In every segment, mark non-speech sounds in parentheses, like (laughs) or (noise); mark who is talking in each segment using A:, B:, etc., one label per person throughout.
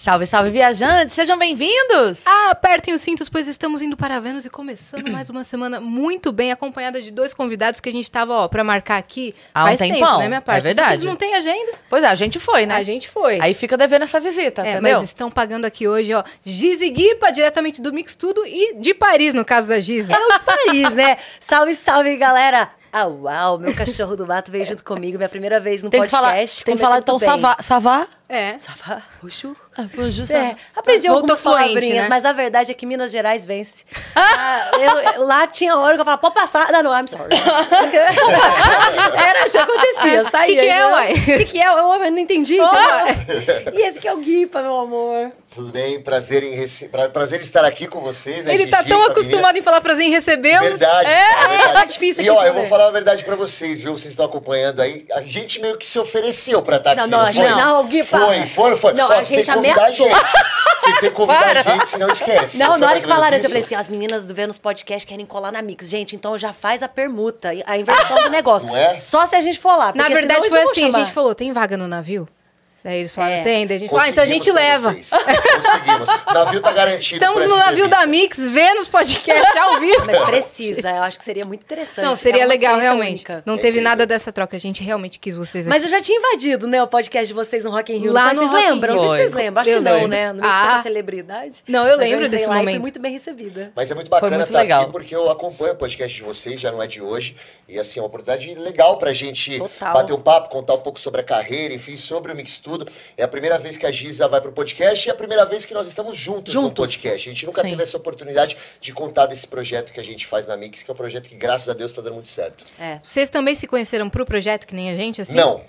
A: Salve, salve, viajantes! Sejam bem-vindos!
B: Ah, apertem os cintos, pois estamos indo para Vênus e começando mais uma semana muito bem, acompanhada de dois convidados que a gente tava, ó, pra marcar aqui
A: Há um
B: faz
A: tempão,
B: tempo, né, minha parte?
A: é verdade.
B: Vocês não têm agenda?
A: Pois é, a gente foi, né?
B: A gente foi.
A: Aí fica devendo essa visita,
B: é,
A: entendeu?
B: mas estão pagando aqui hoje, ó, Giz e Guipa, diretamente do Mix Tudo e de Paris, no caso da Giz.
C: É o de Paris, né? (laughs) Salve, salve, galera! Ah, uau, meu cachorro do mato veio junto comigo, minha primeira vez no
A: Tem que falar,
C: podcast.
A: tem que falar então savá. Savá?
B: É.
C: Savá, Ruxu.
A: Ah,
C: É, aprendi
B: Voltou
C: algumas
B: fluente,
C: palavrinhas,
B: né?
C: mas a verdade é que Minas Gerais vence. Ah, eu- lá tinha hora que eu falava, pode passar. Não, não, I'm sorry. (laughs) Era, já acontecia, saía.
B: Que que é, uai?
C: Que que é? Eu, eu não entendi. entendeu? E esse que é o Guipa, meu amor.
D: Tudo bem? Prazer em, rece... pra- prazer em estar aqui com vocês. né,
B: Ele tá
D: Gigi,
B: tão
D: Camila?
B: acostumado em falar prazer em recebê-los.
D: Verdade.
B: É.
D: verdade.
C: Tá difícil
D: E
C: aqui
D: ó, eu vou falar a verdade pra vocês, viu? Vocês estão acompanhando aí. A gente meio que se ofereceu pra estar
C: Não,
D: aqui.
C: não,
D: foi?
C: não, Gui,
D: Foi, foi, foi.
C: Não,
D: Ó,
C: a gente
D: convidar
C: ameaçou.
D: a gente. (laughs) Vocês têm que convidar a gente, senão esquece.
C: Não, na hora que falaram isso, eu falei assim, as meninas do Vênus Podcast querem colar na Mix. Gente, então já faz a permuta, a inversão do negócio.
D: Não é?
C: Só se a gente for lá.
B: Na verdade, foi assim, a gente falou, tem vaga no navio? Daí eles falaram,
C: É.
B: tem. Daí a gente falou, ah, então a gente leva.
D: Conseguimos. O (laughs) navio tá garantido.
B: Estamos no navio da. Mix, Vênus Podcast ao vivo.
C: Mas precisa, eu acho que seria muito interessante.
B: Não, seria
C: É
B: legal, realmente.
C: única.
B: Não
D: É
B: teve
D: incrível.
B: nada dessa troca. A gente realmente quis vocês aqui.
C: Mas eu já tinha invadido, né, o podcast de vocês no Rock in Rio.
B: Lá no
C: vocês
B: Rock
C: lembram? Não sei se vocês lembram. Acho
B: Eu
C: que não,
B: lembro.
C: né? No meio
B: Ah.
C: da celebridade.
B: Não, eu lembro
C: entrei
B: desse
C: lá e
B: momento.
C: fui muito bem recebida.
D: Mas é muito bacana
A: muito
D: estar
A: legal.
D: aqui porque eu acompanho o podcast de vocês, já não é de hoje. E assim, é uma oportunidade legal pra gente
C: Total.
D: bater um papo, contar um pouco sobre a carreira, enfim, sobre o Mix Tudo. É a primeira vez que a Giza vai pro podcast e é a primeira vez que nós estamos juntos, no
C: Juntos.
D: podcast. A gente nunca
A: Sim.
D: teve essa oportunidade de contar desse projeto que a gente faz na Mix, que é um projeto que, graças a Deus, tá dando muito certo.
C: É.
B: Vocês também se conheceram pro projeto, que nem a gente, assim?
D: Não.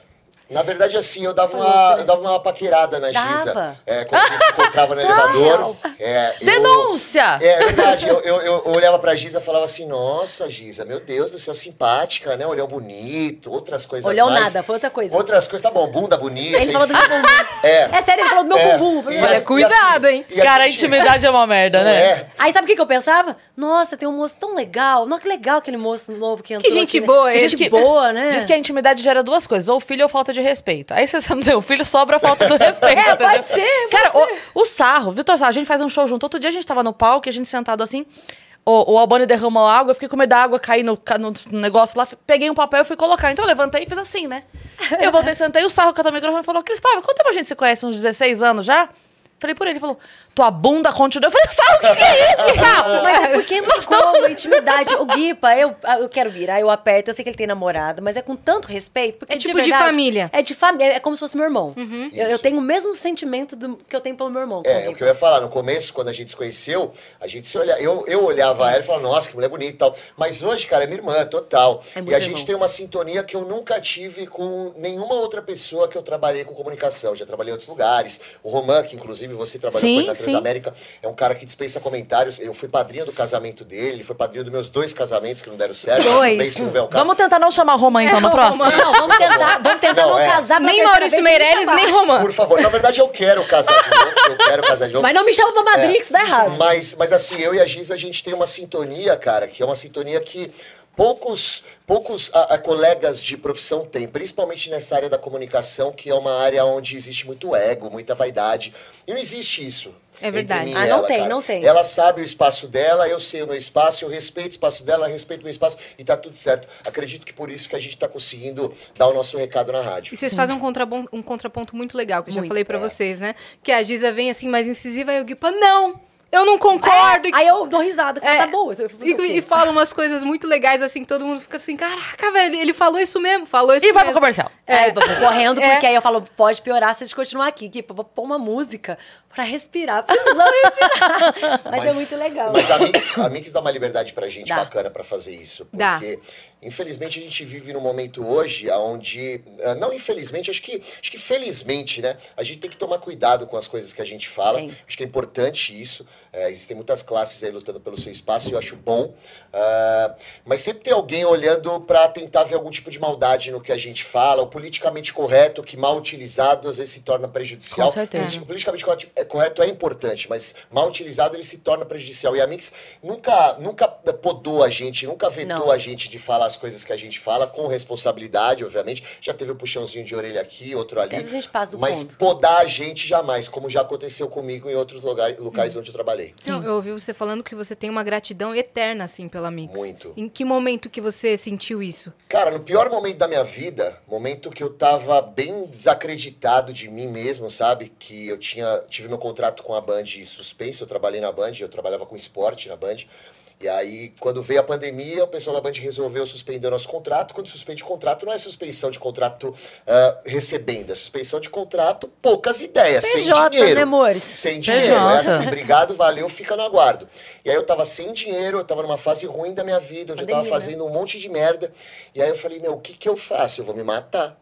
D: Na verdade, assim, eu dava, uma, eu dava uma paquerada na Giza.
C: Dava?
D: É, quando a gente se encontrava no (laughs) elevador. É, eu-
A: Denúncia!
D: É, é verdade, eu, eu, eu olhava pra Giza e falava assim, nossa, Giza, meu Deus do céu, simpática, né? Olhão bonito, outras coisas
C: Olhão
D: mais.
C: nada, foi outra coisa.
D: Outras coisas, tá bom, bunda bonita.
C: Ele falou do meu bumbum. (laughs)
D: É.
C: É sério, ele falou do meu
D: É.
C: bumbum.
D: E
B: Olha,
D: assim-
B: cuidado, hein?
D: e a
A: Cara, a
D: gente-
A: intimidade é uma merda, né?
D: é?
C: Aí sabe o que, que eu pensava? Nossa, tem um moço tão legal. Nossa, que legal aquele moço novo que entrou
B: gente
C: aqui, né?
B: boa
C: Que
B: ele.
C: gente boa, né?
A: Diz que a intimidade gera duas coisas, ou filho ou falta de respeito. Aí você não tem o filho, sobra a falta do (laughs) respeito,
C: É,
A: entendeu?
C: pode ser, pode
A: Cara, o, o sarro, Vitor Sarro, a gente faz um show junto. Outro dia a gente tava no palco, a gente sentado assim, o, o Albani derramou água, eu fiquei com medo da água cair no, no negócio lá, peguei um papel e fui colocar. Então eu levantei e fiz assim, né? Eu voltei, sentei, o sarro catou o microfone e falou, Cris Paiva, quanto tempo a gente se conhece? Uns 16 anos já? Falei por ele, ele falou, tua bunda continua. Eu falei, Sarro, o que, que é isso, Sarro? (laughs)
C: Mas é porque não como, intimidade. O Guipa, eu, eu quero virar, eu aperto, eu sei que ele tem namorado, mas é com tanto respeito. Porque
B: É tipo de
C: verdade,
B: família.
C: É de família, é como se fosse meu irmão.
B: Uhum.
C: Eu, eu tenho o mesmo sentimento do- que eu tenho pelo meu irmão. com o
D: É, o que eu ia falar, no começo, quando a gente se conheceu, a gente se olhava, eu, eu olhava ela e falava, nossa, que mulher bonita e tal. Mas hoje, cara, é minha irmã, total.
C: É
D: e a
C: irmão.
D: gente tem uma sintonia que eu nunca tive com nenhuma outra pessoa que eu trabalhei com comunicação. Já trabalhei em outros lugares. O Roman, que inclusive você trabalhou
A: Sim,
D: com ele na
A: sim.
D: Transamérica, é um cara que dispensa comentários. Eu fui padrinho do casamento dele, ele foi padrinho dos meus dois casamentos que não deram certo.
C: Dois.
D: bem.
A: Vamos tentar não chamar Romã então no
B: É,
A: próximo?
B: Romã.
C: Não, vamos tentar, vamos tentar
D: Não,
C: não,
D: é.
C: casar
B: Nem Maurício Meirelles, nem Romã.
D: Por favor, na verdade eu quero casar de novo, eu quero casar de novo.
C: Mas não me chama pra madrinha que isso dá errado.
D: Mas, mas assim, eu e a Giz, a gente tem uma sintonia, cara, que é uma sintonia que poucos, poucos a, a, colegas de profissão têm, principalmente nessa área da comunicação, que é uma área onde existe muito ego, muita vaidade. E não existe isso.
B: É verdade.
D: entre mim
C: Ah,
D: e
C: não
D: ela,
C: tem,
D: cara.
C: não tem.
D: Ela sabe o espaço dela, eu sei o meu espaço, eu respeito o espaço dela, ela respeita o meu espaço e tá tudo certo. Acredito que por isso que a gente tá conseguindo dar o nosso recado na rádio.
B: E vocês fazem um contraponto, um contraponto muito legal, que eu já
C: Muito,
B: falei pra
D: é.
B: vocês, né? Que a Giza vem assim mais incisiva e o Guipa, não! Eu não concordo!
C: É, aí eu dou risada,
B: É,
C: tá boa.
B: E, e fala umas coisas muito legais, assim, todo mundo fica assim, caraca, velho, ele falou isso mesmo, falou isso
A: E vai pro
B: mesmo.
A: comercial.
C: É, eu vou correndo, (laughs)
B: É.
C: porque aí eu falo, pode piorar se a gente continuar aqui. Eu vou pôr uma música pra respirar. Precisamos respirar. (laughs) Mas, é muito legal.
D: Mas a Mix, a Mix dá uma liberdade pra gente
C: Dá.
D: bacana pra fazer isso.
B: Dá.
D: Porque, infelizmente, a gente vive num momento hoje onde. eh, Não infelizmente, acho que, acho que felizmente, né? A gente tem que tomar cuidado com as coisas que a gente fala.
C: Tem.
D: Acho que é importante isso. Eh, existem muitas classes aí lutando pelo seu espaço e eu acho bom. Ah, mas sempre tem alguém olhando pra tentar ver algum tipo de maldade no que a gente fala. O politicamente correto, que mal utilizado, às vezes se torna prejudicial.
A: Com certeza.
D: O politicamente correto é correto, é importante, mas mal utilizado ele se torna prejudicial. E a Mix nunca, nunca podou a gente, nunca vetou
C: Não.
D: a gente de falar as coisas que a gente fala, com responsabilidade, obviamente. Já teve um puxãozinho de orelha aqui, outro ali.
C: Às vezes a gente passa do
D: mas
C: ponto.
D: podar a gente jamais, como já aconteceu comigo em outros lugares,
C: Hum.
D: locais onde eu trabalhei.
B: Não, eu ouvi você falando que você tem uma gratidão eterna, assim, pela Mix.
D: Muito.
B: Em que momento que você sentiu isso?
D: Cara, no pior momento da minha vida, momento que eu tava bem desacreditado de mim mesmo, sabe? Que eu tinha tive meu contrato com a Band suspenso, eu trabalhei na Band, eu trabalhava com esporte na Band. E aí, quando veio a pandemia, o pessoal da Band resolveu suspender o nosso contrato. Quando suspende o contrato, não é suspensão de contrato ah, recebendo, é suspensão de contrato, poucas ideias, sem
C: PJ,
D: dinheiro.
C: né, amores?
D: Sem dinheiro, é
A: PJ.
D: assim, obrigado, valeu, fica no aguardo. E aí eu tava sem dinheiro, eu tava numa fase ruim da minha vida, onde eu tava
C: Pandemia, né?
D: fazendo um monte de merda. E aí eu falei, meu, o que que eu faço? Eu vou me matar.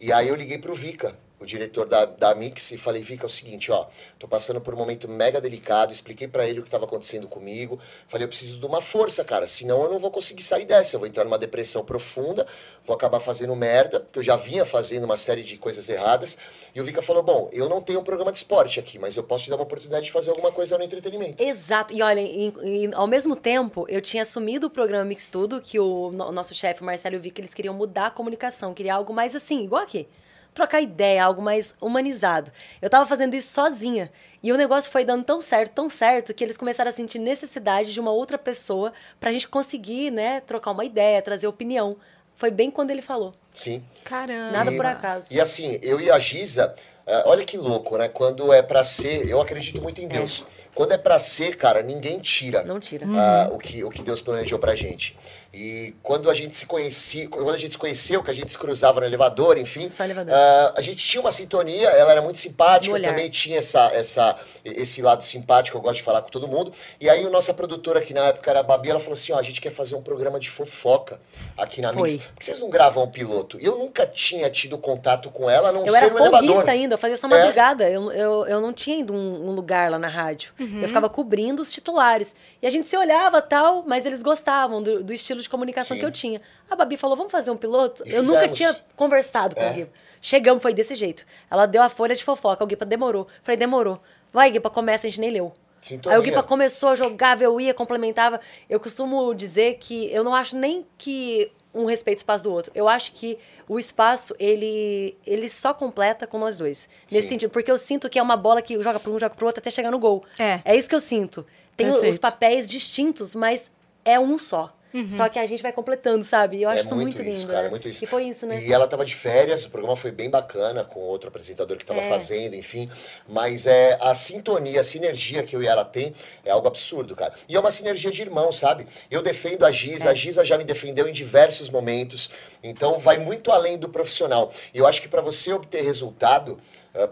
D: E aí eu liguei pro Vika, o diretor da, da Mix, e falei, Vika, é o seguinte, ó, tô passando por um momento mega delicado, expliquei pra ele o que tava acontecendo comigo. Falei, eu preciso de uma força, cara, senão eu não vou conseguir sair dessa. Eu vou entrar numa depressão profunda, vou acabar fazendo merda, porque eu já vinha fazendo uma série de coisas erradas. E o Vika falou, bom, eu não tenho um programa de esporte aqui, mas eu posso te dar uma oportunidade de fazer alguma coisa no entretenimento.
C: Exato. E olha, em- em- ao mesmo tempo, eu tinha assumido o programa Mix Tudo, que o, no- nosso chefe, o Marcelo, viu que eles queriam mudar a comunicação, queria algo mais assim, igual aqui. Trocar ideia, algo mais humanizado. Eu tava fazendo isso sozinha. E o negócio foi dando tão certo, tão certo, que eles começaram a sentir necessidade de uma outra pessoa pra gente conseguir, né, trocar uma ideia, trazer opinião. Foi bem quando ele falou.
D: Sim.
B: Caramba.
C: Nada
D: E-
C: por acaso.
D: E assim, eu e a Giza, eh, olha que louco, né? Quando é pra ser, eu acredito muito em Deus. Quando é pra ser, cara, ninguém tira.
C: Não tira.
D: ah, o, que, o que Deus planejou pra gente. E quando a gente se conhecia, quando a gente se conheceu, que a gente se cruzava no elevador, enfim,
C: Só elevador.
D: ah, a gente tinha uma sintonia, ela era muito simpática, eu também tinha essa, essa, esse lado simpático, eu gosto de falar com todo mundo. E aí, a nossa produtora, que na época era a Babi, ela falou assim: ó, a gente quer fazer um programa de fofoca aqui na
C: Foi.
D: Mix. Por que vocês não gravam um piloto? E eu nunca tinha tido contato com ela, a não
C: Eu
D: ser
C: era
D: no elevador.
C: folguista ainda, eu fazia só
D: É.
C: madrugada. Eu, eu, eu não tinha ainda um, um lugar lá na rádio. Eu ficava cobrindo os titulares. E a gente se olhava tal, mas eles gostavam do, do estilo de comunicação
D: Sim.
C: que eu tinha. A Babi falou: vamos fazer um piloto?
D: E
C: eu nunca
D: fizemos.
C: tinha conversado com
D: É.
C: a Guipa. Chegamos, foi desse jeito. Ela deu a folha de fofoca, o Guipa demorou. Falei, demorou. Vai, Guipa, começa, a gente nem leu.
D: Sintonia.
C: Aí o Guipa começou a jogar, eu ia, complementava. Eu costumo dizer que eu não acho nem que um respeita o espaço do outro. Eu acho que o espaço, ele, ele só completa com nós dois. Nesse
D: Sim.
C: sentido, porque eu sinto que é uma bola que joga para um, joga pro outro até chegar no gol.
B: É.
C: É isso que eu sinto. Tem o- os
A: Perfeito.
C: papéis distintos, mas é um só. Só que a gente vai completando, sabe? E eu acho
D: é
C: isso muito,
D: isso,
C: lindo.
D: cara,
C: né?
D: é muito isso.
C: E foi isso, né?
D: E ela tava de férias, o programa foi bem bacana com outro apresentador que tava
C: É.
D: fazendo, enfim. Mas é a sintonia, a sinergia que eu e ela tem é algo absurdo, cara. E é uma sinergia de irmão, sabe? Eu defendo a Giza,
C: É.
D: a Giza já me defendeu em diversos momentos. Então vai muito além do profissional. E eu acho que para você obter resultado,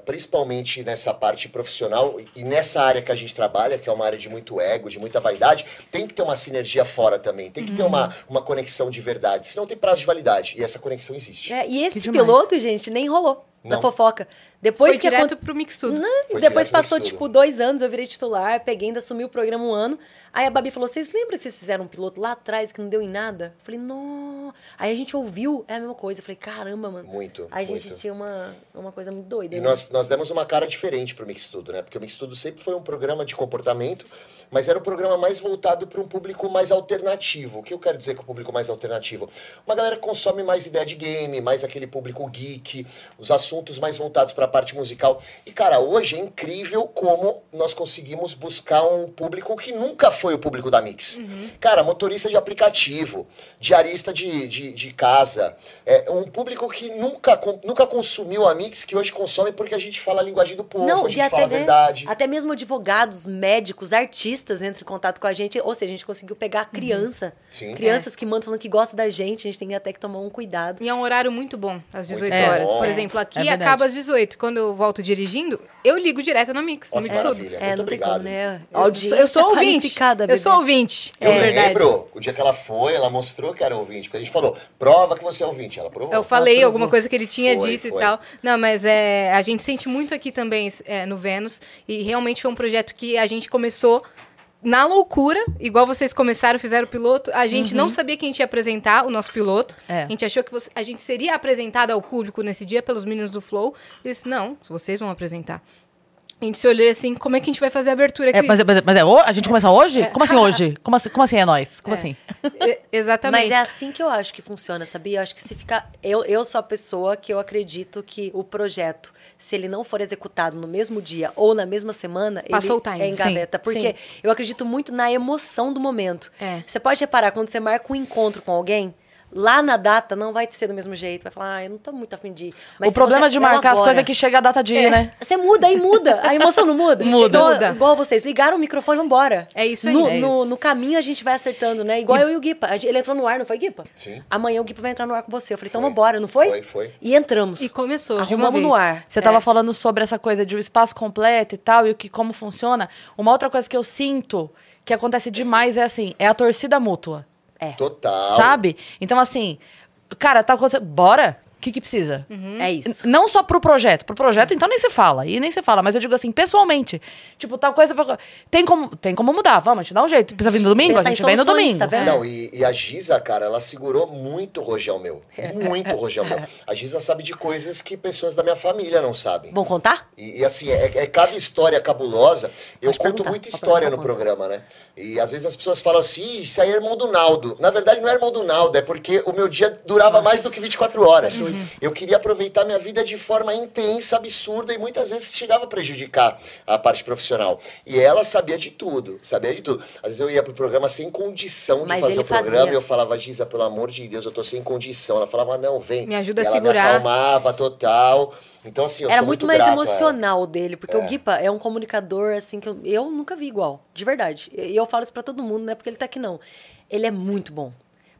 D: principalmente nessa parte profissional e nessa área que a gente trabalha, que é uma área de muito ego, de muita vaidade, tem que ter uma sinergia fora também, tem que ter uma, uma conexão de verdade, senão tem prazo de validade, e essa conexão existe.
C: É, e esse piloto, gente, nem rolou na
D: Não.
C: fofoca. Depois
B: Foi
C: que
B: direto
C: acon-
B: pro Mix Tudo.
C: Não,
D: Foi
C: depois passou, tipo, dois anos, eu virei titular, peguei, ainda assumi o programa um ano. Aí a Babi falou: vocês lembram que vocês fizeram um piloto lá atrás que não deu em nada? Eu falei, não. Aí a gente ouviu, é a mesma coisa. Eu falei, caramba, mano.
D: Muito,
C: Aí a gente
D: muito.
C: tinha uma, uma coisa muito doida.
D: E
C: né?
D: nós, nós demos uma cara diferente pro Mix Tudo, né? Porque o Mix Tudo sempre foi um programa de comportamento, mas era um programa mais voltado para um público mais alternativo. O que eu quero dizer com o público mais alternativo? Uma galera que consome mais ideia de game, mais aquele público geek, os assuntos mais voltados para a parte musical. E, cara, hoje é incrível como nós conseguimos buscar um público que nunca foi o público da Mix. Cara, motorista de aplicativo, diarista de, de, de casa, é um público que nunca, nunca consumiu a Mix, que hoje consome porque a gente fala a linguagem do povo, a
C: Não,
D: gente
C: e
D: fala
C: até,
D: a verdade.
C: até mesmo advogados, médicos, artistas entram em contato com a gente. Ou seja, a gente conseguiu pegar a criança.
D: Sim.
C: Crianças que mandam falando que gostam da gente. A gente tem até que tomar um cuidado.
B: E é um horário muito bom, às 18
D: Muito
B: horas.
D: bom.
B: Por exemplo, aqui
A: É verdade.
B: acaba às 18. Quando eu volto dirigindo, eu ligo direto na Mix, no
D: Ó, que
B: Mix Tudo.
D: maravilha.
C: É,
D: Muito obrigado.
C: como, né?
B: Eu,
C: Audiência
B: eu sou ouvinte. Eu sou ouvinte,
D: Eu
B: é verdade.
D: lembro, o dia que ela foi, ela mostrou que era ouvinte. Porque a gente falou, prova que você é ouvinte. Ela provou.
B: Eu falei
C: provou.
B: alguma coisa que ele tinha
D: Foi,
B: dito
D: foi.
B: e tal. Não, mas é, a gente sente muito aqui também é, no Vênus. E realmente foi um projeto que a gente começou na loucura, igual vocês começaram, fizeram o piloto. A gente não sabia que a gente ia apresentar o nosso piloto.
A: É.
B: A gente achou que você- a gente seria apresentado ao público nesse dia pelos meninos do Flow. Eles, não, vocês vão apresentar. A gente se olhou assim, como é que a gente vai fazer a abertura aqui?
A: É, mas, é- mas, é- mas é ho- a gente começa hoje? Como assim (laughs) hoje? Como assim, como assim é nós? Como assim?
B: É, exatamente.
C: Mas é assim que eu acho que funciona, sabia? Eu acho que se ficar. Eu, eu sou a pessoa que eu acredito que o projeto, se ele não for executado no mesmo dia ou na mesma semana,
B: Passou
C: ele
B: o time.
C: é em gaveta.
A: Sim,
C: Porque
A: sim.
C: eu acredito muito na emoção do momento.
B: É.
C: Você pode reparar, quando você marca um encontro com alguém. Lá na data não vai ser do mesmo jeito. Vai falar, ah, eu não tô muito afim de ir. Mas
A: o problema de marcar as
C: agora.
A: coisas é que chega a data de ir, né? (laughs)
C: Você muda e muda. A emoção não muda?
A: Muda.
C: Igual,
B: Muda.
C: igual vocês, ligaram o microfone e vambora.
B: É isso aí.
C: No,
A: É
C: no,
A: isso.
C: no caminho a gente vai acertando, né? Igual eu e o Guipa. A gente- Ele entrou no ar, não foi, Guipa?
D: Sim.
C: Amanhã o Guipa vai entrar no ar com você. Eu falei, então
D: Foi.
C: vambora, não foi?
D: Foi, foi.
C: E entramos.
B: E começou de uma
C: Arrumamos
B: vez.
C: no ar.
A: Você tava
C: É.
A: falando sobre essa coisa de o espaço completo e tal, e o que como funciona. Uma outra coisa que eu sinto que acontece demais é assim, é a torcida mútua.
D: Total.
A: Sabe? Então, assim, cara, tá acontecendo. Bora? O que, que precisa?
C: É isso.
A: N- Não só pro projeto. Pro projeto, então nem se fala. E nem se fala. Mas eu digo assim, pessoalmente. Tipo, tal coisa. Tem como, tem como mudar. Vamos, a gente dá um jeito. Precisa vir no domingo?
C: Pensar
A: a
C: em
A: gente vem no domingo.
C: tá vendo?
D: Não, e, e a Giza, cara, ela segurou muito o rojão meu. Muito rojão meu. (laughs) A Giza sabe de coisas que pessoas da minha família não sabem.
C: Vamos contar?
D: E, e, assim, é, é cada história cabulosa. Eu
C: Pode
D: conto muita história no programa, né? E às vezes as pessoas falam assim, "Ih, isso aí é irmão do Naldo. Na verdade, não é irmão do Naldo, é porque o meu dia durava mais do que 24 horas. Eu queria aproveitar minha vida de forma intensa, absurda, e muitas vezes chegava a prejudicar a parte profissional. E ela sabia de tudo, sabia de tudo. Às vezes eu ia pro programa sem condição de
C: Mas
D: fazer o programa,
C: fazia.
D: e eu falava, Giza, pelo amor de Deus, eu tô sem condição. Ela falava, não, vem.
B: Me ajuda
D: E
B: a
D: ela
B: segurar.
D: Me acalmava total. Então, assim, eu
C: Era
D: sou
C: muito,
D: muito,
C: mais
D: grato ela.
C: emocional dele, porque o Guipa é um comunicador, assim, que eu, eu nunca vi igual, de verdade. E eu falo isso pra todo mundo, não é porque ele tá aqui, não. Ele é muito bom.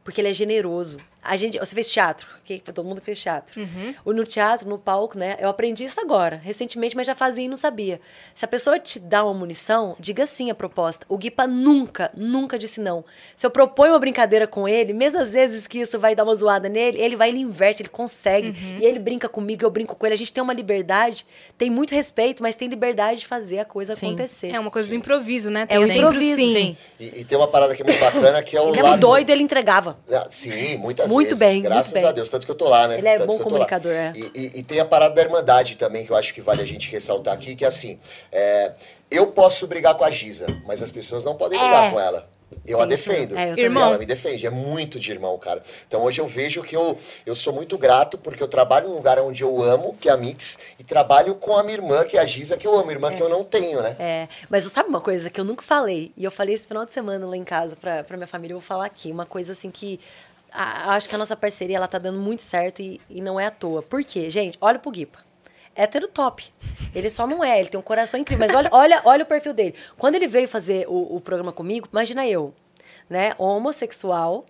C: Porque ele é generoso. A gente, você fez teatro, que todo mundo fez teatro. O No teatro, no palco, né? Eu aprendi isso agora, recentemente, mas já fazia e não sabia. Se a pessoa te dá uma munição, diga sim a proposta. O Guipa nunca, nunca disse não. Se eu proponho uma brincadeira com ele, mesmo às vezes que isso vai dar uma zoada nele, ele vai, ele inverte, ele consegue. E ele brinca comigo, eu brinco com ele. A gente tem uma liberdade, tem muito respeito, mas tem liberdade de fazer a coisa
A: Sim.
C: acontecer.
B: É uma coisa do improviso, né?
C: É o
B: sempre
C: improviso.
B: sim.
A: Sim.
D: E, e tem uma parada que é muito bacana, que é o
C: Ele é
D: lado...
C: doido, ele entregava.
D: Ah, Sim, muitas
C: Muito bem, muito
D: Graças
C: bem.
D: a Deus, tanto que eu tô lá, né?
C: Ele é
D: Tanto
C: bom comunicador, é.
D: E, e- e tem a parada da irmandade também, que eu acho que vale a gente ressaltar aqui, que é assim, é, eu posso brigar com a Giza, mas as pessoas não podem brigar
C: É.
D: com ela. Eu a defendo.
C: É, eu
B: também.
D: ela me defende. É muito de irmão, cara. Então hoje eu vejo que eu, eu sou muito grato, porque eu trabalho num lugar onde eu amo, que é a Mix, e trabalho com a minha irmã, que é a Giza, que eu amo. Irmã que eu não tenho, né?
C: É, mas sabe uma coisa que eu nunca falei? E eu falei esse final de semana lá em casa pra, pra minha família, eu vou falar aqui. Uma coisa assim que a- acho que a nossa parceria ela tá dando muito certo e, e não é à toa. Por quê? Gente, olha pro Guipa. Hétero top. Ele só não é, ele tem um coração incrível. Mas olha, olha, olha o perfil dele. Quando ele veio fazer o, o programa comigo, imagina eu, né? Homossexual.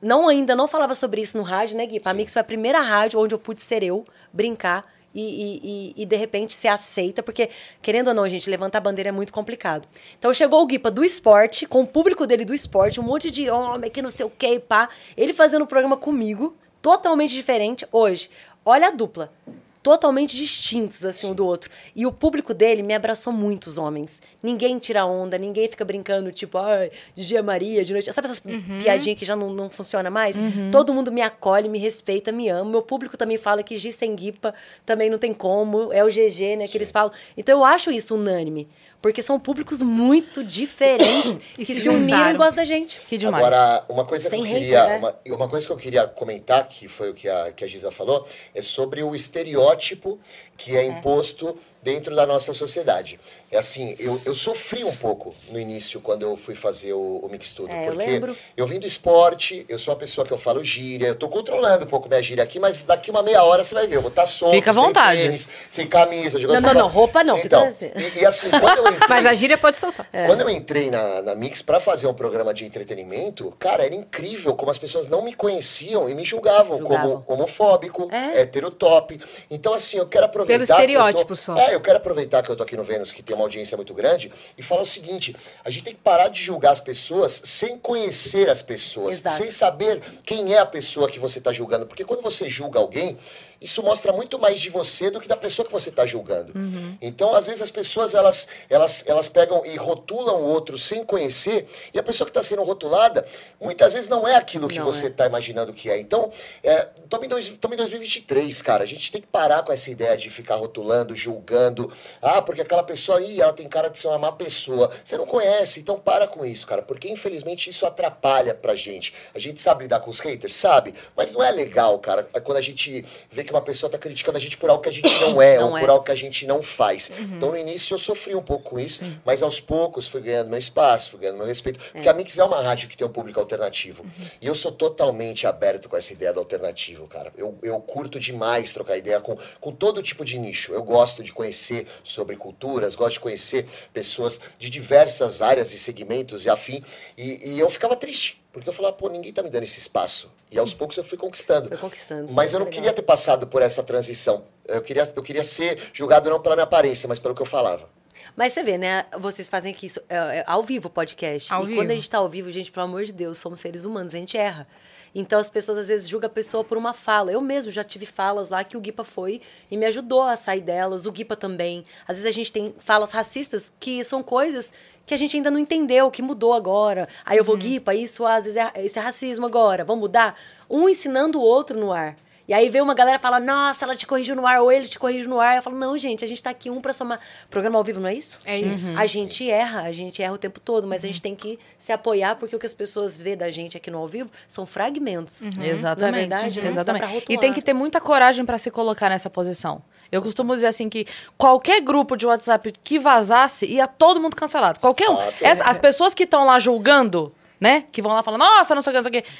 C: Não, ainda não falava sobre isso no rádio, né, Gui? A Mix foi a primeira rádio onde eu pude ser eu, brincar e, e, e, e, de repente ser aceita, porque, querendo ou não, gente, levantar a bandeira é muito complicado. Então chegou o Guipa do esporte, com o público dele do esporte, um monte de homem que não sei o que, pá. Ele fazendo o programa comigo, totalmente diferente. Hoje, olha a dupla. Totalmente distintos, assim, um do outro. E o público dele me abraçou muito, os homens. Ninguém tira onda, ninguém fica brincando, tipo, ai, de dia Maria, de noite. Sabe essas piadinhas que já não, não funciona mais? Todo mundo me acolhe, me respeita, me ama. Meu público também fala que Gi sem Guipa também não tem como. É o GG, né, que eles falam. Então eu acho isso unânime. Porque são públicos muito diferentes (coughs)
B: E
C: que
B: se
C: se, uniram e gostam da gente.
A: Que demais.
D: Agora, uma coisa
C: Sem
D: que eu
C: hater,
D: queria,
C: né?
D: uma, uma coisa que eu queria comentar, que foi o que a, que a Giza falou, é sobre o estereótipo que é imposto dentro da nossa sociedade. É assim, eu, eu sofri um pouco no início quando eu fui fazer o, o Mix Tudo,
C: É, eu
D: porque
C: lembro.
D: eu vim do esporte, eu sou uma pessoa que eu falo gíria, eu tô controlando um pouco minha gíria aqui, mas daqui uma meia hora você vai ver, eu vou estar solto,
A: Fica à
D: sem
A: vontade.
D: tênis, sem camisa, jogando
C: Não, não, não, roupa não,
D: Então,
C: assim.
D: e, e assim, quando eu (laughs) entrei...
B: Mas a gíria pode soltar.
D: Quando eu entrei na, na Mix pra fazer um programa de entretenimento, cara, era incrível como as pessoas não me conheciam e me julgavam,
C: Julgavam.
D: como homofóbico,
C: É.
D: heterotop. Então, assim, eu quero aproveitar.
B: Pelo
D: que eu tô-
B: estereótipo só.
D: É, eu quero aproveitar que eu tô aqui no Vênus, que tem uma audiência muito grande, e falar o seguinte: a gente tem que parar de julgar as pessoas sem conhecer as pessoas,
C: Exato.
D: sem saber quem é a pessoa que você está julgando. Porque quando você julga alguém, isso mostra muito mais de você do que da pessoa que você está julgando. Então, às vezes, as pessoas elas, elas, elas pegam e rotulam o outro sem conhecer, e a pessoa que está sendo rotulada, muitas vezes não é aquilo que
C: Não
D: você
C: é.
D: está imaginando que é. Então, é, estamos em, dois- estamos em 2023, cara. A gente tem que parar com essa ideia de ficar rotulando, julgando. Ah, porque aquela pessoa aí, ela tem cara de ser uma má pessoa. Você não conhece, então para com isso, cara. Porque infelizmente isso atrapalha pra gente. A gente sabe lidar com os haters, sabe? Mas não é legal, cara, quando a gente vê que uma pessoa tá criticando a gente por algo que a gente não é, (coughs)
C: Não
D: ou
C: é.
D: por algo que a gente não faz. Então no início eu sofri um pouco com isso, mas aos poucos fui ganhando meu espaço, fui ganhando meu respeito. Porque a Mix é uma rádio que tem um público alternativo. E eu sou totalmente aberto com essa ideia do alternativo, cara. Eu, eu curto demais trocar ideia com, com todo tipo de nicho. Eu gosto de conhecer sobre culturas, gosto de conhecer pessoas de diversas áreas e segmentos e afim. E, e eu ficava triste. Porque eu falava, pô, ninguém tá me dando esse espaço. E aos poucos eu fui conquistando.
C: Foi conquistando.
D: Mas eu não
C: Legal.
D: queria ter passado por essa transição. Eu queria, eu queria ser julgado não pela minha aparência, mas pelo que eu falava.
C: Mas você vê, né? Vocês fazem aqui isso é, é ao vivo o podcast.
B: Ao
C: e
B: vivo.
C: quando a gente tá ao vivo, gente, pelo amor de Deus, somos seres humanos, a gente erra. Então as pessoas às vezes julgam a pessoa por uma fala. Eu mesmo já tive falas lá que o Guipa foi e me ajudou a sair delas, o Guipa também. Às vezes a gente tem falas racistas que são coisas que a gente ainda não entendeu, que mudou agora. Aí eu vou, Guipa, isso às vezes é, esse é racismo agora, vamos mudar? Um ensinando o outro no ar. E aí vem uma galera e fala, nossa, ela te corrigiu no ar, ou ele te corrige no ar. Eu falo, não, gente, a gente tá aqui um pra somar. Programa ao vivo, não é isso?
B: É isso.
C: A gente erra, a gente erra o tempo todo, mas a gente tem que se apoiar, porque o que as pessoas vê da gente aqui no ao vivo são fragmentos.
A: Exatamente.
C: Não é verdade? Uhum.
A: Exatamente. E tem que ter muita coragem pra se colocar nessa posição. Eu costumo dizer assim que qualquer grupo de WhatsApp que vazasse, ia todo mundo cancelado. Qualquer um. Essa- as pessoas que estão lá julgando, né? Que vão lá falando, nossa, não sei o que, não sei o que.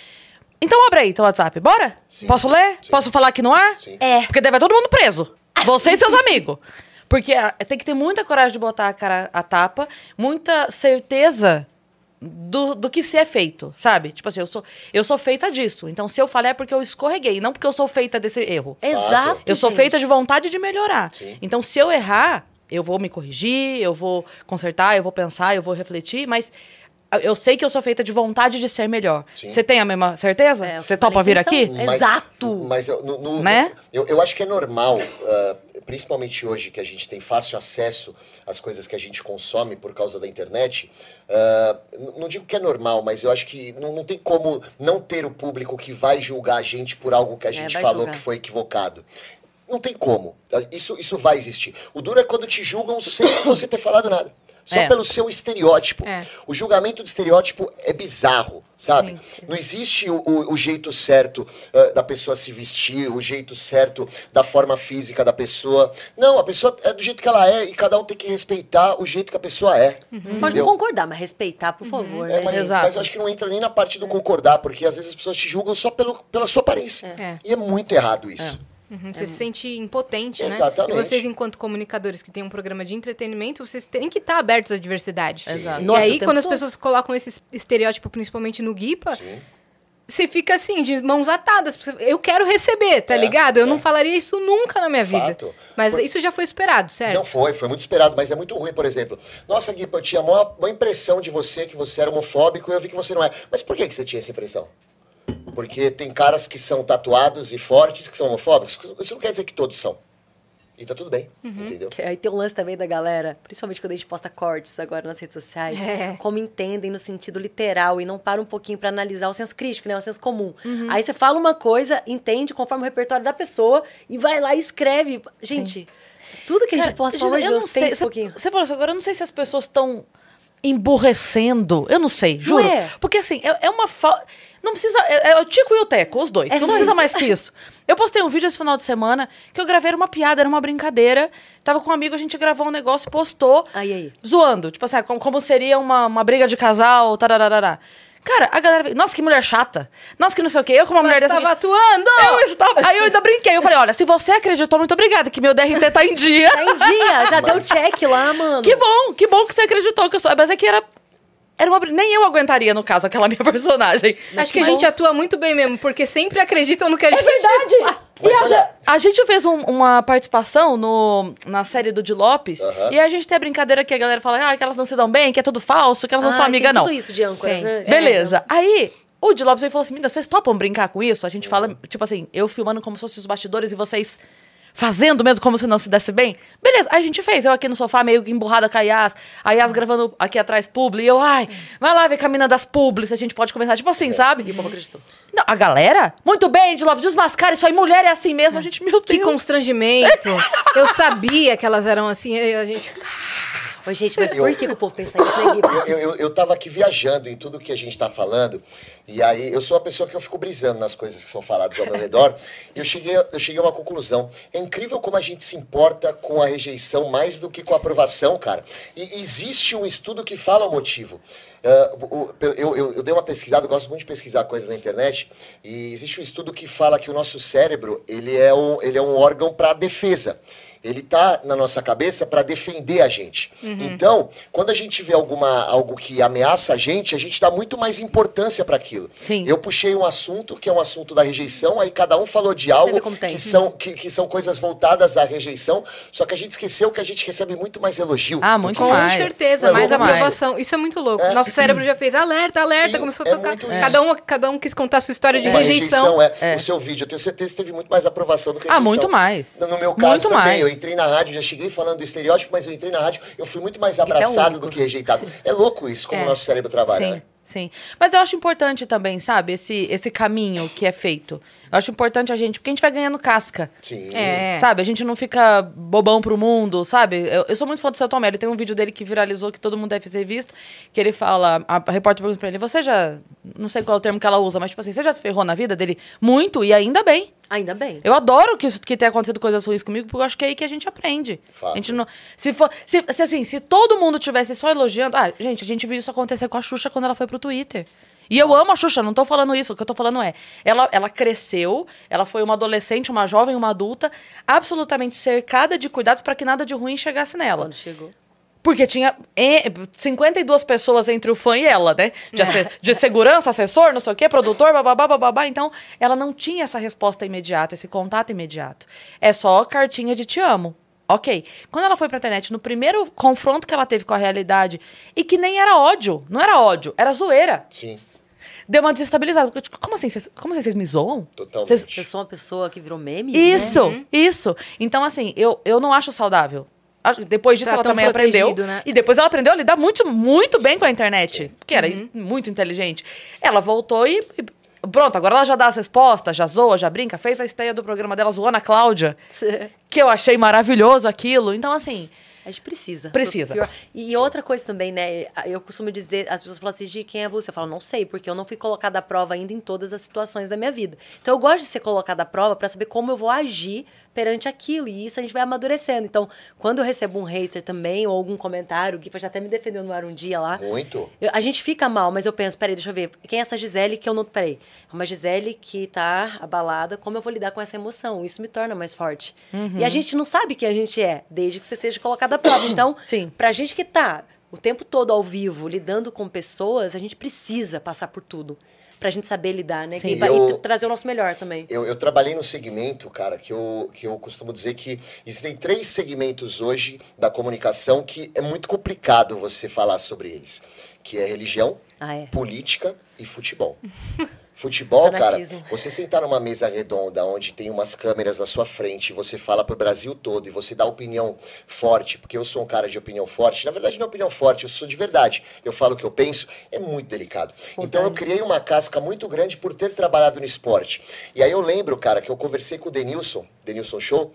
A: Então abre aí teu WhatsApp, bora?
D: Sim.
A: Posso ler?
D: Sim.
A: Posso falar aqui no ar?
D: Sim.
C: É.
A: Porque daí vai todo mundo preso. Você e seus amigos. Porque ah, tem que ter muita coragem de botar a cara a tapa, muita certeza do, do que se é feito, sabe? Tipo assim, eu sou, eu sou feita disso. Então, se eu falei é porque eu escorreguei, não porque eu sou feita desse erro.
C: Exato.
A: Eu sou
C: gente.
A: feita de vontade de melhorar.
D: Sim.
A: Então, se eu errar, eu vou me corrigir, eu vou consertar, eu vou pensar, eu vou refletir, mas eu sei que eu sou feita de vontade de ser melhor.
D: Sim.
A: Você tem a mesma certeza?
C: É,
A: Você topa vir aqui?
C: É. Exato.
D: Mas eu, no- no-
A: Né?
D: eu, eu acho que é normal, ah, principalmente hoje que a gente tem fácil acesso às coisas que a gente consome por causa da internet. ah, n- não digo que é normal, mas eu acho que não, não tem como não ter o público que vai julgar a gente por algo que a gente
C: vai
D: falou
C: julgar.
D: que foi equivocado. Não tem como. Isso, isso vai existir. O duro é quando te julgam sem você ter falado nada. Só
A: É.
D: pelo seu estereótipo.
B: É.
D: O julgamento do estereótipo é bizarro, sabe? Não existe o, o- o jeito certo ah, da pessoa se vestir, o jeito certo da forma física da pessoa. Não, a pessoa é do jeito que ela é e cada um tem que respeitar o jeito que a pessoa é.
C: Pode não concordar, mas respeitar, por favor.
D: É,
C: né,
D: mas?
A: Exato.
D: mas eu acho que não entra nem na parte do concordar, porque às vezes as pessoas te julgam só pelo, pela sua aparência.
B: É.
D: E é muito errado isso.
B: Uhum, Você se sente impotente, né?
D: Exatamente.
B: E vocês, enquanto comunicadores que têm um programa de entretenimento, vocês têm que estar abertos à diversidade.
A: Exato.
B: E
C: Nossa, o
B: aí, quando as
C: todo.
B: pessoas colocam esse estereótipo, principalmente no Guipa,
D: Sim.
B: você fica assim, de mãos atadas. Eu quero receber, tá
D: É,
B: ligado? Eu
D: é.
B: não falaria isso nunca na minha vida.
D: Fato.
B: Mas
D: Por-
B: isso já foi esperado, certo?
D: Não foi, foi muito esperado, mas é muito ruim, por exemplo. Nossa, Gui, eu tinha uma, uma impressão de você que você era homofóbico e eu vi que você não é. Mas por que, que você tinha essa impressão? Porque tem caras que são tatuados e fortes que são homofóbicos. Isso não quer dizer que todos são. E tá tudo bem, entendeu?
C: Aí tem um lance também da galera, principalmente quando a gente posta cortes agora nas redes sociais,
B: É.
C: como entendem no sentido literal e não para um pouquinho pra analisar o senso crítico, né? O senso comum. Aí você fala uma coisa, entende conforme o repertório da pessoa e vai lá e escreve. Gente, tudo que a gente
A: Cara,
C: posta,
A: Jesus, eu não sei.
C: pensa um
A: Você,
C: pouquinho.
A: você falou isso agora, eu não sei se as pessoas estão emburrecendo. Eu não sei, juro.
C: é?
A: Porque assim, é, é uma falta. Não precisa. É, é o Tico e o Teco, os dois.
C: É
A: não precisa
C: isso.
A: mais que isso. Eu postei um vídeo esse final de semana que eu gravei era uma piada, era uma brincadeira. Tava com um amigo, a gente gravou um negócio e postou.
C: Aí, aí.
A: Zoando. Tipo assim, como, como seria uma, uma briga de casal, tarararará. Cara, a galera. Nossa, que mulher chata. Nossa, que não sei o quê. Eu, com uma mulher dessa.
B: estava atuando!
A: Eu estava. Aí eu ainda brinquei. Eu falei, olha, se você acreditou, muito obrigada, que meu DRT tá em dia.
C: Tá em dia, já deu (laughs)
D: Mas-
C: check lá, mano.
A: Que bom, que bom que você acreditou que eu sou. Mas é que era. Era uma. Nem eu aguentaria, no caso, aquela (laughs) minha personagem.
B: Acho que a gente atua muito bem mesmo, porque sempre acreditam no que a gente
A: verdade.
D: Mas
A: E a-
D: olha-
A: a, gente fez um- uma participação no, na série do Di Lopes. E a gente tem a brincadeira que a galera fala ah, que elas não se dão bem, que é tudo falso, que elas não
C: Ah,
A: são amigas,
C: tem
A: não.
C: tudo isso de âncoras, né?
A: Beleza. Aí, o Di Lopes aí falou assim: Minda, vocês topam brincar com isso? A gente fala, tipo assim, eu filmando como se fossem os bastidores e vocês fazendo mesmo como se não se desse bem? Beleza, aí a gente fez. Eu aqui no sofá, meio que emburrada com a Yas, a Yas gravando aqui atrás publi, e eu, ai, vai lá ver com a mina das publi, se a gente pode começar, tipo assim, sabe?
C: E o povo acreditou.
A: Não, a galera, muito bem, de Lopes, desmascara isso aí, mulher é assim mesmo, a gente, meu
B: Que
A: Deus.
B: constrangimento. Eu sabia que elas eram assim, a gente. (laughs)
C: Oi, gente, mas por que, que o povo pensa isso, né?
D: Eu, eu, eu tava aqui viajando em tudo que a gente tá falando, e aí eu sou uma pessoa que eu fico brisando nas coisas que são faladas ao meu redor, e eu cheguei, eu cheguei a uma conclusão. É incrível como a gente se importa com a rejeição mais do que com a aprovação, cara. E existe um estudo que fala o motivo. O- eu, eu, eu dei uma pesquisada, gosto muito de pesquisar coisas na internet, e existe um estudo que fala que o nosso cérebro ele é um, ele é um órgão para defesa. Ele tá na nossa cabeça para defender a gente. Então, quando a gente vê alguma, algo que ameaça a gente, a gente dá muito mais importância para aquilo.
A: Sim.
D: Eu puxei um assunto que é um assunto da rejeição, aí cada um falou de algo que são, que, que são coisas voltadas à rejeição, só que a gente esqueceu que a gente recebe muito mais elogio.
A: Ah, muito
B: Com
A: mais.
B: certeza,
D: É
B: mais aprovação. Isso é muito louco.
D: É.
B: Nosso cérebro já fez alerta, alerta,
D: Sim,
B: começou a
D: é
B: tocar.
D: muito isso.
B: Cada um, cada um quis contar a sua história de
D: Uma
B: rejeição.
D: é, O seu vídeo, eu tenho certeza que teve muito mais aprovação do que
A: Ah,
D: rejeição.
A: muito mais.
D: No meu caso
A: Muito
D: também,
A: mais.
D: eu entrei na rádio, já cheguei falando do estereótipo, mas eu entrei na rádio, eu fui muito mais
C: é
D: abraçado
C: único.
D: do que rejeitado. É louco isso, como
B: É.
D: o nosso cérebro trabalha,
A: Sim,
D: né?
A: sim. Mas eu acho importante também, sabe, esse, esse caminho que é feito. Eu acho importante a gente, porque a gente vai ganhando casca.
D: Sim.
B: É.
A: Sabe, a gente não fica bobão pro mundo, sabe? Eu, eu sou muito fã do seu Tomé. Ele tem um vídeo dele que viralizou, que todo mundo deve ter visto, que ele fala, a, a repórter pergunta pra ele, você já, não sei qual é o termo que ela usa, mas tipo assim, você já se ferrou na vida dele? Muito, e ainda bem.
C: Ainda bem.
A: Eu adoro que, isso, que tenha acontecido coisas ruins comigo, porque eu acho que é aí que a gente aprende.
D: Fato.
A: A gente não, se, for, se, se assim, se todo mundo tivesse só elogiando. Ah, gente, a gente viu isso acontecer com a Xuxa quando ela foi pro Twitter. E eu amo a Xuxa, não tô falando isso. O que eu tô falando é. Ela, ela cresceu, ela foi uma adolescente, uma jovem, uma adulta, absolutamente cercada de cuidados para que nada de ruim chegasse nela.
C: Quando chegou.
A: Porque tinha é, 52 pessoas entre o fã e ela, né? De, (laughs) de segurança, assessor, não sei o quê, produtor, bababá, bababá. Então, ela não tinha essa resposta imediata, esse contato imediato. É só cartinha de te amo. Ok. Quando ela foi pra internet, no primeiro confronto que ela teve com a realidade, e que nem era ódio, não era ódio, era zoeira.
D: Sim,
A: Deu uma desestabilizada. Porque, tipo, como assim? Vocês, como assim? Vocês me zoam?
D: totalmente.
A: Vocês-
C: Eu sou uma pessoa que virou meme.
A: isso,
C: Né?
A: isso. Então, assim, eu, eu não acho saudável. Que Depois disso,
B: Tá
A: ela também aprendeu.
B: né?
A: E depois ela aprendeu a lidar muito, muito bem com a internet. Porque era muito inteligente. Ela voltou e, e Pronto, agora ela já dá as respostas, já zoa, já brinca. Fez a estreia do programa dela zoando a Cláudia. Que eu achei maravilhoso aquilo. Então, assim...
C: A gente precisa.
A: Precisa.
C: Pior- E outra coisa também, né? Eu costumo dizer, as pessoas falam assim, de quem é você? Eu falo, não sei, porque eu não fui colocada à prova ainda em todas as situações da minha vida. Então eu gosto de ser colocada à prova para saber como eu vou agir perante aquilo. E isso a gente vai amadurecendo. Então, quando eu recebo um hater também, ou algum comentário, o Gui já até me defendeu no ar um dia lá.
D: Muito.
C: Eu- a gente fica mal, mas eu penso, peraí, deixa eu ver. Quem é essa Gisele que eu não. Peraí. É uma Gisele que tá abalada. Como eu vou lidar com essa emoção? Isso me torna mais forte. E a gente não sabe quem a gente é, desde que você seja colocado à prova. (coughs) Então,
A: Sim.
C: pra gente que tá o tempo todo ao vivo, lidando com pessoas, a gente precisa passar por tudo. Pra gente saber lidar, né?
A: Sim.
C: E, vai- e
D: Eu-
C: trazer o nosso melhor também.
D: Eu, eu trabalhei no segmento, cara, que eu, que eu costumo dizer que existem três segmentos hoje da comunicação que é muito complicado você falar sobre eles. Que é religião,
C: Ah, é.
D: política e futebol. (laughs) Futebol, cara, você sentar numa mesa redonda onde tem umas câmeras na sua frente, você fala pro Brasil todo e você dá opinião forte, porque eu sou um cara de opinião forte. Na verdade, não é opinião forte, eu sou de verdade. Eu falo o que eu penso, é muito delicado. Então eu criei uma casca muito grande por ter trabalhado no esporte. E aí eu lembro, cara, que eu conversei com o Denilson, Denilson Show,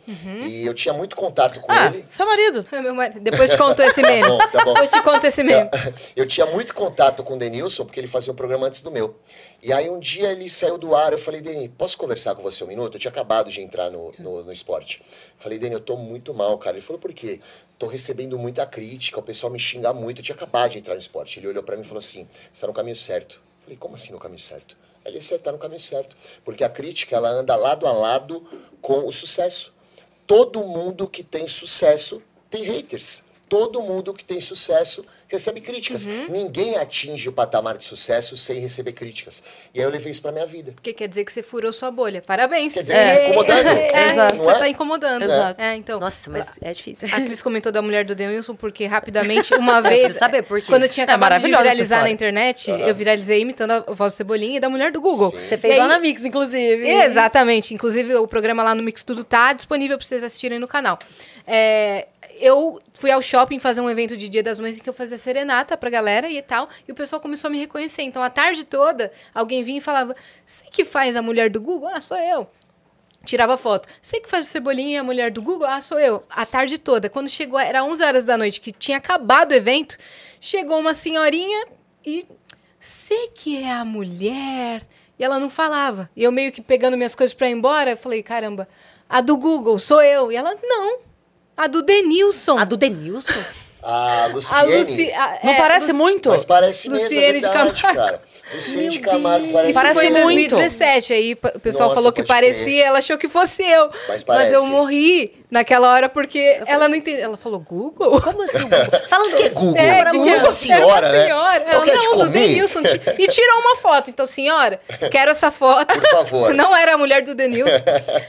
D: e eu tinha muito contato com
A: Ah,
D: ele.
A: seu marido.
B: É, meu marido. Depois te conto esse (laughs) meme.
D: bom, tá bom.
B: Depois te conto esse meme. (laughs)
D: Eu tinha muito contato com o Denilson, porque ele fazia um programa antes do meu. E aí um dia ele saiu do ar, eu falei, Deni, posso conversar com você um minuto? Eu tinha acabado de entrar no, no, no esporte. Falei, Deni, eu tô muito mal, cara. Ele falou, por quê? Tô recebendo muita crítica, o pessoal me xinga muito. Eu tinha acabado de entrar no esporte. Ele olhou pra mim e falou assim, você tá no caminho certo. Eu falei, como assim no caminho certo? Ele, você tá no caminho certo. Porque a crítica, ela anda lado a lado com o sucesso. Todo mundo que tem sucesso tem haters. todo mundo que tem sucesso recebe críticas.
B: Uhum.
D: Ninguém atinge o patamar de sucesso sem receber críticas. E aí eu levei isso pra minha vida.
B: Porque quer dizer que você furou sua bolha. Parabéns.
D: Quer dizer, você tá incomodando.
B: É,
A: Exato.
B: você
D: é?
B: tá incomodando.
A: Exato.
B: É, então.
C: Nossa, mas é difícil.
B: A Cris comentou da mulher do Denilson, porque rapidamente, (laughs) uma vez.
C: preciso saber por quê.
B: Quando eu tinha
A: É
B: acabado de
A: maravilhosa essa
B: viralizar na internet, eu viralizei imitando a voz do Cebolinha e da mulher do Google.
D: Sim.
C: Você fez
B: E
C: lá
B: aí-
C: na Mix, inclusive.
B: Exatamente. Inclusive, o programa lá no Mix Tudo tá disponível pra vocês assistirem no canal. É, eu fui ao shopping fazer um evento de Dia das Mães em que eu fazia serenata pra galera e tal, e o pessoal começou a me reconhecer. Então, a tarde toda, alguém vinha e falava: Você que faz a mulher do Google? Ah, sou eu. Tirava foto. Você que faz o Cebolinha e a mulher do Google? Ah, sou eu. A tarde toda. Quando chegou, era 11 horas da noite, que tinha acabado o evento, chegou uma senhorinha e. Você que é a mulher? E ela não falava. E eu meio que pegando minhas coisas pra ir embora, eu falei, caramba, a do Google, sou eu. E ela, não. A do Denilson.
C: A do Denilson? (laughs)
D: A
B: A
D: Luciene.
B: Luci... a-
A: Não
B: é,
A: parece
B: Luci-
A: muito?
D: Mas parece mesmo,
B: Luciene
D: é
B: de
D: verdade,
B: Camargo.
D: cara. De Camargo parece
B: Isso
A: Parece
B: foi em
A: muito.
B: 2017, aí o pessoal
D: Nossa,
B: falou que
D: pode
B: parecia,
D: crer.
B: ela achou que fosse eu.
D: Mas parece.
B: eu morri naquela hora porque ela não entendeu. Ela falou, Google?
C: Como assim? Falando
D: que é Google?
B: É, que
D: Google
B: era-
D: é senhora,
B: era uma
D: né?
B: senhora.
D: Então
B: Ela,
D: quer te
B: não, do
D: comer?
B: Denilson. Ti- E tirou uma foto. Então, senhora, quero essa foto.
D: Por favor. (laughs)
B: Não era a mulher do Denilson.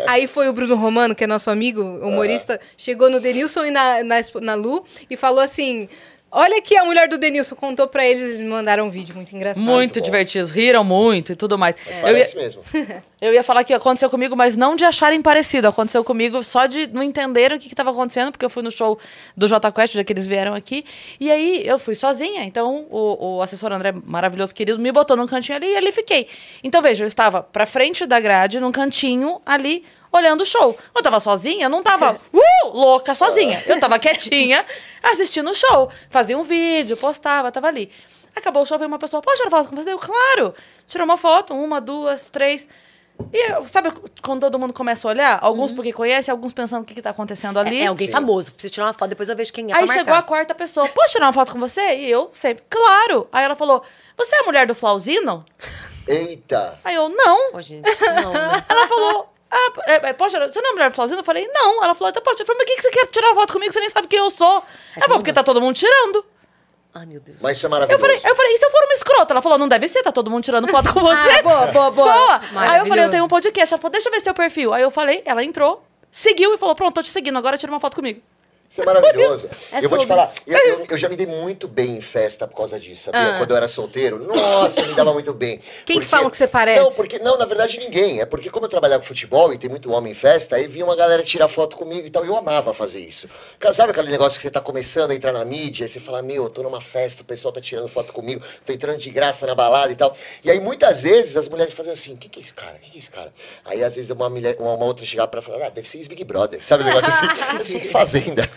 B: Aí foi o Bruno Romano, que é nosso amigo, humorista, chegou no Denilson e na, na, na Lu e falou assim... Olha aqui a mulher do Denilson, contou pra eles, eles me mandaram um vídeo muito engraçado.
A: Muito
D: bom.
A: divertidos, riram muito e tudo mais.
D: Mas
A: Eu ia,
D: mesmo. (laughs)
A: eu ia falar que aconteceu comigo, mas não de acharem parecido. Aconteceu comigo só de não entenderem o que estava acontecendo, porque eu fui no show do Jota Quest, já que eles vieram aqui. E aí eu fui sozinha. Então o, o assessor André, maravilhoso querido, me botou num cantinho ali e ali fiquei. Então veja, eu estava pra frente da grade, num cantinho ali, olhando o show. Eu tava sozinha, eu não tava (laughs) uh, louca sozinha. Eu tava quietinha, assistindo o show. Fazia um vídeo, postava, tava ali. Acabou o show, veio uma pessoa, pode tirar foto com você? Eu, claro! Tirou uma foto, uma, duas, três. E eu, sabe quando todo mundo começa a olhar? Alguns porque conhece, alguns pensando o que, que tá acontecendo ali.
C: É, é alguém
D: Sim.
C: famoso. Preciso tirar uma foto, depois eu vejo quem é
A: Aí chegou a quarta pessoa, posso tirar uma foto com você? E eu sempre, claro! Aí ela falou, você é a mulher do Flauzino?
D: Eita.
A: Aí eu, não.
C: Ô, gente, não, né? (laughs)
A: Ela falou, ah, é, é, pode tirar, você não é a mulher Flauzino? Eu falei, não. Ela falou, então pode. Eu falei, mas por que, que você quer tirar uma foto comigo? Você nem sabe quem eu sou. Ela falou, porque tá todo mundo tirando.
C: Ai, meu Deus.
D: Mas isso é
A: Eu
D: maravilhoso.
A: falei, eu falei, e se eu for uma escrota? Ela falou, não deve ser, tá todo mundo tirando foto com (laughs) você.
C: Ah, boa, boa, boa.
A: Aí eu falei, eu tenho um podcast. Ela falou, deixa eu ver seu perfil. Aí eu falei, ela entrou, seguiu e falou, pronto, tô te seguindo, agora tira uma foto comigo.
D: Isso é maravilhoso. (laughs)
C: É
D: eu vou te falar, eu, eu- eu já me dei muito bem em festa por causa disso, sabia? Quando eu era solteiro. Nossa, me dava muito bem.
B: Quem que falam que você parece?
D: Não, porque, não, na verdade ninguém. É porque como eu trabalhava com futebol e tem muito homem em festa, aí vinha uma galera tirar foto comigo e tal. E eu amava fazer isso. Sabe aquele negócio que você tá começando a entrar na mídia, e você fala, meu, eu tô numa festa, o pessoal tá tirando foto comigo, tô entrando de graça na balada e tal. E aí muitas vezes as mulheres faziam assim, quem que é esse cara? Quem que é esse cara? Aí às vezes uma, mulher, uma, uma outra chegava pra falar, ah, deve ser ex-Big Brother. Sabe o negócio assim? deve ser ex-fazenda.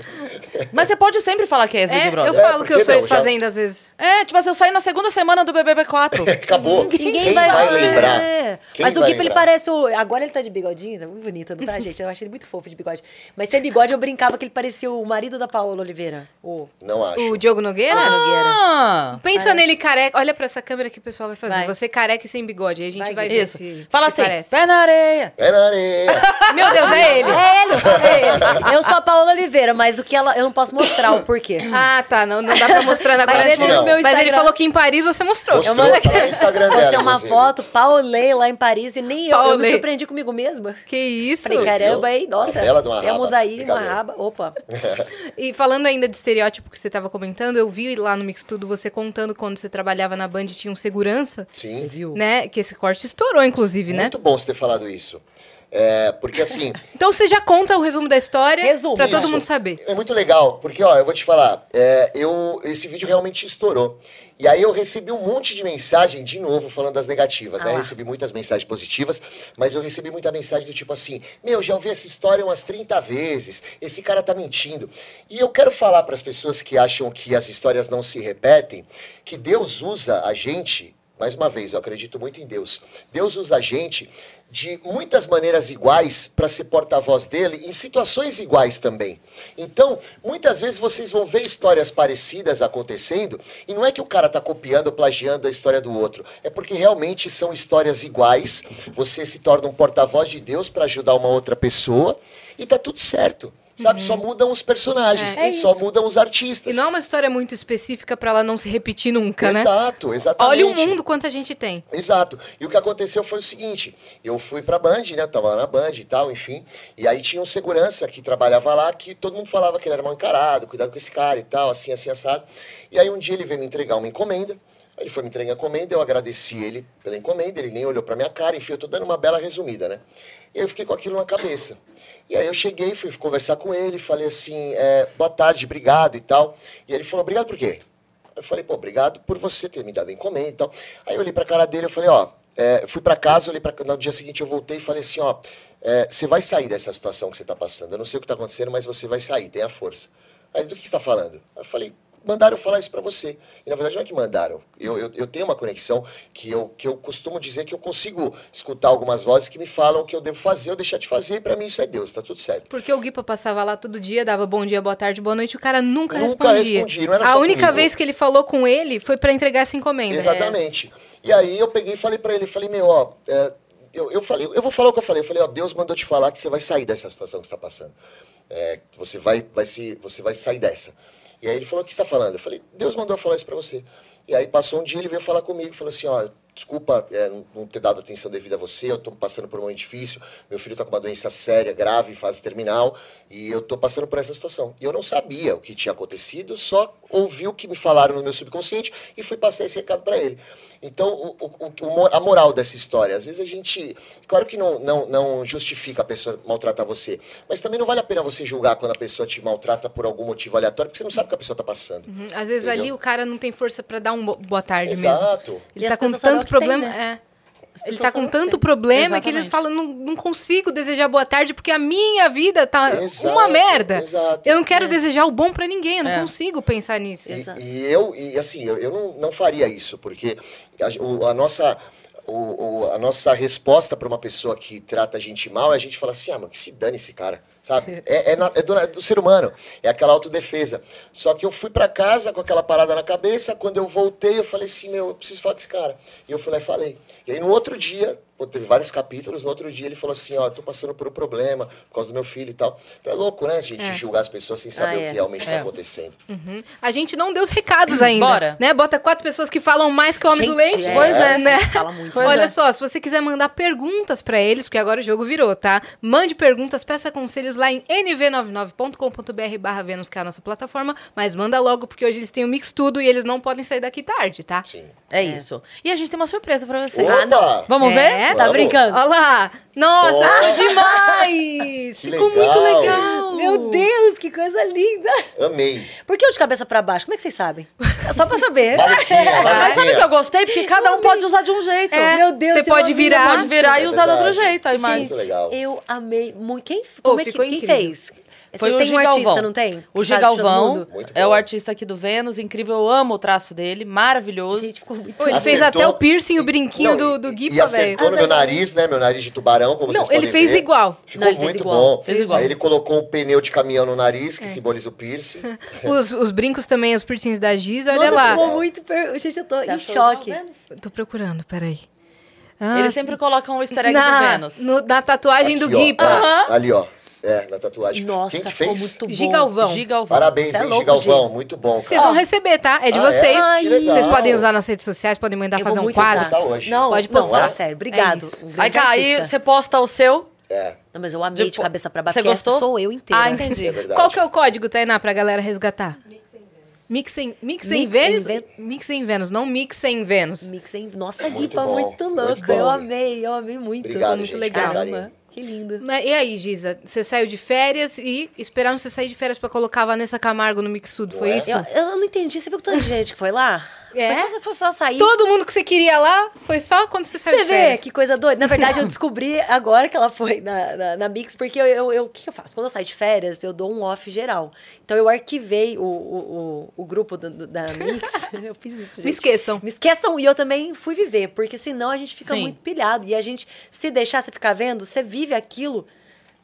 A: Mas você pode sempre falar que é ex-Big
B: É,
A: Brother.
B: eu
D: É,
B: falo que eu sou ex-fazenda às vezes.
A: É, tipo assim, eu saí na segunda semana do BBB4. (laughs)
D: Acabou.
C: Ninguém
D: Quem
C: vai,
D: vai, lembrar?
C: É.
D: Quem
C: Mas o Gui, ele parece o. Agora ele tá de bigodinho, tá muito bonito, não tá, gente? Eu achei ele muito fofo de bigode. Mas sem bigode eu brincava que ele parecia o marido da Paola Oliveira. O
D: Não acho.
B: O Diogo Nogueira?
C: Nogueira.
A: Ah,
B: Pensa nele careca. Olha pra essa câmera que o pessoal vai fazer.
C: Vai.
B: Você careca e sem bigode. Aí a gente
C: Vai,
B: vai, ver
A: isso.
B: se,
A: Fala
B: se
A: assim,
B: parece.
A: pé na areia.
D: É na areia. (laughs)
B: Meu Deus, é ele.
C: É ele, é ele. (laughs) Eu sou a Paola Oliveira, mas o que ela. Eu não posso mostrar o (coughs) porquê.
B: Ah, tá. Não, não dá pra mostrar agora.
C: Mas ele
B: mas ele falou que em Paris você mostrou.
D: Mostrou,
C: Eu mandei-
D: tá no Instagram dela,
C: Postei uma
D: inclusive.
C: foto, Paulei lá em Paris, e nem eu, eu me surpreendi comigo mesma.
B: Que isso?
C: Falei, caramba, aí, nossa,
D: uma
C: temos
D: raba.
C: aí uma raba. Opa. (laughs)
B: E falando ainda de estereótipo que você tava comentando, eu vi lá no Mix Tudo você contando quando você trabalhava na Band e tinha um segurança,
D: Sim.
C: Viu?
B: né? Que esse corte estourou, inclusive, né?
D: Muito bom você ter falado isso. É, porque assim. (laughs)
B: Então você já conta o resumo da história pra todo mundo saber.
D: É muito legal, porque ó, eu vou te falar, é, eu, esse vídeo realmente estourou. E aí eu recebi um monte de mensagem, de novo, falando das negativas, né?
C: Ah lá.
D: Recebi muitas mensagens positivas, mas eu recebi muita mensagem do tipo assim: Meu, já ouvi essa história umas 30 vezes, esse cara tá mentindo. E eu quero falar para as pessoas que acham que as histórias não se repetem, que Deus usa a gente, mais uma vez, eu acredito muito em Deus. Deus usa a gente de muitas maneiras iguais para ser porta-voz dele em situações iguais também. Então, muitas vezes vocês vão ver histórias parecidas acontecendo e não é que o cara tá copiando ou plagiando a história do outro, é porque realmente são histórias iguais. Você se torna um porta-voz de Deus para ajudar uma outra pessoa e tá tudo certo. Sabe? Só mudam os personagens,
C: É. É
D: só
C: isso.
D: mudam os artistas.
B: E não é uma história muito específica pra ela não se repetir nunca, né?
D: Exato, exatamente.
B: Olha o mundo quanto a gente tem.
D: Exato. E o que aconteceu foi o seguinte: eu fui pra Band, né? Eu tava lá na Band e tal, enfim. E aí tinha um segurança que trabalhava lá que todo mundo falava que ele era mal encarado, cuidado com esse cara e tal, assim, assim, assado. E aí um dia ele veio me entregar uma encomenda. Ele foi me entregar a encomenda, eu agradeci ele pela encomenda, ele nem olhou pra minha cara, enfim, eu tô dando uma bela resumida, né? E eu fiquei com aquilo na cabeça. E aí eu cheguei, fui conversar com ele, falei assim, é, boa tarde, obrigado e tal. E ele falou, obrigado por quê? Eu falei, pô, obrigado por você ter me dado a encomenda e tal. Aí eu olhei pra cara dele, eu falei, ó, é, fui pra casa, olhei pra no dia seguinte eu voltei e falei assim, ó, é, você vai sair dessa situação que você tá passando. Eu não sei o que tá acontecendo, mas você vai sair, tenha força. Aí ele, do que você tá falando? Eu falei, mandaram falar isso pra você. E na verdade não é que mandaram. Eu, eu, eu tenho uma conexão que eu, que eu costumo dizer que eu consigo escutar algumas vozes que me falam o que eu devo fazer ou deixar de fazer, e pra mim isso é Deus, tá tudo certo.
B: Porque o Guipa passava lá todo dia, dava bom dia, boa tarde, boa noite, o cara nunca,
D: Nunca
B: respondia.
D: respondia, não era
B: a única
D: comigo.
B: vez que ele falou com ele foi pra entregar essa encomenda.
D: Exatamente. E aí eu peguei e falei pra ele, falei, meu, ó, é, eu, eu falei, eu vou falar o que eu falei. Eu falei, ó, Deus mandou te falar que você vai sair dessa situação que você está passando. É, você vai, vai se, você vai sair dessa. E aí ele falou, o que você está falando? Eu falei, Deus mandou falar isso pra você. E aí passou um dia, ele veio falar comigo, falou assim, ó, desculpa é, não- ter dado atenção devida a você, eu tô passando por um momento difícil, meu filho tá com uma doença séria, grave, fase terminal, e eu tô passando por essa situação. E eu não sabia o que tinha acontecido, só ouvi o que me falaram no meu subconsciente e fui passar esse recado para ele. Então, o, o- o- a moral dessa história, às vezes a gente, claro que não, não, não justifica a pessoa maltratar você, mas também não vale a pena você julgar quando a pessoa te maltrata por algum motivo aleatório, porque você não sabe o que a pessoa tá passando.
B: Uhum. Às vezes
D: Entendeu?
B: ali o cara não tem força pra dar um bo- boa tarde mesmo.
D: Exato.
B: Ele
C: E
B: tá
C: as
B: com tanto
C: tem,
B: problema.
C: né?
B: É. Ele tá com tanto
C: tem.
B: problema que ele
A: Exatamente.
B: fala: não, não consigo desejar boa tarde porque a minha vida tá
D: Exato,
B: uma merda.
D: exato.
B: Eu não quero desejar o bom pra ninguém, eu não
A: É.
B: consigo pensar nisso.
D: E, e eu, e assim, eu, eu não, não faria isso, porque a, o- a nossa. o- o- a nossa resposta para uma pessoa que trata a gente mal é a gente falar assim, ah, mas que se dane esse cara, sabe? É, é na- é do, é do ser humano, é aquela autodefesa. Só que eu fui para casa com aquela parada na cabeça, quando eu voltei, eu falei assim, meu, eu preciso falar com esse cara. E eu fui lá e falei. E aí no outro dia, pô, teve vários capítulos, no outro dia ele falou assim, ó, eu tô passando por um problema por causa do meu filho e tal. Então é louco, né, a gente
B: É.
D: julgar as pessoas sem saber
C: Ah,
D: o
C: é.
D: que realmente está
A: É.
D: acontecendo.
B: Uhum. A gente não deu os recados (clears throat) ainda.
A: Bora.
B: Né? Bota quatro pessoas que falam mais que o homem do
C: Gente,
B: leite.
C: é.
B: Pois é, né?
C: Fala muito.
A: Pois
B: Olha
A: é.
B: só, se você quiser mandar perguntas pra eles, porque agora o jogo virou, tá? Mande perguntas, peça conselhos lá em nv99.com.br barra Vênus, que é a nossa plataforma, mas manda logo, porque hoje eles têm o Mix Tudo e eles não podem sair daqui tarde, tá?
D: Sim.
A: É isso. E a gente tem uma surpresa pra você.
D: Opa!
A: Vamos
B: É?
A: ver?
C: Você tá
D: Vamos.
C: brincando?
B: Olha lá! Nossa, ah, demais!
D: Que
B: Ficou
D: legal.
B: muito legal!
C: Meu Deus, que coisa linda!
D: Amei.
C: Por que eu de cabeça pra baixo? Como é que vocês sabem? É só pra saber.
D: Maluquinha, (laughs)
A: Mas sabe o que eu gostei? Porque cada um pode usar de um jeito.
B: É,
C: Meu Deus,
B: você pode virar.
A: Você pode virar e
D: É
A: usar de outro jeito a imagem.
D: Muito legal.
C: Eu amei muito. Quem,
B: Oh,
C: como é que,
B: ficou
C: quem
B: incrível.
C: fez?
A: Foi
C: Vocês
A: o
C: têm um
A: Gigalvão.
C: artista, não tem?
A: O
C: mundo?
D: Muito
A: é o artista aqui do Vênus, incrível, eu amo o traço dele, maravilhoso.
C: Gente, ficou muito
B: Pô, ele fez até o piercing, o
D: E-
B: brinquinho
D: não,
B: do, do
D: e-
B: Guipa,
D: E acertou
B: velho.
D: no meu nariz, né? Meu nariz de tubarão, como
B: Não,
D: vocês podem
B: ele fez
D: ver.
B: igual.
D: Ficou
C: Não, ele fez
D: muito
C: igual.
D: bom.
A: Fez igual.
D: Aí ele colocou um pneu de caminhão no nariz,
B: É.
D: que simboliza o piercing. (laughs)
B: Os, os brincos também, os piercings da Giza, olha
C: Nossa,
B: lá.
C: ficou muito... Per... Gente, eu tô
A: Você
C: em
A: achou
C: choque.
A: o Vênus?
B: Tô procurando, peraí. Ah,
A: Eles sempre colocam o easter egg do
B: na,
A: Vênus.
B: no- na tatuagem do
D: Aqui, ó.
B: Guipa.
D: É, Ali, ó. É, na tatuagem.
C: Nossa,
D: Quem que
C: ficou
D: fez?
C: muito bom.
B: Gigalvão.
A: Gigalvão.
D: Parabéns,
C: é
D: hein,
C: louco,
D: Gigalvão.
C: Gi.
D: Muito bom,
B: Vocês vão receber, tá? É de
D: Ah,
B: vocês.
D: é? Que legal.
B: Vocês podem usar nas redes sociais, podem mandar
C: Eu
B: fazer
C: vou
B: um
C: muito
B: quadro.
C: usar.
D: Tá hoje.
C: Não,
B: Pode
C: não,
B: postar.
C: tá sério. Obrigado.
B: É isso.
C: Um
A: Aí,
C: grande
A: cá, aí
C: artista.
A: você posta o seu.
D: É,
C: Não, mas eu amei de
A: Tipo,
C: cabeça pra baixo.
A: Você
C: porque essa
A: gostou?
C: sou eu inteira.
A: Ah, entendi.
D: é verdade.
B: Qual que é o código, Tainá, pra galera resgatar? Mix em, mix em
C: Mix em
B: Vênus?
C: Vê-
B: Mix em Vênus, não Mix em Vênus.
C: Mix, hein? Nossa,
D: Muito
C: Guipa,
D: bom,
C: muito
D: muito
C: louco.
D: bom.
C: Eu amei, eu amei muito.
D: Obrigado,
B: muito
D: gente.
B: legal.
D: pelo carinho.
C: Caramba, que lindo.
B: Mas e aí, Giza? Você saiu de férias e esperaram você sair de férias pra colocar a Vanessa Camargo no Mix Tudo, foi
D: Não
B: isso?
C: Eu, eu não entendi. Você viu que tanta gente que foi lá?
B: É?
C: Foi só, foi só sair.
B: Todo mundo que você queria lá foi só quando você saiu
C: Você
B: de
C: vê
B: férias.
C: que coisa doida. Na (laughs) verdade, eu descobri agora que ela foi na, na, na Mix, porque eu, eu, eu- o que eu faço? Quando eu saio de férias, eu dou um off geral. Então eu arquivei o, o, o, o grupo do- do- da Mix. (laughs) eu fiz isso, gente.
B: Me esqueçam.
C: Me esqueçam e eu também fui viver, porque senão a gente fica
A: Sim.
C: muito pilhado. E a gente, se deixar você ficar vendo, você vive aquilo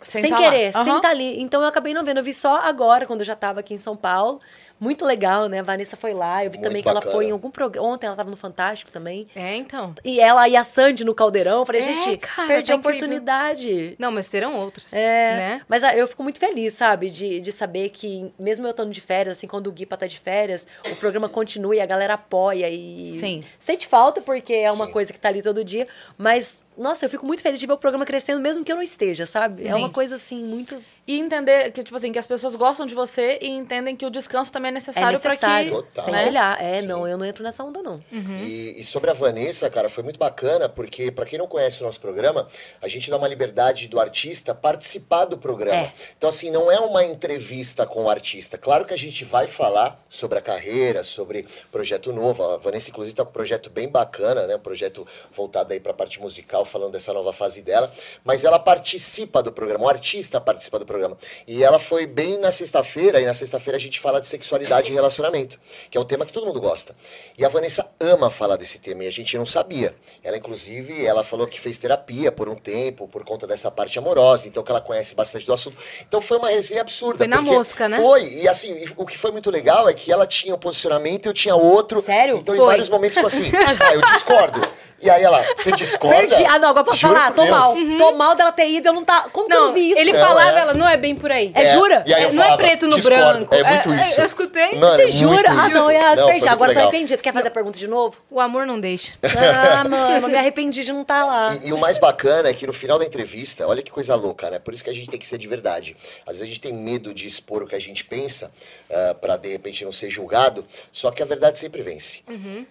A: Sem
C: sem,
A: tá
C: querer,
A: lá.
C: sem estar ali. Então eu acabei não vendo. Eu vi só agora, quando eu já estava aqui em São Paulo. Muito legal, né? A Vanessa foi lá, eu vi
D: Muito
C: também que ela
D: bacana.
C: foi em algum programa. Ontem ela tava no Fantástico também.
B: É, então.
C: E ela e a Sandy no Caldeirão. Eu falei,
B: É,
C: gente,
B: cara,
C: perdi
B: tá
C: a
B: incrível.
C: oportunidade.
B: Não, mas terão outras.
C: É,
B: Né?
C: mas ah, eu fico muito feliz, sabe, de, de saber que, mesmo eu estando de férias, assim, quando o Guipa tá de férias, o programa continua e a galera apoia e
A: Sim.
C: sente falta, porque é uma
D: Sim.
C: coisa que tá ali todo dia, mas, nossa, eu fico muito feliz de ver o programa crescendo, mesmo que eu não esteja, sabe? É
A: Sim.
C: uma coisa, assim, muito...
A: E entender que, tipo assim, que as pessoas gostam de você e entendem que o descanso também é
C: É
A: necessário,
C: necessário,
A: pra
D: Total.
A: que.
C: sem olhar. É,
D: Sim.
C: não, eu não entro nessa onda, não.
D: E, e sobre a Vanessa, cara, foi muito bacana, porque pra quem não conhece o nosso programa, a gente dá uma liberdade do artista participar do programa.
C: É.
D: Então, assim, não é uma entrevista com o artista. Claro que a gente vai falar sobre a carreira, sobre projeto novo. A Vanessa, inclusive, tá com um projeto bem bacana, né? Um projeto voltado aí pra parte musical, falando dessa nova fase dela. Mas ela participa do programa, o artista participa do programa. E ela foi bem na sexta-feira, e na sexta-feira a gente fala de sexualidade e relacionamento, que é um tema que todo mundo gosta. E a Vanessa ama falar desse tema, e a gente não sabia. Ela, inclusive, ela falou que fez terapia por um tempo, por conta dessa parte amorosa, então que ela conhece bastante do assunto. Então foi uma resenha absurda.
B: Foi na mosca, né?
D: Foi, e assim, e o que foi muito legal é que ela tinha um posicionamento, eu tinha outro.
C: Sério?
D: Então em
B: Foi.
D: vários momentos ficou assim, (laughs) ah, eu discordo. E aí ela, você discorda?
C: Perdi. Ah, não, agora posso
D: Juro
C: falar? Tô
D: Deus.
C: mal. Tô mal dela ter ido, eu não tá... Como que eu
B: Não,
C: não vi isso?
B: ele
D: Não,
B: falava,
D: é.
B: ela não é bem por aí.
C: É, jura?
D: E aí eu
B: É, não é
D: falava,
B: preto no
D: discordo.
B: branco.
D: É muito
B: É,
D: isso.
B: eu escutei.
D: É
C: Você jura? Ah, não, eu
D: Não, muito
C: Agora eu tô
D: legal.
C: arrependida. Quer fazer a pergunta de novo?
B: O amor não deixa.
C: Ah, mano, eu me arrependi de não estar lá.
D: E, e o mais bacana é que no final da entrevista, olha que coisa louca, né? Por isso que a gente tem que ser de verdade. Às vezes a gente tem medo de expor o que a gente pensa, ah, pra de repente não ser julgado, só que a verdade sempre vence.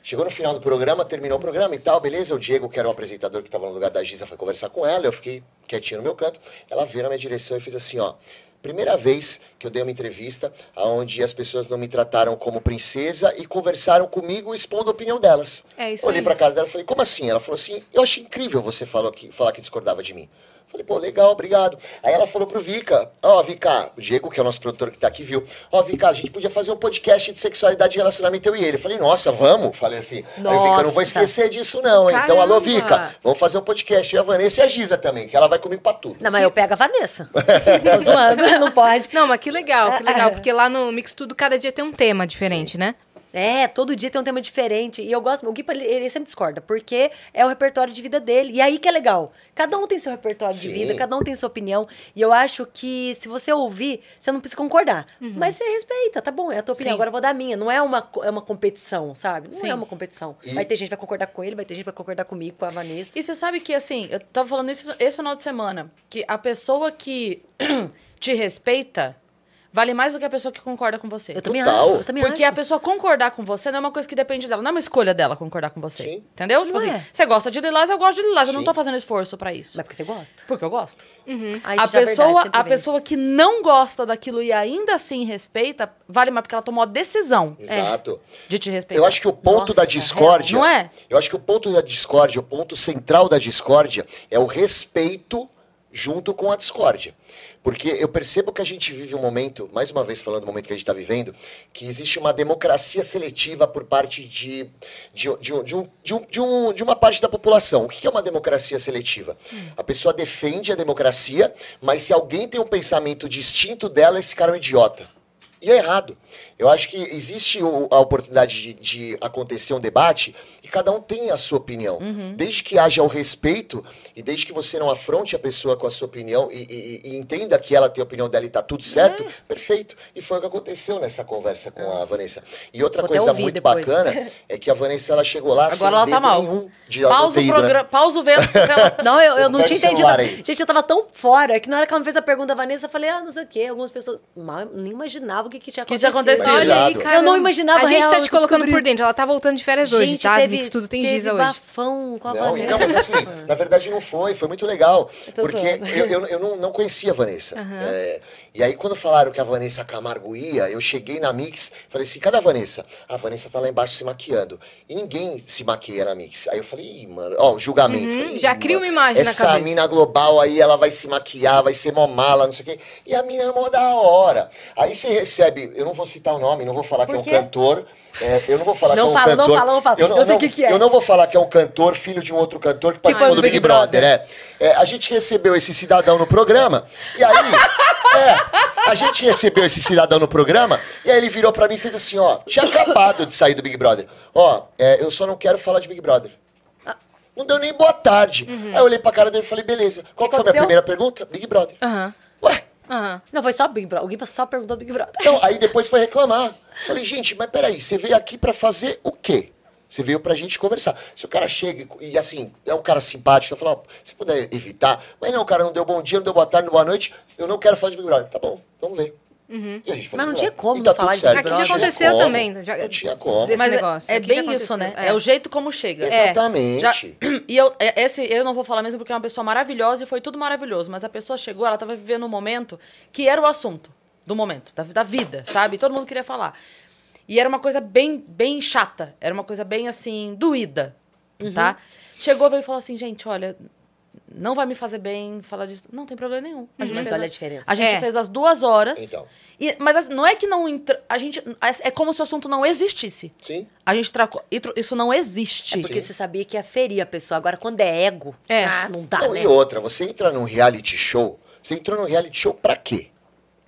D: Chegou no final do programa, terminou o programa e tal, beleza? O Diego, que era o apresentador que estava no lugar da Giza, foi conversar com ela, eu fiquei quietinho no meu canto. Ela veio na minha direção e fez assim, ó. Primeira vez que eu dei uma entrevista onde as pessoas não me trataram como princesa e conversaram comigo expondo a opinião delas.
B: É isso
D: Olhei pra cara dela e falei, como assim? Ela falou assim, eu achei incrível você falou que, falar que discordava de mim. Falei, pô, legal, obrigado. Aí ela falou pro Vika, ó, Vika, o Diego, que é o nosso produtor que tá aqui, viu? Ó, Vika, a gente podia fazer um podcast de sexualidade e relacionamento, eu e ele. Falei, nossa, vamos? Falei assim. Aí o Vika, eu não vou
C: Nossa.
D: esquecer disso não, hein? Então, alô,
B: Caramba.
D: Vika, vamos fazer um podcast. E a Vanessa e a Giza também, que ela vai comigo pra tudo.
C: Não, mas eu pego a Vanessa. (laughs) Tô zoando, (laughs) não pode.
B: Não, mas que legal, que legal. (laughs) Porque lá no Mix Tudo, cada dia tem um tema diferente, né?
C: É, todo dia tem um tema diferente. E eu gosto. O Guipa, ele, sempre discorda, porque é o repertório de vida dele. E aí que é legal. Cada um tem seu repertório de
D: Sim.
C: vida, cada um tem sua opinião. E eu acho que se você ouvir, você não precisa concordar. Mas você respeita, tá bom, é a tua opinião.
A: Sim.
C: Agora eu vou dar a minha. Não é uma, é uma competição, sabe? Não
A: Sim.
C: é uma competição.
D: E-
C: Vai ter gente que vai concordar com ele, vai ter gente que vai concordar comigo, com a Vanessa.
A: E você sabe que, assim, eu tava falando isso esse final de semana, que a pessoa que (clears throat) te respeita vale mais do que a pessoa que concorda com você.
C: Eu também
D: Total.
C: acho. Eu também
A: Porque
C: acho.
A: a pessoa concordar com você não é uma coisa que depende dela, não é uma escolha dela concordar com você.
D: Sim.
A: Entendeu? Tipo
C: Não
A: assim,
C: é.
A: você gosta de lilás, eu gosto de lilás, eu não
D: Sim.
A: tô fazendo esforço pra isso.
C: Mas porque você gosta.
A: Porque eu gosto.
C: Ai,
A: a
C: é
A: pessoa,
C: verdade,
A: a pessoa que não gosta daquilo e ainda assim respeita, vale mais porque ela tomou a decisão
D: Exato.
A: de te respeitar.
D: Eu acho que o ponto
C: Nossa,
D: da discórdia.
A: real. Não é?
D: Eu acho que o ponto da discórdia, o ponto central da discórdia é o respeito junto com a discórdia. Porque eu percebo que a gente vive um momento, mais uma vez falando do momento que a gente está vivendo, que existe uma democracia seletiva por parte de, de, de, de, um, de, um, de, um- de uma parte da população. O que é uma democracia seletiva? A pessoa defende a democracia, mas se alguém tem um pensamento distinto dela, esse cara é um idiota. E é errado. Eu acho que existe a oportunidade de, de acontecer um debate cada um tem a sua opinião. Desde que haja o respeito e desde que você não afronte a pessoa com a sua opinião e, e- e entenda que ela tem a opinião dela e tá tudo certo, perfeito. E foi o que aconteceu nessa conversa com a Vanessa. E outra
C: Vou
D: coisa muito
C: depois.
D: bacana (laughs) é que a Vanessa ela chegou lá sem
A: Agora ela tá mal.
D: nenhum de
A: Pausa o
D: né?
A: programa, pausa o vento porque ela... (laughs)
C: Não, eu, eu não tinha entendido.
D: aí.
C: Gente, eu tava tão fora que na hora que ela me fez a pergunta da Vanessa, eu falei, ah, não sei o quê. Algumas pessoas mal, nem imaginavam o que, que tinha
A: Que tinha
C: acontecido.
A: acontecido.
B: Olha aí, cara.
C: Eu não imaginava
B: A gente
C: real,
B: tá te colocando por dentro. Ela tá voltando de férias hoje,
C: Gente,
B: tá?
C: teve,
B: Mix Tudo tem Giza hoje.
C: bafão com a
D: Não,
C: Vanessa.
D: não, mas assim, (laughs) na verdade não foi, foi muito legal.
C: tô
D: Porque
C: zoando.
D: eu, eu, eu não, não conhecia a Vanessa. É, e aí, quando falaram que a Vanessa Camargo ia, eu cheguei na Mix, falei assim: cadê a Vanessa? A Vanessa tá lá embaixo se maquiando. E ninguém se maquia na Mix. Aí eu falei, Ih, mano, ó, o julgamento.
B: Uhum,
D: Falei, "Ih,
B: já cria uma imagem na
D: Essa
B: cabeça."
D: mina global aí, ela vai se maquiar, vai ser mó mala, não sei o quê. E a mina é mó da hora. Aí você recebe, eu não vou citar o nome, não vou falar que é um
C: quê?
D: cantor. É, eu não vou falar
C: Não
D: que é um
C: fala, não
D: cantor.
C: fala, não fala.
D: Eu, não,
C: Eu sei
D: não,
C: quem que é?
D: Eu não vou falar que é um cantor, filho de um outro cantor que participou
A: do
D: Big,
A: Big
D: Brother, é. É, A gente recebeu esse cidadão no programa, e aí. (laughs) é, a gente recebeu esse cidadão no programa, e aí ele virou pra mim e fez assim: ó, tinha acabado de sair do Big Brother. Ó, é, eu só não quero falar de Big Brother. Não deu nem boa tarde. Aí eu olhei pra cara dele e falei, beleza. Qual que foi a minha primeira pergunta? Big Brother.
B: Aham.
D: Ué,
B: Aham.
C: Não, foi só Big Brother. O Guipa só perguntou do Big Brother.
D: Não, aí depois foi reclamar. Falei, gente, mas peraí, você veio aqui pra fazer o quê? Você veio pra gente conversar. Se o cara chega e, assim, é um cara simpático, eu falo, ó, se puder evitar, mas não, o cara não deu bom dia, não deu boa tarde, não deu boa noite, eu não quero falar de Big Brother. Tá bom, vamos ver. E a gente foi
C: Mas não tinha como
D: tá
C: falar
D: certo.
B: Aqui já aconteceu
D: como.
B: também. Já-
D: Não tinha como.
B: Desse
A: Mas é-
B: negócio.
A: é
B: já
A: bem isso, né?
B: é.
A: É. o jeito como chega.
B: É.
D: Exatamente.
A: Já- (clears throat) e eu, é- esse eu não vou falar mesmo porque é uma pessoa maravilhosa e foi tudo maravilhoso. Mas a pessoa chegou, ela tava vivendo um momento que era o assunto do momento, da, da vida, sabe? Todo mundo queria falar. E era uma coisa bem, bem chata. Era uma coisa bem assim, doída. Tá? Chegou, veio e falou assim, gente, olha, não vai me fazer bem falar disso. Não tem problema nenhum. A gente
C: Mas
A: fez
C: olha
A: a-
C: a diferença.
A: A gente
B: É.
A: fez as duas horas.
D: Então.
A: E- mas não é que não entra. A gente. É como se o assunto não existisse.
D: Sim.
A: A gente tracou. Isso não existe.
C: É porque você sabia que ia ferir a pessoa. Agora, quando é ego,
B: É.
C: ah, não dá,
D: Não,
C: né?
D: e outra, você entra num reality show, você entrou num reality show pra quê?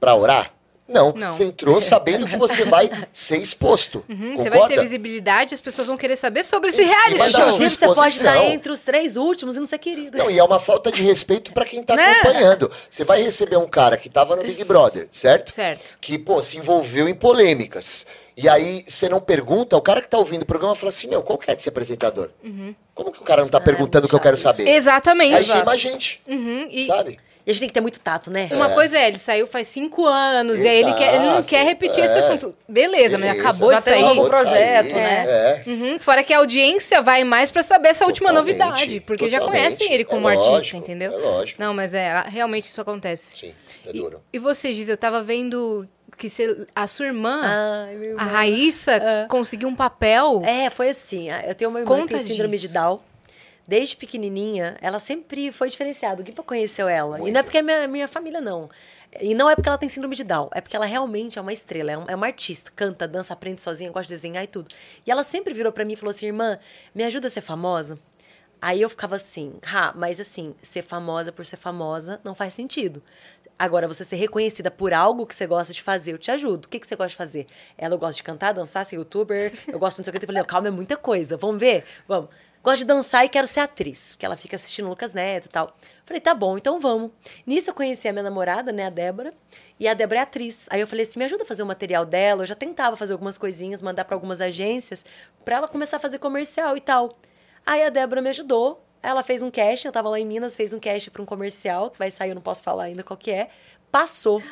D: Pra orar? Não,
B: Não.
D: você entrou sabendo que você vai (laughs) ser exposto.
B: Uhum, você vai ter visibilidade, as pessoas vão querer saber sobre esse reality show.
C: Inclusive, você pode estar entre os três últimos e não ser querido.
D: Não, e é uma falta de respeito pra quem tá
A: Né?
D: acompanhando. Você vai receber um cara que tava no Big Brother, certo?
B: Certo.
D: Que, pô, se envolveu em polêmicas. E aí você não pergunta, o cara que tá ouvindo o programa fala assim: meu, qual que é desse apresentador?
B: Uhum.
D: Como que o cara não tá perguntando o que eu quero saber?
B: Exatamente.
D: Aí queima a gente,
B: Uhum, e
D: sabe?
C: E a gente tem que ter muito tato, né?
B: uma coisa é, ele saiu faz cinco anos, e aí ele, quer, ele não
D: Exato,
B: quer repetir esse
D: é.
B: assunto. Beleza, mas
D: Beleza.
B: acabou
A: Já
B: de
A: tem um
B: sair.
A: novo
D: Acabou
A: projeto,
D: sair,
A: né?
D: É.
B: Uhum, fora que a audiência vai mais pra saber essa última
D: Totalmente,
B: novidade, porque já conhecem ele
D: É
B: como artista,
D: lógico,
B: entendeu?
D: é lógico.
B: Não, mas é, realmente isso acontece.
D: Sim, é
B: E,
D: duro.
B: e você, Giz, eu tava vendo que você- a sua irmã,
C: Ai, meu irmão.
B: a Raíssa, conseguiu um papel.
C: É, foi assim. Eu tenho uma irmã
B: Conta
C: que tem síndrome
B: disso.
C: de Down. Desde pequenininha, ela sempre foi diferenciada. O Guipa conheceu ela. E
D: Muito.
C: não é porque é minha, minha família, não. E não é porque ela tem síndrome de Down. É porque ela realmente é uma estrela. É, um- é uma artista. Canta, dança, aprende sozinha, gosta de desenhar e tudo. E ela sempre virou pra mim e falou assim, irmã, me ajuda a ser famosa? Aí eu ficava assim, ah, mas assim, ser famosa por ser famosa não faz sentido. Agora, você ser reconhecida por algo que você gosta de fazer, eu te ajudo. O que, que você gosta de fazer? Ela gosta de cantar, dançar, ser youtuber, eu gosto não sei o que. Eu falei, não, calma, é muita coisa. Vamos ver? Vamos. Gosto de dançar e quero ser atriz, porque ela fica assistindo Lucas Neto e tal. Falei, tá bom, então vamos. Nisso eu conheci a minha namorada, né, a Débora, e a Débora é atriz. Aí eu falei assim, me ajuda a fazer o material dela. Eu já tentava fazer algumas coisinhas, mandar para algumas agências, pra ela começar a fazer comercial e tal. Aí a Débora me ajudou. Ela fez um casting, eu tava lá em Minas, fez um casting para um comercial, que vai sair, eu não posso falar ainda qual que é. Passou.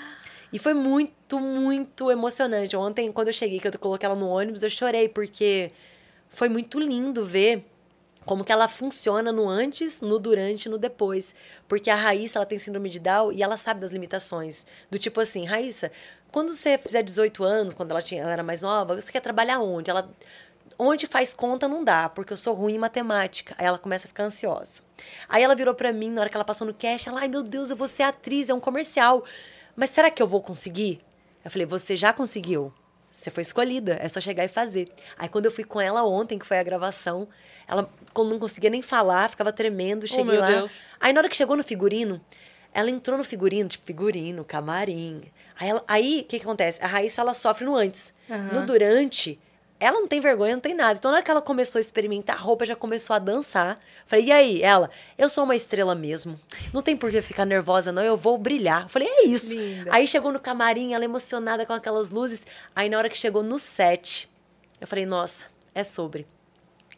C: E foi muito, muito emocionante. Ontem, quando eu cheguei, que eu coloquei ela no ônibus, eu chorei, porque foi muito lindo ver como que ela funciona no antes, no durante no depois. Porque a Raíssa, ela tem síndrome de Down e ela sabe das limitações. Do tipo assim, Raíssa, quando você fizer 18 anos, quando ela, tinha, ela era mais nova, você quer trabalhar onde? Ela onde faz conta não dá, porque eu sou ruim em matemática. Aí ela começa a ficar ansiosa. Aí ela virou pra mim, na hora que ela passou no cash, ela, ai meu Deus, eu vou ser atriz, é um comercial. Mas será que eu vou conseguir? Eu falei, você já conseguiu. Você foi escolhida, é só chegar e fazer. Aí quando eu fui com ela ontem, que foi a gravação, ela quando não conseguia nem falar, ficava tremendo, cheguei
A: meu
C: lá.
A: Deus.
C: Aí na hora que chegou no figurino, ela entrou no figurino, tipo, figurino, camarim. Aí, o que, que acontece? A Raíssa, ela sofre no antes. No durante, ela não tem vergonha, não tem nada. Então, na hora que ela começou a experimentar a roupa, já começou a dançar. Falei, e aí? Ela, eu sou uma estrela mesmo. Não tem por que ficar nervosa, não. Eu vou brilhar. Falei, é isso.
B: Linda.
C: Aí chegou no camarim, ela emocionada com aquelas luzes. Aí, na hora que chegou no set, eu falei, nossa, é sobre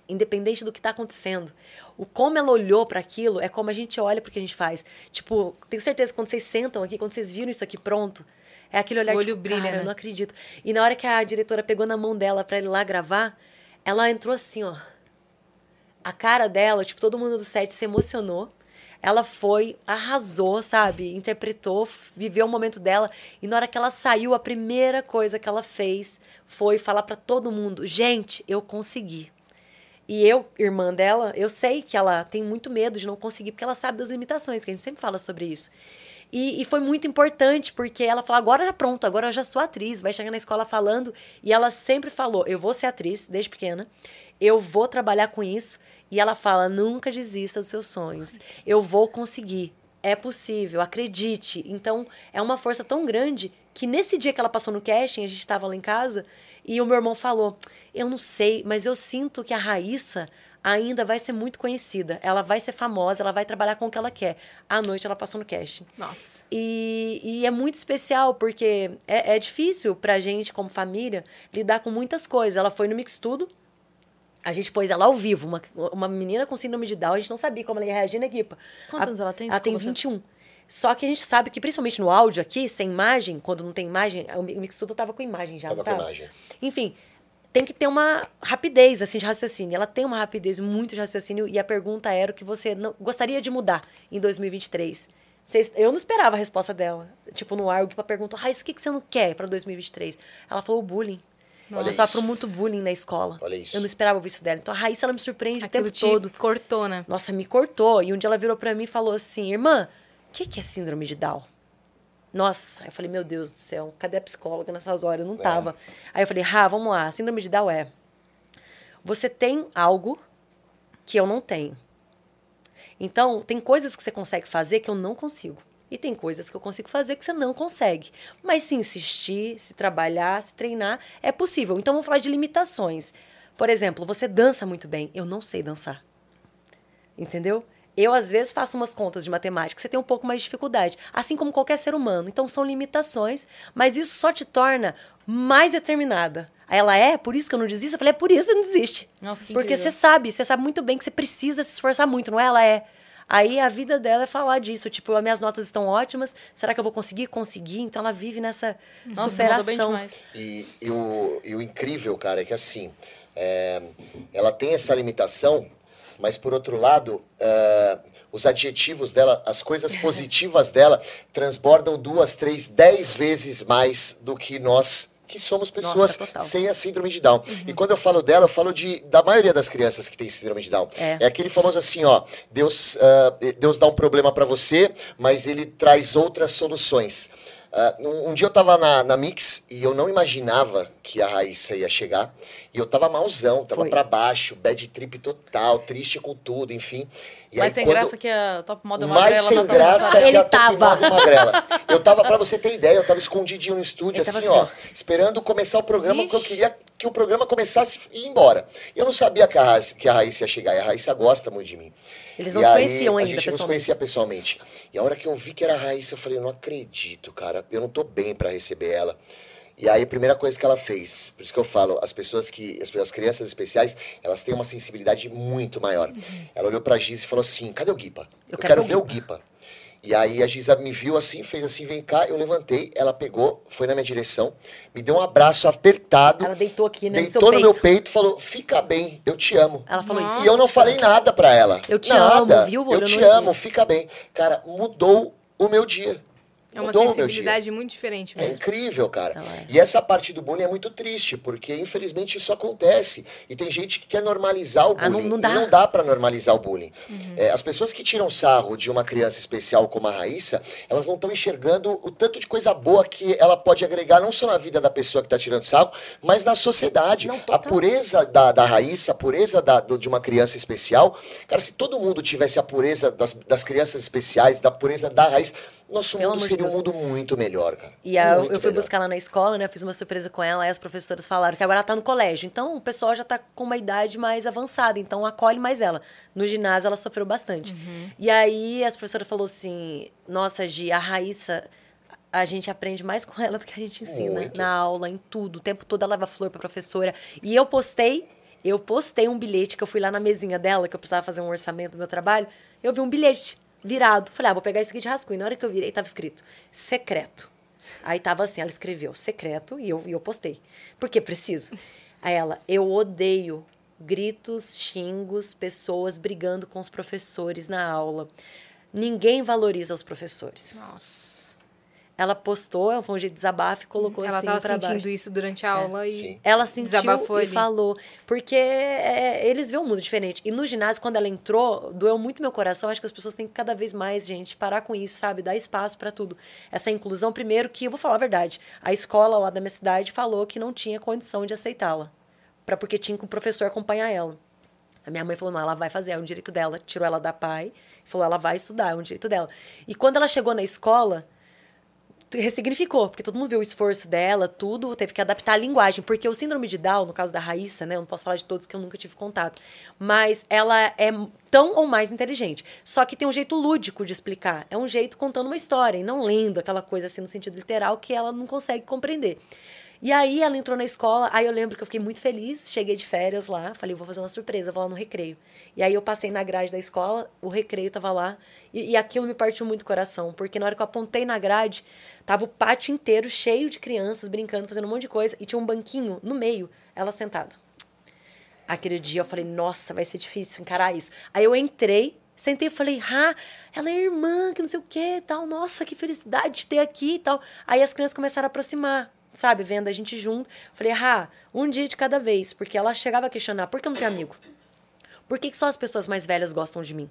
C: independente do que tá acontecendo. O como ela olhou para aquilo é como a gente olha pro que a gente faz. Tipo, tenho certeza que quando vocês sentam aqui, quando vocês viram isso aqui pronto, é aquele olhar
B: O olho brilha,
C: cara,
B: né?
C: eu não acredito. E na hora que a diretora pegou na mão dela para ir lá gravar, ela entrou assim, ó. A cara dela, tipo, todo mundo do set se emocionou. Ela foi, arrasou, sabe? Interpretou, viveu o momento dela. E na hora que ela saiu, a primeira coisa que ela fez foi falar para todo mundo: gente, eu consegui. E eu, irmã dela, eu sei que ela tem muito medo de não conseguir, porque ela sabe das limitações, que a gente sempre fala sobre isso. E, e foi muito importante, porque ela falou: agora já pronto, agora eu já sou atriz. Vai chegar na escola falando. E ela sempre falou: eu vou ser atriz, desde pequena. Eu vou trabalhar com isso. E ela fala: nunca desista dos seus sonhos. Eu vou conseguir. É possível, acredite. Então, é uma força tão grande que nesse dia que ela passou no casting, a gente estava lá em casa, e o meu irmão falou: Eu não sei, mas eu sinto que a Raíssa ainda vai ser muito conhecida. Ela vai ser famosa, ela vai trabalhar com o que ela quer. À noite ela passou no casting.
B: Nossa.
C: E, e é muito especial, porque é, é difícil pra gente, como família, lidar com muitas coisas. Ela foi no Mix Tudo. A gente pôs ela ao vivo, uma, uma menina com síndrome de Down, a gente não sabia como ela ia reagir na equipa.
A: Quantos
C: A-
A: anos ela tem?
C: Ela tem
A: Desculpa,
C: 21. Só que a gente sabe que, principalmente no áudio aqui, sem imagem, quando não tem imagem, o Mi- o Mix Tudo tava com imagem já,
D: Tava
C: não
D: com
C: tava?
D: imagem.
C: Enfim, tem que ter uma rapidez, assim, de raciocínio. Ela tem uma rapidez muito de raciocínio e a pergunta era o que você não, gostaria de mudar em 2023. Vocês- eu não esperava a resposta dela. Tipo, no ar, o que perguntou, Raíssa, o que que você não quer para 2023? Ela falou o bullying.
D: Olha
C: eu sofro
D: isso.
C: muito bullying na escola.
D: Olha isso.
C: Eu não esperava ouvir isso dela. Então a Raíssa, ela me surpreende
B: Aquilo
C: o tempo
B: te
C: todo.
B: cortou, né?
C: Nossa, me cortou. E um dia ela virou pra mim e falou assim: Irmã, o que, que é síndrome de Down? Nossa, eu falei: Meu Deus do céu, cadê a psicóloga nessas horas? Eu não tava. Aí eu falei: Rá, vamos lá. Síndrome de Down é. Você tem algo que eu não tenho. Então, tem coisas que você consegue fazer que eu não consigo. E tem coisas que eu consigo fazer que você não consegue. Mas se insistir, se trabalhar, se treinar, é possível. Então, vamos falar de limitações. Por exemplo, você dança muito bem. Eu não sei dançar. Entendeu? Eu, às vezes, faço umas contas de matemática, você tem um pouco mais de dificuldade. Assim como qualquer ser humano. Então, são limitações, mas isso só te torna mais determinada. Aí ela é, por isso que eu não desisto? Eu falei, é por isso que você não desiste.
A: Nossa, que
C: Porque
A: incrível.
C: você sabe, você sabe muito bem que você precisa se esforçar muito, não é? Ela é. Aí a vida dela é falar disso, tipo, as minhas notas estão ótimas, será que eu vou conseguir? Conseguir. Então ela vive nessa
A: Nossa,
C: superação.
D: E, e o, e o incrível, cara, é que assim, é, ela tem essa limitação, mas por outro lado, é, os adjetivos dela, as coisas positivas dela, transbordam duas, três, dez vezes mais do que nós que somos pessoas
C: total.
D: sem a síndrome de Down. E quando eu falo dela, eu falo de, da maioria das crianças que tem síndrome de Down.
C: É.
D: aquele famoso assim, ó, Deus, ah, Deus dá um problema pra você, mas ele traz outras soluções. Ah, um, dia eu tava na, na Mix e eu não imaginava que a Raíssa ia chegar. E eu tava malzão, tava
C: Foi.
D: pra baixo, bad trip total, triste com tudo, enfim. E
A: Mas
D: aí,
A: sem
D: quando-
A: graça que a Top Model
D: mais
A: Magrela
D: sem
A: não tá
D: graça que
C: Ele
D: a Top. Model Magrela. Eu tava, pra você ter ideia, eu tava escondidinho no (laughs) estúdio, assim,
C: tava
D: ó,
C: assim,
D: esperando começar o programa, porque eu
B: Ixi.
D: queria que o programa começasse e ir embora. Eu não sabia que a, Raíssa, que a Raíssa ia chegar, e a Raíssa gosta muito de mim.
C: Eles não
D: E
C: se
D: aí,
C: conheciam
D: A
C: ainda,
D: gente não se conhecia pessoalmente. E a hora que eu vi que era a Raíssa, eu falei, eu não acredito, cara, eu não tô bem pra receber ela. E aí a primeira coisa que ela fez, por isso que eu falo, as pessoas que, as, as crianças especiais, elas têm uma sensibilidade muito maior. Ela olhou pra Giz e falou assim, cadê o Guipa? Eu,
C: quero
D: quero
C: ver o
D: Guipa. E aí a Giza me viu assim, fez assim, vem cá, eu levantei, ela pegou, foi na minha direção, me deu um abraço apertado.
C: Ela deitou aqui, né, no
D: Deitou
C: seu
D: no meu
C: peito.
D: peito e falou, fica bem, eu te amo.
C: Ela falou
B: Nossa.
C: isso.
D: E eu não falei nada pra ela.
C: Eu te
D: nada.
C: amo, viu?
D: Eu
C: Olhando
D: te amo, fica bem. Cara, mudou o meu dia.
B: É uma
D: mudou
B: sensibilidade muito diferente
D: É
B: mesmo.
D: incrível, cara.
C: Ela é.
D: E essa parte do bullying é muito triste, porque infelizmente isso acontece. E tem gente que quer normalizar o
C: Ah, não-
D: bullying.
C: não
D: e
C: dá.
D: não dá pra normalizar o bullying.
B: Uhum.
D: É, as pessoas que tiram sarro de uma criança especial como a Raíssa, elas não estão enxergando o tanto de coisa boa que ela pode agregar, não só na vida da pessoa que tá tirando sarro, mas na sociedade.
C: Não,
D: a pureza da, da Raíssa, a pureza da- do- de uma criança especial. Cara, se todo mundo tivesse a pureza das, das crianças especiais, da pureza da Raíssa, nosso
C: Pelo
D: mundo seria um
C: Deus.
D: mundo muito melhor, cara.
C: E a- eu fui
D: melhor.
C: buscar ela na escola, né? Eu fiz uma surpresa com ela, aí as professoras falaram que agora ela tá no colégio. Então o pessoal já tá com uma idade mais avançada, então acolhe mais ela. No ginásio ela sofreu bastante. E aí as professoras falou assim: "Nossa, Gi, a Raíssa a gente aprende mais com ela do que a gente ensina
D: Muito.
C: na aula, em tudo. O tempo todo ela leva flor pra professora. E eu postei, eu postei um bilhete que eu fui lá na mesinha dela, que eu precisava fazer um orçamento do meu trabalho. Eu vi um bilhete virado. Falei, ah, vou pegar isso aqui de rascunho. Na hora que eu virei, tava escrito secreto. Aí tava assim, ela escreveu secreto e eu, e eu postei. Porque precisa. Aí ela, eu odeio gritos, xingos, pessoas brigando com os professores na aula. Ninguém valoriza os professores.
B: Nossa.
C: Ela postou, foi um jeito de desabafo e colocou
B: Ela
C: assim
B: tava
C: pra
B: sentindo
C: baixo.
B: isso durante a aula e
D: Sim.
C: Ela sentiu
B: Desabafou
C: e
B: ali.
C: falou. Porque é, eles veem um mundo diferente. E no ginásio, quando ela entrou, doeu muito meu coração. Acho que as pessoas têm que cada vez mais, gente, parar com isso, sabe? Dar espaço pra tudo. Essa inclusão, primeiro, que eu vou falar a verdade. A escola lá da minha cidade falou que não tinha condição de aceitá-la. Pra, porque tinha que um professor acompanhar ela. A minha mãe falou: não, ela vai fazer, é um direito dela. Tirou ela da pai, falou: ela vai estudar, é um direito dela. E quando ela chegou na escola, ressignificou, porque todo mundo viu o esforço dela, tudo, teve que adaptar a linguagem, porque o síndrome de Down, no caso da Raíssa, né, eu não posso falar de todos que eu nunca tive contato, mas ela é tão ou mais inteligente, só que tem um jeito lúdico de explicar, é um jeito contando uma história, e não lendo aquela coisa assim no sentido literal que ela não consegue compreender. E aí ela entrou na escola, aí eu lembro que eu fiquei muito feliz, cheguei de férias lá, falei, vou fazer uma surpresa, vou lá no recreio. E aí eu passei na grade da escola, o recreio tava lá, e, e aquilo me partiu muito o coração, porque na hora que eu apontei na grade, tava o pátio inteiro cheio de crianças brincando, fazendo um monte de coisa, e tinha um banquinho no meio, ela sentada. Aquele dia eu falei, nossa, vai ser difícil encarar isso. Aí eu entrei, sentei e falei, ah, ela é irmã, que não sei o que tal, nossa, que felicidade de ter aqui e tal. Aí as crianças começaram a aproximar, sabe, vendo a gente junto. Falei, ah, um dia de cada vez, porque ela chegava a questionar, por que eu não tenho amigo? Por que, que só as pessoas mais velhas gostam de mim?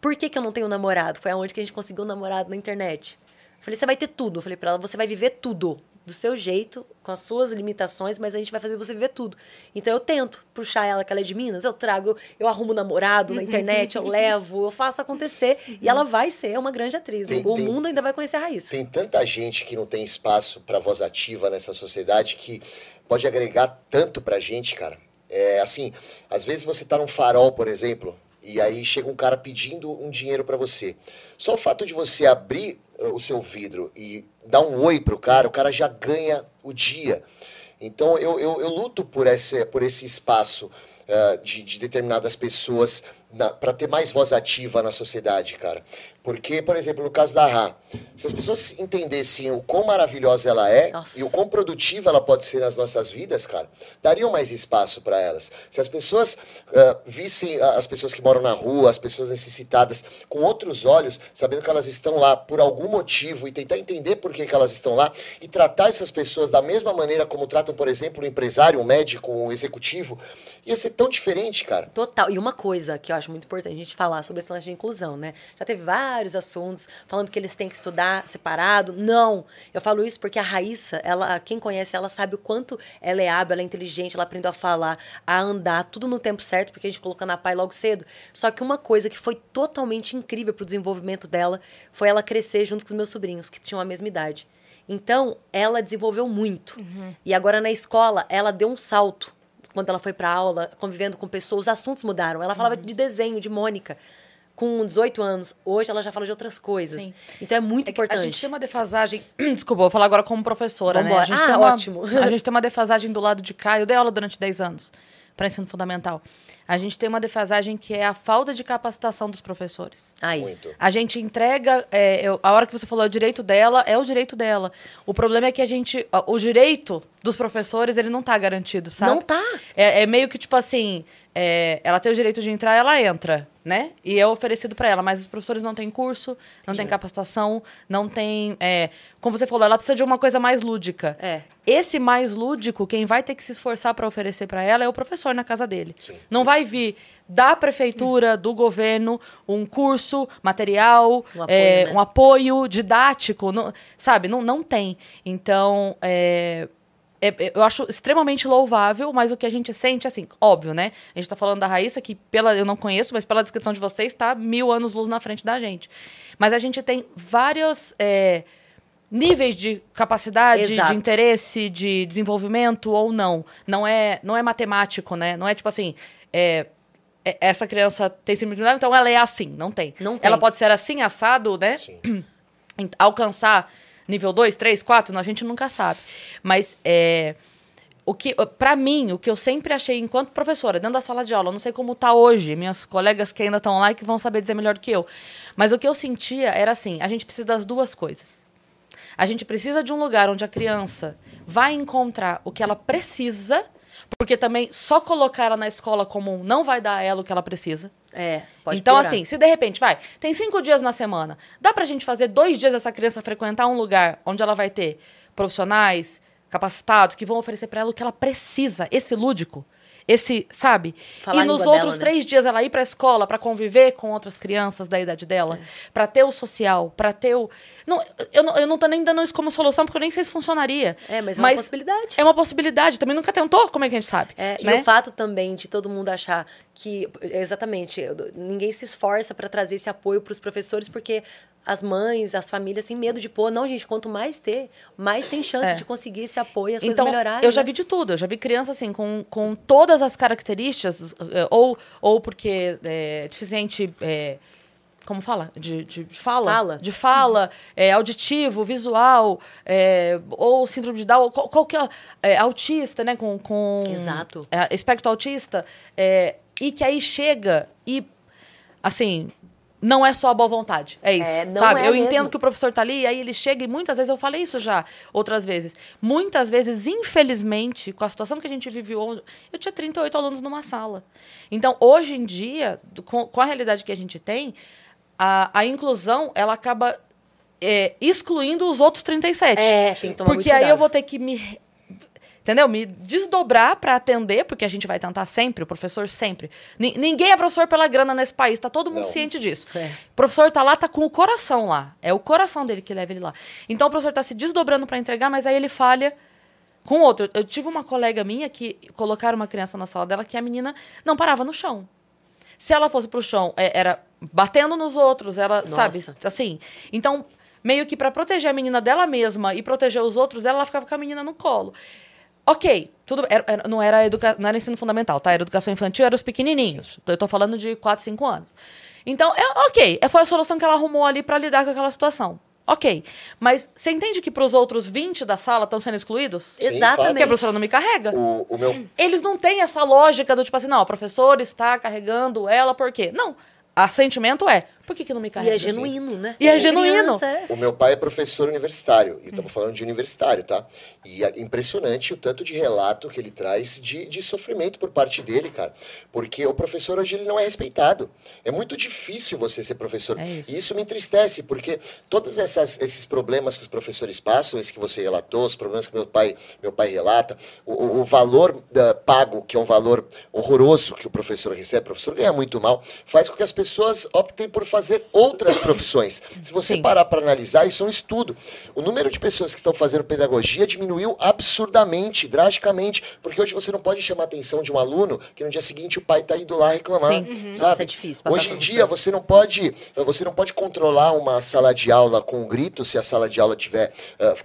C: Por que, que eu não tenho namorado? Foi aonde que a gente conseguiu um namorado na internet. Falei, você vai ter tudo. Falei pra ela, você vai viver tudo. Do seu jeito, com as suas limitações, mas a gente vai fazer você viver tudo. Então eu tento puxar ela, que ela é de Minas, eu trago, eu, eu arrumo namorado na internet, eu (laughs) levo, eu faço acontecer. E ela vai ser uma grande atriz.
D: Tem-
C: o
D: tem-
C: mundo ainda vai conhecer a Raíssa.
D: Tem tanta gente que não tem espaço para voz ativa nessa sociedade que pode agregar tanto pra gente, cara. É assim, às vezes você tá num farol, por exemplo, e aí chega um cara pedindo um dinheiro pra você. Só o fato de você abrir o seu vidro e dar um oi pro cara, o cara já ganha o dia. Então eu, eu, eu luto por esse, por esse espaço uh, de, de determinadas pessoas para ter mais voz ativa na sociedade, cara. Porque, por exemplo, no caso da Rá, se as pessoas entendessem o quão maravilhosa ela é
C: Nossa.
D: e o quão produtiva ela pode ser nas nossas vidas, cara, dariam mais espaço para elas. Se as pessoas ah, vissem as pessoas que moram na rua, as pessoas necessitadas, com outros olhos, sabendo que elas estão lá por algum motivo e tentar entender por que, que elas estão lá e tratar essas pessoas da mesma maneira como tratam, por exemplo, um empresário, um médico, um executivo, ia ser tão diferente, cara.
C: Total. E uma coisa que eu acho muito importante a gente falar sobre esse lance de inclusão, né? Já teve vários assuntos falando que eles têm que estudar separado. Não. Eu falo isso porque a Raíssa, ela, quem conhece ela sabe o quanto ela é hábil, ela é inteligente, ela aprendeu a falar, a andar, tudo no tempo certo, porque a gente colocou na pai logo cedo. Só que uma coisa que foi totalmente incrível pro desenvolvimento dela foi ela crescer junto com os meus sobrinhos, que tinham a mesma idade. Então, ela desenvolveu muito. E agora na escola, ela deu um salto quando ela foi para aula, convivendo com pessoas, os assuntos mudaram. Ela falava de desenho, de Mônica, com 18 anos. Hoje ela já fala de outras coisas.
A: Sim.
C: Então é muito
A: É
C: importante.
A: A gente tem uma defasagem. (clears throat) Desculpa, vou falar agora como professora, né?
C: Vambora.
A: A gente
C: Ah,
A: tem uma,
C: ótimo. (laughs)
A: A gente tem uma defasagem do lado de cá. Eu dei aula durante 10 anos para ensino fundamental. A gente tem uma defasagem que é a falta de capacitação dos professores.
C: Aí.
D: Muito.
A: A gente entrega. é, eu- a hora que você falou é o direito dela, é o direito dela. O problema é que a gente. O direito dos professores, ele não tá garantido, sabe?
C: Não tá.
A: É, é meio que tipo assim. É, ela tem o direito de entrar, ela entra, né? E é oferecido para ela, mas os professores não têm curso, não têm capacitação, não tem. é, como você falou, ela precisa de uma coisa mais lúdica.
C: É.
A: Esse mais lúdico, quem vai ter que se esforçar para oferecer para ela é o professor na casa dele. Não vai vir da prefeitura, do governo, um curso, material,
C: Um apoio,
A: é,
C: né?
A: um apoio didático, não- sabe? Não, não tem. Então, é, é- eu acho extremamente louvável, mas o que a gente sente, assim, óbvio, né? A gente tá falando da Raíssa, que pela, eu não conheço, mas pela descrição de vocês, tá mil anos luz na frente da gente. Mas a gente tem vários é, níveis de capacidade,
C: Exato.
A: de interesse, de desenvolvimento ou não. Não é, não é matemático, né? Não é tipo assim. é, é- essa criança tem síndrome então ela é assim. Não tem.
C: Não tem.
A: Ela pode ser assim, assado, né?
D: Sim. (clears throat)
A: Alcançar nível 2, 3, 4, não, a gente nunca sabe. Mas é, o que, para mim, o que eu sempre achei enquanto professora, dentro da sala de aula, não sei como tá hoje, minhas colegas que ainda estão lá e que vão saber dizer melhor do que eu. Mas o que eu sentia era assim, a gente precisa das duas coisas. A gente precisa de um lugar onde a criança vai encontrar o que ela precisa, porque também só colocar ela na escola comum não vai dar a ela o que ela precisa.
C: É, pode
A: então,
C: piorar.
A: assim, se de repente, vai, tem cinco dias na semana, dá pra gente fazer dois dias essa criança frequentar um lugar onde ela vai ter profissionais capacitados que vão oferecer pra ela o que ela precisa, esse lúdico. Esse, sabe?
C: Falar a
A: e nos outros
C: dela, né?
A: três dias ela ir pra escola pra conviver com outras crianças da idade dela, pra ter o social, pra ter o. Não, eu, não, eu não tô nem dando isso como solução, porque eu nem sei se funcionaria.
C: É, mas é uma possibilidade.
A: É uma possibilidade. Também nunca tentou, como é que a gente sabe?
C: É,
A: né?
C: E o fato também de todo mundo achar que, exatamente, ninguém se esforça para trazer esse apoio para os professores, porque as mães, as famílias têm medo de pôr. Não, gente, quanto mais ter, mais tem chance
A: É.
C: de conseguir esse apoio as
A: então,
C: coisas melhorarem.
A: eu já
C: né?
A: vi de tudo. Eu já vi criança, assim, com, com todas as características, eh, ou, ou porque é deficiente. é, como fala? De, de, de fala?
C: Fala.
A: De fala, é, auditivo, visual, é, ou síndrome de Down, qual, qualquer. É, autista, né? Com, com
C: Exato.
A: é, espectro autista. é, e que aí chega e. Assim. Não é só a boa vontade, é isso.
C: É,
A: sabe?
C: é
A: eu
C: mesmo.
A: entendo que o professor tá ali, e aí ele chega e muitas vezes, eu falei isso já outras vezes, muitas vezes, infelizmente, com a situação que a gente vive hoje, eu tinha 38 alunos numa sala. Então, hoje em dia, com, com a realidade que a gente tem, a, a inclusão, ela acaba é, excluindo os outros 37.
C: É, tem que tomar
A: Porque aí eu vou ter que me... Entendeu? Me desdobrar para atender, porque a gente vai tentar sempre, o professor sempre. Ni- ninguém é professor pela grana nesse país, tá todo mundo
D: Não.
A: ciente disso.
C: É.
A: O professor tá lá, tá com o coração lá. É o coração dele que leva ele lá. Então o professor tá se desdobrando para entregar, mas aí ele falha com outro. Eu tive uma colega minha que colocaram uma criança na sala dela que a menina não parava no chão. Se ela fosse pro chão, é, era batendo nos outros, ela,
C: Nossa.
A: sabe, assim. Então, meio que para proteger a menina dela mesma e proteger os outros dela, ela ficava com a menina no colo. Ok, tudo era, era- não, era educa, não era ensino fundamental, tá? Era educação infantil, era os pequenininhos. Eu tô falando de 4, 5 anos. Então, é, ok, é, foi a solução que ela arrumou ali para lidar com aquela situação. Ok, mas você entende que para os outros 20 da sala estão sendo excluídos?
D: Sim,
C: Exatamente.
A: Porque a professora não me carrega.
D: O, o meu,
A: Eles não têm essa lógica do tipo assim, não, o professor está carregando ela por quê? Não. A sentimento é, por que, que não me
C: E
A: carrega?
C: é genuíno, né?
A: E é genuíno.
C: Criança, é.
D: O meu pai é professor universitário, e estamos falando de universitário, tá? E é impressionante o tanto de relato que ele traz de, de sofrimento por parte dele, cara. Porque o professor hoje ele não é respeitado. É muito difícil você ser professor.
A: É isso.
D: E isso me entristece, porque todos essas, esses problemas que os professores passam, esse que você relatou, os problemas que meu pai, meu pai relata, o, o- o valor da, pago, que é um valor horroroso que o professor recebe, o professor ganha muito mal, faz com que as pessoas optem por fazer outras profissões. Se você
A: Sim.
D: parar para analisar, isso é um estudo. O número de pessoas que estão fazendo pedagogia diminuiu absurdamente, drasticamente, porque hoje você não pode chamar a atenção de um aluno que no dia seguinte o pai está indo lá reclamar.
A: Sim.
C: Uhum.
D: Sabe?
C: Nossa, é difícil,
D: Hoje em dia você não pode, você não pode controlar uma sala de aula com um grito se a sala de aula estiver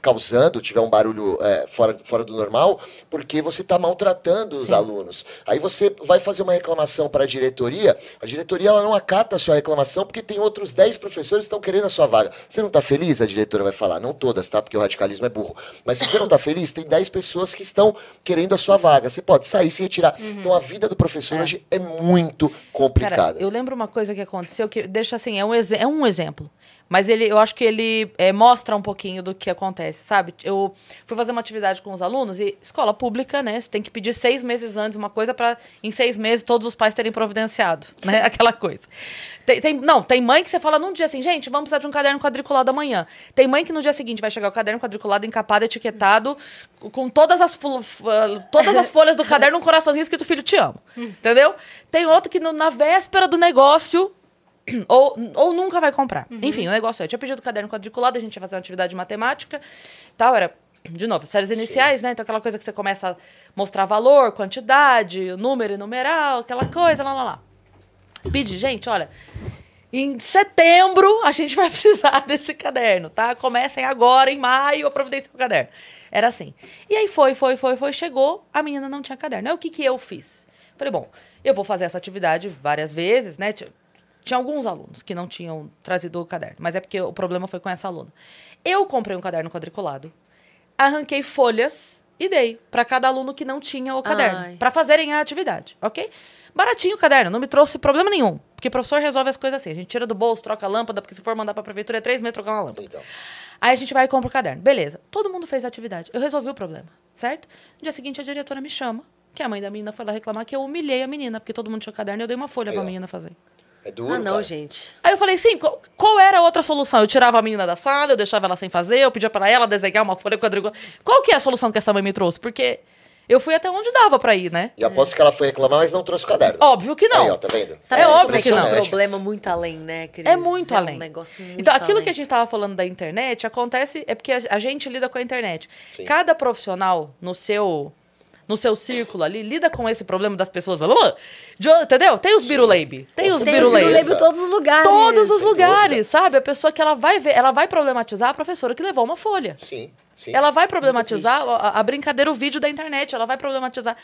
D: causando, tiver um barulho eh, fora, fora do normal, porque você está maltratando os alunos. Aí você vai fazer uma reclamação para a diretoria, a diretoria ela não acata a sua reclamação porque tem outros 10 professores que estão querendo a sua vaga. Você não está feliz? A diretora vai falar. Não todas, tá? Porque o radicalismo é burro. Mas se você não está feliz, tem 10 pessoas que estão querendo a sua vaga. Você pode sair e se retirar. Então a vida do professor hoje é muito
A: Cara,
D: complicada.
A: eu lembro uma coisa que aconteceu que deixa assim, é um, é um exemplo. Mas ele, eu acho que ele é, mostra um pouquinho do que acontece, sabe? Eu fui fazer uma atividade com os alunos e escola pública, né? Você tem que pedir seis meses antes uma coisa para em seis meses todos os pais terem providenciado, (laughs) né? Aquela coisa. Tem, tem- não, tem mãe que você fala num dia assim, gente, vamos precisar de um caderno quadriculado amanhã. Tem mãe que no dia seguinte vai chegar o caderno quadriculado, encapado, etiquetado, com todas as, f- todas as folhas do caderno, um coraçãozinho escrito filho, te amo. Entendeu? Tem outro que no- na véspera do negócio (clears throat) ou, ou nunca vai comprar. Enfim, o negócio é, eu tinha pedido caderno quadriculado, a gente ia fazer uma atividade de matemática, tal, era, de novo, séries iniciais, né? Então aquela coisa que você começa a mostrar valor, quantidade, número e numeral, aquela coisa, lá, lá, lá. Pedi, gente, olha, em setembro a gente (laughs) vai precisar desse caderno, tá? Comecem agora, em maio, eu providencio o caderno. Era assim. E aí foi, foi, foi, foi, chegou, a menina não tinha caderno. Aí o que que eu fiz? Falei, bom, eu vou fazer essa atividade várias vezes, né? Tinha- alguns alunos que não tinham trazido o caderno, mas é porque o problema foi com essa aluna. Eu comprei um caderno quadriculado, arranquei folhas e dei para cada aluno que não tinha o caderno, para fazerem a atividade, ok? Baratinho o caderno, não me trouxe problema nenhum, porque o professor resolve as coisas assim. A gente tira do bolso, troca a lâmpada, porque se for mandar para a prefeitura é três meses trocar uma lâmpada.
D: Então.
A: Aí a gente vai e compra o caderno. Beleza. Todo mundo fez a atividade. Eu resolvi o problema, certo? No dia seguinte, a diretora me chama, que a mãe da menina foi lá reclamar que eu humilhei a menina, porque todo mundo tinha caderno e eu dei uma folha pra
D: Aí, ó.
A: menina fazer.
D: É duro,
C: Ah, não,
D: cara.
C: gente.
A: Aí eu falei, sim, qual, qual era a outra solução? Eu tirava a menina da sala, eu deixava ela sem fazer, eu pedia pra ela desenhar uma folha quadriculada. Qual que é a solução que essa mãe me trouxe? Porque eu fui até onde dava pra ir, né?
D: E aposto que ela foi reclamar, mas não trouxe o caderno.
A: Óbvio que não.
D: Aí, ó, tá vendo?
C: Sabe
A: É
C: um
A: óbvio que não.
C: problema muito além, né, Cris?
A: É muito
C: um
A: além.
C: negócio muito
A: então, aquilo
C: além.
A: que a gente estava falando da internet acontece é porque a, a gente lida com a internet.
D: Sim.
A: Cada profissional no seu no seu círculo ali lida com esse problema das pessoas. entendeu? Tem os biruleibe. Tem os
C: Tem
D: certeza.
C: os
A: biruleibe.
C: biruleibe em todos os lugares.
A: Todos os lugares, sabe? A pessoa que ela vai ver, ela vai problematizar a professora que levou uma folha.
D: Sim, sim.
A: Ela vai problematizar a, a brincadeira, o vídeo da internet. Ela vai problematizar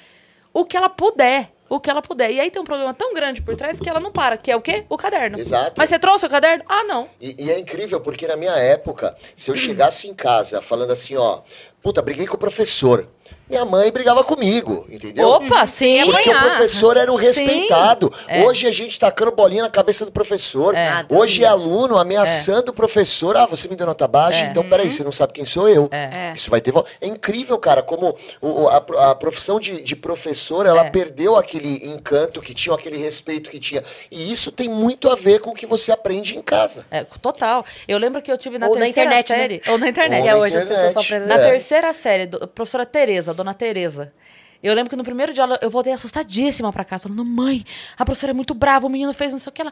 A: o que ela puder. O que ela puder. E aí tem um problema tão grande por trás que ela não para. Que é o quê? O caderno.
D: Exato.
A: Mas você trouxe o caderno? Ah, não.
D: E, e é incrível, porque na minha época, se eu chegasse em casa falando assim, ó, puta, briguei com o professor. Minha mãe brigava comigo, entendeu?
A: Opa, sim.
D: Porque o professor era o respeitado.
A: É.
D: Hoje a gente tacando bolinha na cabeça do professor.
A: É.
D: Hoje é aluno ameaçando o professor. Ah, você me deu nota baixa?
A: É.
D: Então, peraí, você não sabe quem sou eu.
B: É.
D: Isso vai ter... É incrível, cara, como o- a, pro- a profissão de, de professor, ela
A: É.
D: perdeu aquele encanto que tinha, aquele respeito que tinha. E isso tem muito a ver com o que você aprende em casa.
A: É, total. Eu lembro que eu tive na
C: Ou na
A: terceira
C: internet, né?
A: série. Ou na internet.
D: Ou
C: é
D: na
C: hoje as pessoas estão
D: internet.
C: aprendendo.
A: Na
D: É.
A: terceira série, do, professora Tereza, dona Tereza. Eu lembro que no primeiro dia eu voltei assustadíssima pra casa, falando: mãe, a professora é muito brava, o menino fez não sei o que, ela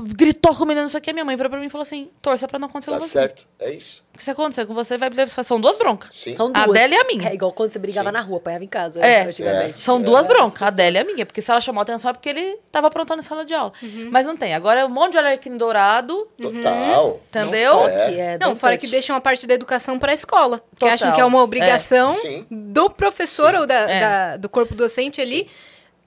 A: gritou com o menino, não sei o que. Minha mãe virou pra mim e falou assim: torça pra não acontecer
D: Tá
A: com você.
D: certo? É isso.
A: Porque se acontecer com você, vai levar. São duas broncas.
D: Sim.
C: São
A: A
C: duas.
A: dela e a minha.
C: É igual quando você brigava na rua, apanhava em casa.
A: É.
C: antigamente.
A: São
C: É.
A: duas
C: Várias
A: broncas, a dela e a minha, porque se ela chamou a atenção é porque ele tava aprontando em sala de aula.
C: Uhum.
A: Mas não tem. Agora é um monte de alerquim dourado,
D: Total.
A: entendeu?
C: Toque, é,
B: Não, fora que deixam a parte da educação para a escola. Que acham que é uma obrigação
D: É. Sim.
B: do professor
D: Sim.
B: ou da,
A: É.
B: da- do corpo docente ali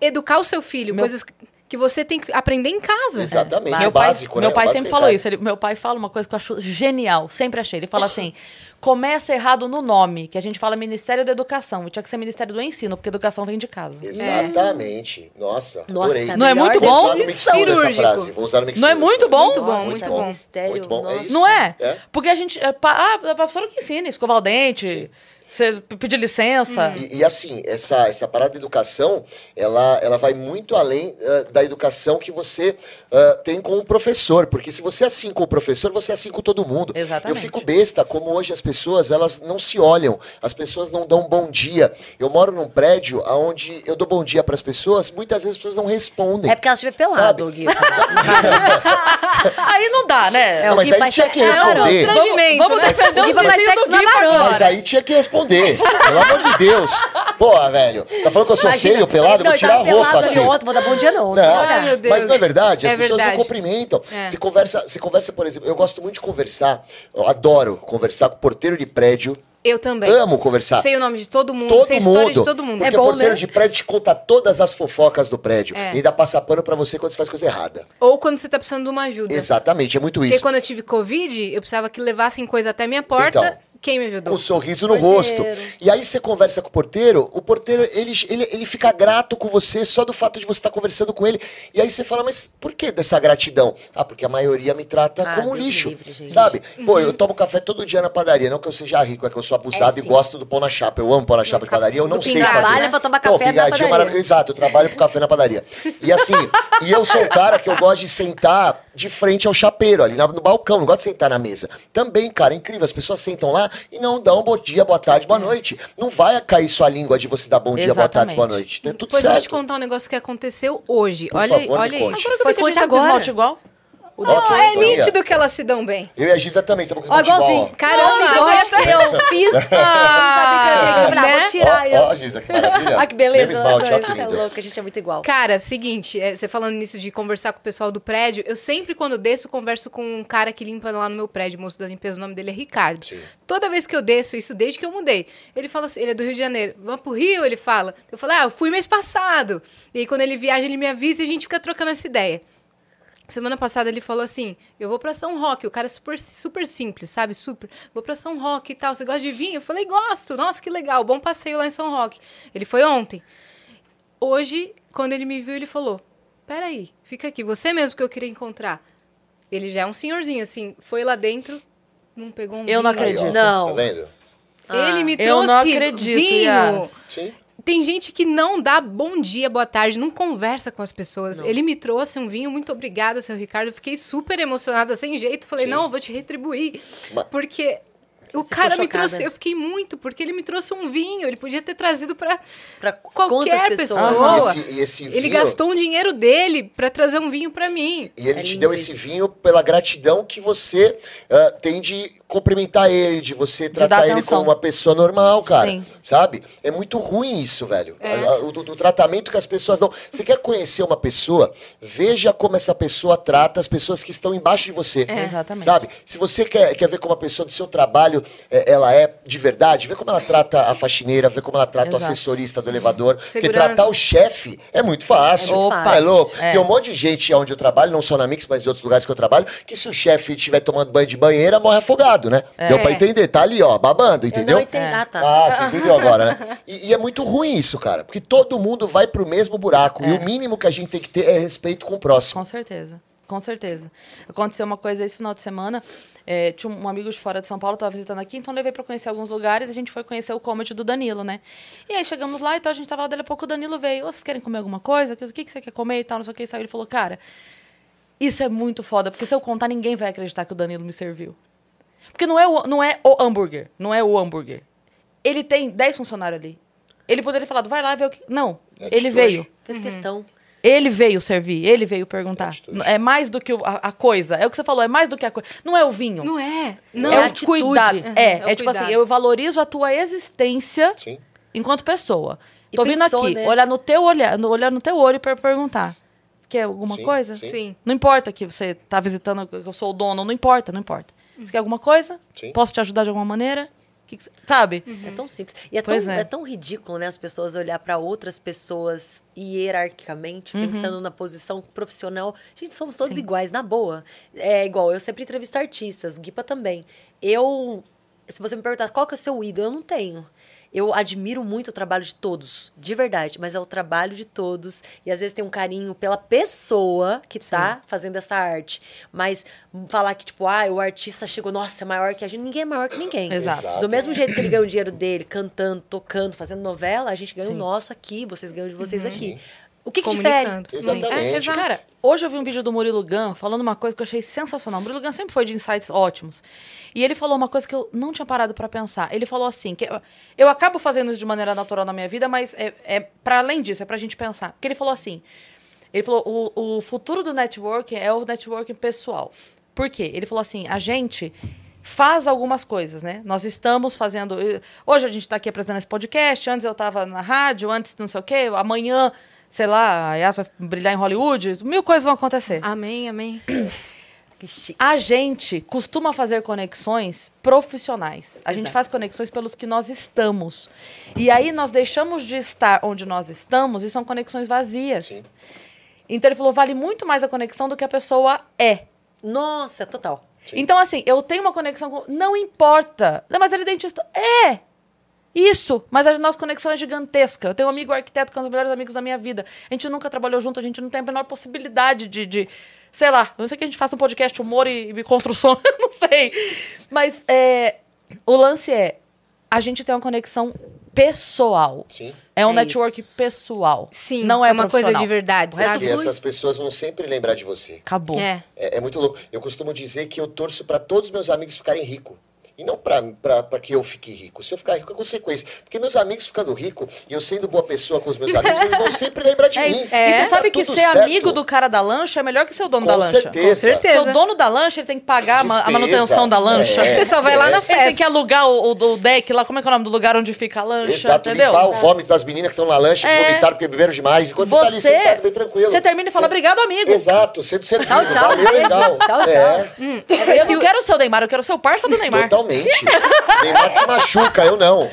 B: educar o seu filho.
A: Meu-
B: Coisas que você tem que aprender em casa.
D: Exatamente.
A: Meu
D: o
A: pai,
D: básico,
A: meu
D: né?
A: pai sempre
D: em
A: falou isso. Ele- meu pai fala uma coisa que eu acho genial. Sempre achei. Ele fala assim: começa errado no nome, que a gente fala Ministério da Educação. Tinha que ser Ministério do Ensino, porque educação vem de casa.
D: Exatamente. Nossa,
C: Nossa,
D: adorei.
C: a
A: Não é muito
D: Vou
A: bom?
D: usar
B: Cirúrgico.
D: Vou usar no Mix
A: Não é muito bom?
B: Muito bom,
C: Nossa,
B: muito bom.
C: mistério,
D: Muito bom, é
C: nossa.
D: isso.
A: Não é?
D: É.
A: Porque a gente. é Ah, a professora que ensina, escovar o dente, você pedir licença.
D: E, e, assim, essa, essa parada de educação, ela, ela vai muito além ah, da educação que você ah, tem com o professor. Porque se você é assim com o professor, você é assim com todo mundo.
A: Exatamente.
D: Eu fico besta como hoje as pessoas, elas não se olham. As pessoas não dão bom dia. Eu moro num prédio onde eu dou bom dia para as pessoas, muitas vezes as pessoas não respondem.
C: É porque ela estiver pelado? Gui. (laughs)
A: Aí não dá, né?
C: É,
D: Não,
C: o
D: mas aí tinha que responder.
A: Vamos,
B: né?
A: defender
C: O Gui
A: do.
D: Mas aí tinha que responder. Pelo amor de Deus. Porra, velho. Tá falando que eu sou
C: Imagina,
D: feio, pelado?
C: não,
D: Vou tirar a roupa
C: pelado
D: aqui.
C: ontem, vou dar bom dia não.
D: Não,
B: Ai, meu Deus.
D: mas não é verdade, as
B: É
D: pessoas
B: verdade.
D: não cumprimentam.
B: É.
D: Se conversa, se conversa, por exemplo, eu gosto muito de conversar, eu adoro conversar com porteiro de prédio,
B: Eu também.
D: amo conversar.
B: Sei o nome de todo mundo,
D: Todo
B: sei a história
D: mundo.
B: de todo mundo.
D: Porque
A: É
D: o
A: bom,
D: porteiro
A: né?
D: de prédio te conta todas as fofocas do prédio.
B: É.
D: E ainda passa pano pra você quando você faz coisa errada.
B: Ou quando você tá precisando de uma ajuda.
D: Exatamente, é muito
B: Porque
D: isso.
B: quando eu tive Covid, eu precisava que levassem coisa até minha porta.
D: Então.
B: Quem me
D: Com
B: ajudou?
D: um sorriso no
C: Porteiro.
D: rosto. E aí você conversa com o porteiro, o porteiro, ele, ele, ele fica grato com você só do fato de você estar conversando com ele. E aí você fala, mas por que dessa gratidão? Ah, porque a maioria me trata
C: Ah,
D: como
C: me
D: lixo.
C: livre,
D: sabe? Pô,
B: Uhum.
D: eu tomo café todo dia na padaria. Não que eu seja rico, é que eu sou abusado
C: É,
D: e gosto do pão na chapa. Eu amo pão na chapa de padaria, eu não sei fazer.
C: Trabalha pra tomar
D: Pô,
C: café na
D: pingadinho
C: padaria.
D: maravilhoso. Exato, eu trabalho pro café na padaria. E assim, e eu sou o cara que eu gosto de sentar de frente ao chapeiro, ali na- no balcão, não gosto de sentar na mesa. Também, cara, é incrível. As pessoas sentam lá e não dão bom dia, boa tarde, boa noite. Não vai cair sua língua de você dar bom dia, boa tarde,
A: Exatamente.
D: boa noite. Tá tudo
B: Pois eu vou te
D: certo.
B: contar um negócio que aconteceu hoje.
D: Por
B: olha
D: favor, me
B: olha
D: conte.
B: isso.
A: Agora que eu
C: conte
A: gente tá com
C: agora.
A: esmalte
D: Ó, que
B: é
D: sintonia.
B: nítido que elas se dão bem.
D: Eu e a Giza também estamos com
C: Ó,
D: o
C: igualzinho.
B: Caramba,
C: Nossa,
B: olha,
C: acho que eu (laughs) fiz. Não o que eu ia quebrar.
B: Né?
C: Vou tirar.
D: Ó, ó, Giza, que maravilha. (laughs)
C: Ah, que beleza.
D: Esmalte, ó,
C: Isso é louco, a gente é muito igual.
B: Cara, seguinte, é, você falando nisso de conversar com o pessoal do prédio, eu sempre, quando desço, converso com um cara que limpa lá no meu prédio, o moço da limpeza, o nome dele é Ricardo.
D: Sim.
B: Toda vez que eu desço, isso desde que eu mudei, ele fala assim, ele é do Rio de Janeiro, vamos pro Rio, ele fala. Eu falo, ah, eu fui mês passado. E aí, quando ele viaja, ele me avisa e a gente fica trocando essa ideia. Semana passada ele falou assim: Eu vou pra São Roque. O cara é super, super simples, sabe? Super. Vou pra São Roque e tal. Você gosta de vinho? Eu falei: Gosto. Nossa, que legal. Bom passeio lá em São Roque. Ele foi ontem. Hoje, quando ele me viu, ele falou: Peraí, fica aqui. Você mesmo que eu queria encontrar. Ele já é um senhorzinho, assim. Foi lá dentro, não pegou um
A: Eu não
B: vinho.
D: Aí, ó,
A: acredito.
C: Não.
D: Tá vendo?
B: Ele me
A: Eu
B: trouxe
A: não acredito,
B: vinho.
A: Yas.
D: Sim.
B: Tem gente que não dá bom dia, boa tarde, não conversa com as pessoas. Ele me trouxe um vinho, muito obrigada, seu Ricardo. Eu fiquei super emocionada, sem jeito. Falei,
D: Sim.
B: não, eu vou te retribuir. Porque o
C: Você
B: cara me trouxe, eu fiquei muito, porque ele me trouxe um vinho. Ele podia ter trazido pra
C: Pra
B: qualquer pessoa.
D: E esse, e esse
B: Ele
D: vinho-
B: gastou um dinheiro dele pra trazer um vinho pra mim.
D: E ele
C: É
D: te deu esse vinho pela gratidão que você ah, tem de cumprimentar ele, de você tratar ele
A: atenção.
D: como uma pessoa normal, cara.
A: Sim.
D: Sabe? É muito ruim isso, velho.
B: É.
D: A- O, o tratamento que as pessoas dão. Você quer conhecer uma pessoa? Veja como essa pessoa trata as pessoas que estão embaixo de você.
A: É. Exatamente.
D: Sabe? Se você quer, quer ver como a pessoa do seu trabalho é, ela é de verdade, vê como ela trata a faxineira, vê como ela trata o
A: Exato.
D: assessorista do elevador. Porque
B: Segurança.
D: tratar o chefe é muito fácil.
A: É muito
D: É louco.
A: É.
D: Tem um monte de gente onde eu trabalho, não só na Mix, mas em outros lugares que eu trabalho, que se o chefe estiver tomando banho de banheira, morre afogado, né? Deu pra entender, tá ali, ó, babando,
C: Eu
D: entendeu?
C: não entendi. Ah, tá.
D: Ah, você entendeu agora, né? E, e é muito ruim isso, cara, porque todo mundo vai pro mesmo buraco. E o mínimo que a gente tem que ter é respeito com o próximo.
A: Com certeza. Com certeza. Aconteceu uma coisa esse final de semana. é, tinha um amigo de fora de São Paulo, estava visitando aqui, então levei para conhecer alguns lugares. A gente foi conhecer o comedy do Danilo, né? E aí chegamos lá, então a gente tava lá, dali a pouco o Danilo veio. "Ô, vocês querem comer alguma coisa? O que, que você quer comer e tal? Não sei o que. E saiu. Ele falou, cara, isso é muito foda, porque se eu contar, ninguém vai acreditar que o Danilo me serviu. Porque não é o, não é o hambúrguer. Não é o hambúrguer. Ele tem 10 funcionários ali. Ele poderia ter falado, vai lá ver o que. Não.
D: É
A: ele veio.
C: Fez questão.
A: Ele veio servir, ele veio perguntar.
D: Atitude.
A: É mais do que o- a, a coisa. É o que você falou, é mais do que a coisa. Não é o vinho.
B: Não é. Não,
A: é
C: é
A: o
C: atitude.
A: cuidado.
B: Uhum,
A: é,
B: é o
A: é, tipo
B: cuidado.
A: assim, eu valorizo a tua existência
D: Sim.
A: enquanto pessoa.
C: E
A: Tô vindo aqui,
C: né?
A: olhar no teu olhar, no, olhar no teu olho para perguntar. Você quer alguma
D: Sim,
A: coisa?
D: sim.
B: Sim.
A: Não importa que você tá visitando, que eu sou o dono, não importa, não importa. Você quer alguma coisa?
D: Sim.
A: Posso te ajudar de alguma maneira? Que que sabe?
C: É tão simples. E é tão, é.
A: é.
C: tão ridículo, né? As pessoas olhar para outras pessoas hierarquicamente,
A: Uhum.
C: pensando na posição profissional. Gente, somos todos iguais, na boa. É igual, eu sempre entrevisto artistas, Guipa também. Eu, se você me perguntar qual que é o seu ídolo, eu não tenho. Eu admiro muito o trabalho de todos, de verdade, mas é o trabalho de todos. E às vezes tem um carinho pela pessoa que tá fazendo essa arte. Mas falar que, tipo, ah, o artista chegou, nossa, é maior que a gente. Ninguém é maior que ninguém.
A: Exato.
D: Exato.
C: Do mesmo jeito que ele ganha o dinheiro dele cantando, tocando, fazendo novela, a gente ganha o
A: Sim.
C: nosso aqui, vocês ganham de vocês aqui. O que, que difere?
D: Exatamente.
B: É, exato.
A: Cara, hoje eu vi um vídeo do Murilo Gun falando uma coisa que eu achei sensacional. O Murilo Gun sempre foi de insights ótimos. E ele falou uma coisa que eu não tinha parado pra pensar. Ele falou assim, que eu, eu acabo fazendo isso de maneira natural na minha vida, mas é, é para além disso, é pra gente pensar. Porque ele falou assim, ele falou, o, o futuro do networking é o networking pessoal. Por quê? Ele falou assim, a gente faz algumas coisas, né? Nós estamos fazendo... eh, Hoje a gente está aqui apresentando esse podcast, antes eu estava na rádio, antes não sei o quê, amanhã, sei lá, a Yas vai brilhar em Hollywood, mil coisas vão acontecer.
B: Amém, amém. (clears throat)
A: A gente costuma fazer conexões profissionais. A gente
C: Exato.
A: faz conexões pelos que nós estamos. E aí nós deixamos de estar onde nós estamos e são conexões vazias.
D: Sim.
A: Então ele falou, vale muito mais a conexão do que a pessoa é.
C: Nossa, total.
A: Então, assim, eu tenho uma conexão com. Não importa. Não, mas ele é dentista. É! Isso! Mas a nossa conexão é gigantesca. Eu tenho um amigo arquiteto que é um dos melhores amigos da minha vida. A gente nunca trabalhou junto, a gente não tem a menor possibilidade de. de sei lá, eu não sei que a gente faça um podcast humor e, e construção, (laughs) eu não sei. Mas é, o lance é: a gente tem uma conexão pessoal.
D: Sim.
A: É um
C: É
A: network
C: isso.
A: pessoal.
B: Sim,
A: não é,
B: uma coisa de verdade,
C: O
B: sabe?
D: E essas pessoas vão sempre lembrar de você.
A: Acabou.
B: É.
D: É, é muito louco. Eu costumo dizer que eu torço para todos os meus amigos ficarem ricos. E não para que eu fique rico. Se eu ficar rico é consequência. Porque meus amigos ficando ricos e eu sendo boa pessoa com os meus amigos, eles vão sempre lembrar de (laughs)
A: É,
D: mim.
A: isso. E você
D: Tá
A: sabe que ser
D: certo.
A: amigo do cara da lancha é melhor que ser o dono
D: Com
A: da lancha.
D: certeza.
B: Com certeza.
A: Porque o dono da lancha ele tem que pagar a ma- a
D: Despesa.
A: manutenção da lancha.
D: É,
B: Você só vai lá na
D: esquece.
A: Ele tem
B: festa.
A: que alugar o, o- o deck lá, como é que é o nome do lugar onde fica a lancha,
D: Exato,
A: entendeu?
D: limpar o vômito das meninas que estão na lancha, que
A: É.
D: vomitaram porque beberam demais. Enquanto você, tá ali
A: Você,
D: sentado bem tranquilo.
A: você termina e fala,
D: Você-
A: obrigado, amigo.
D: Exato, sendo servido.
C: Tchau, tchau,
D: Valeu, legal.
C: Tchau, tchau.
D: É,
A: Eu
B: Se
A: não quero o seu Neymar, eu quero o seu parça do Neymar.
D: Totalmente. Neymar se machuca, eu não.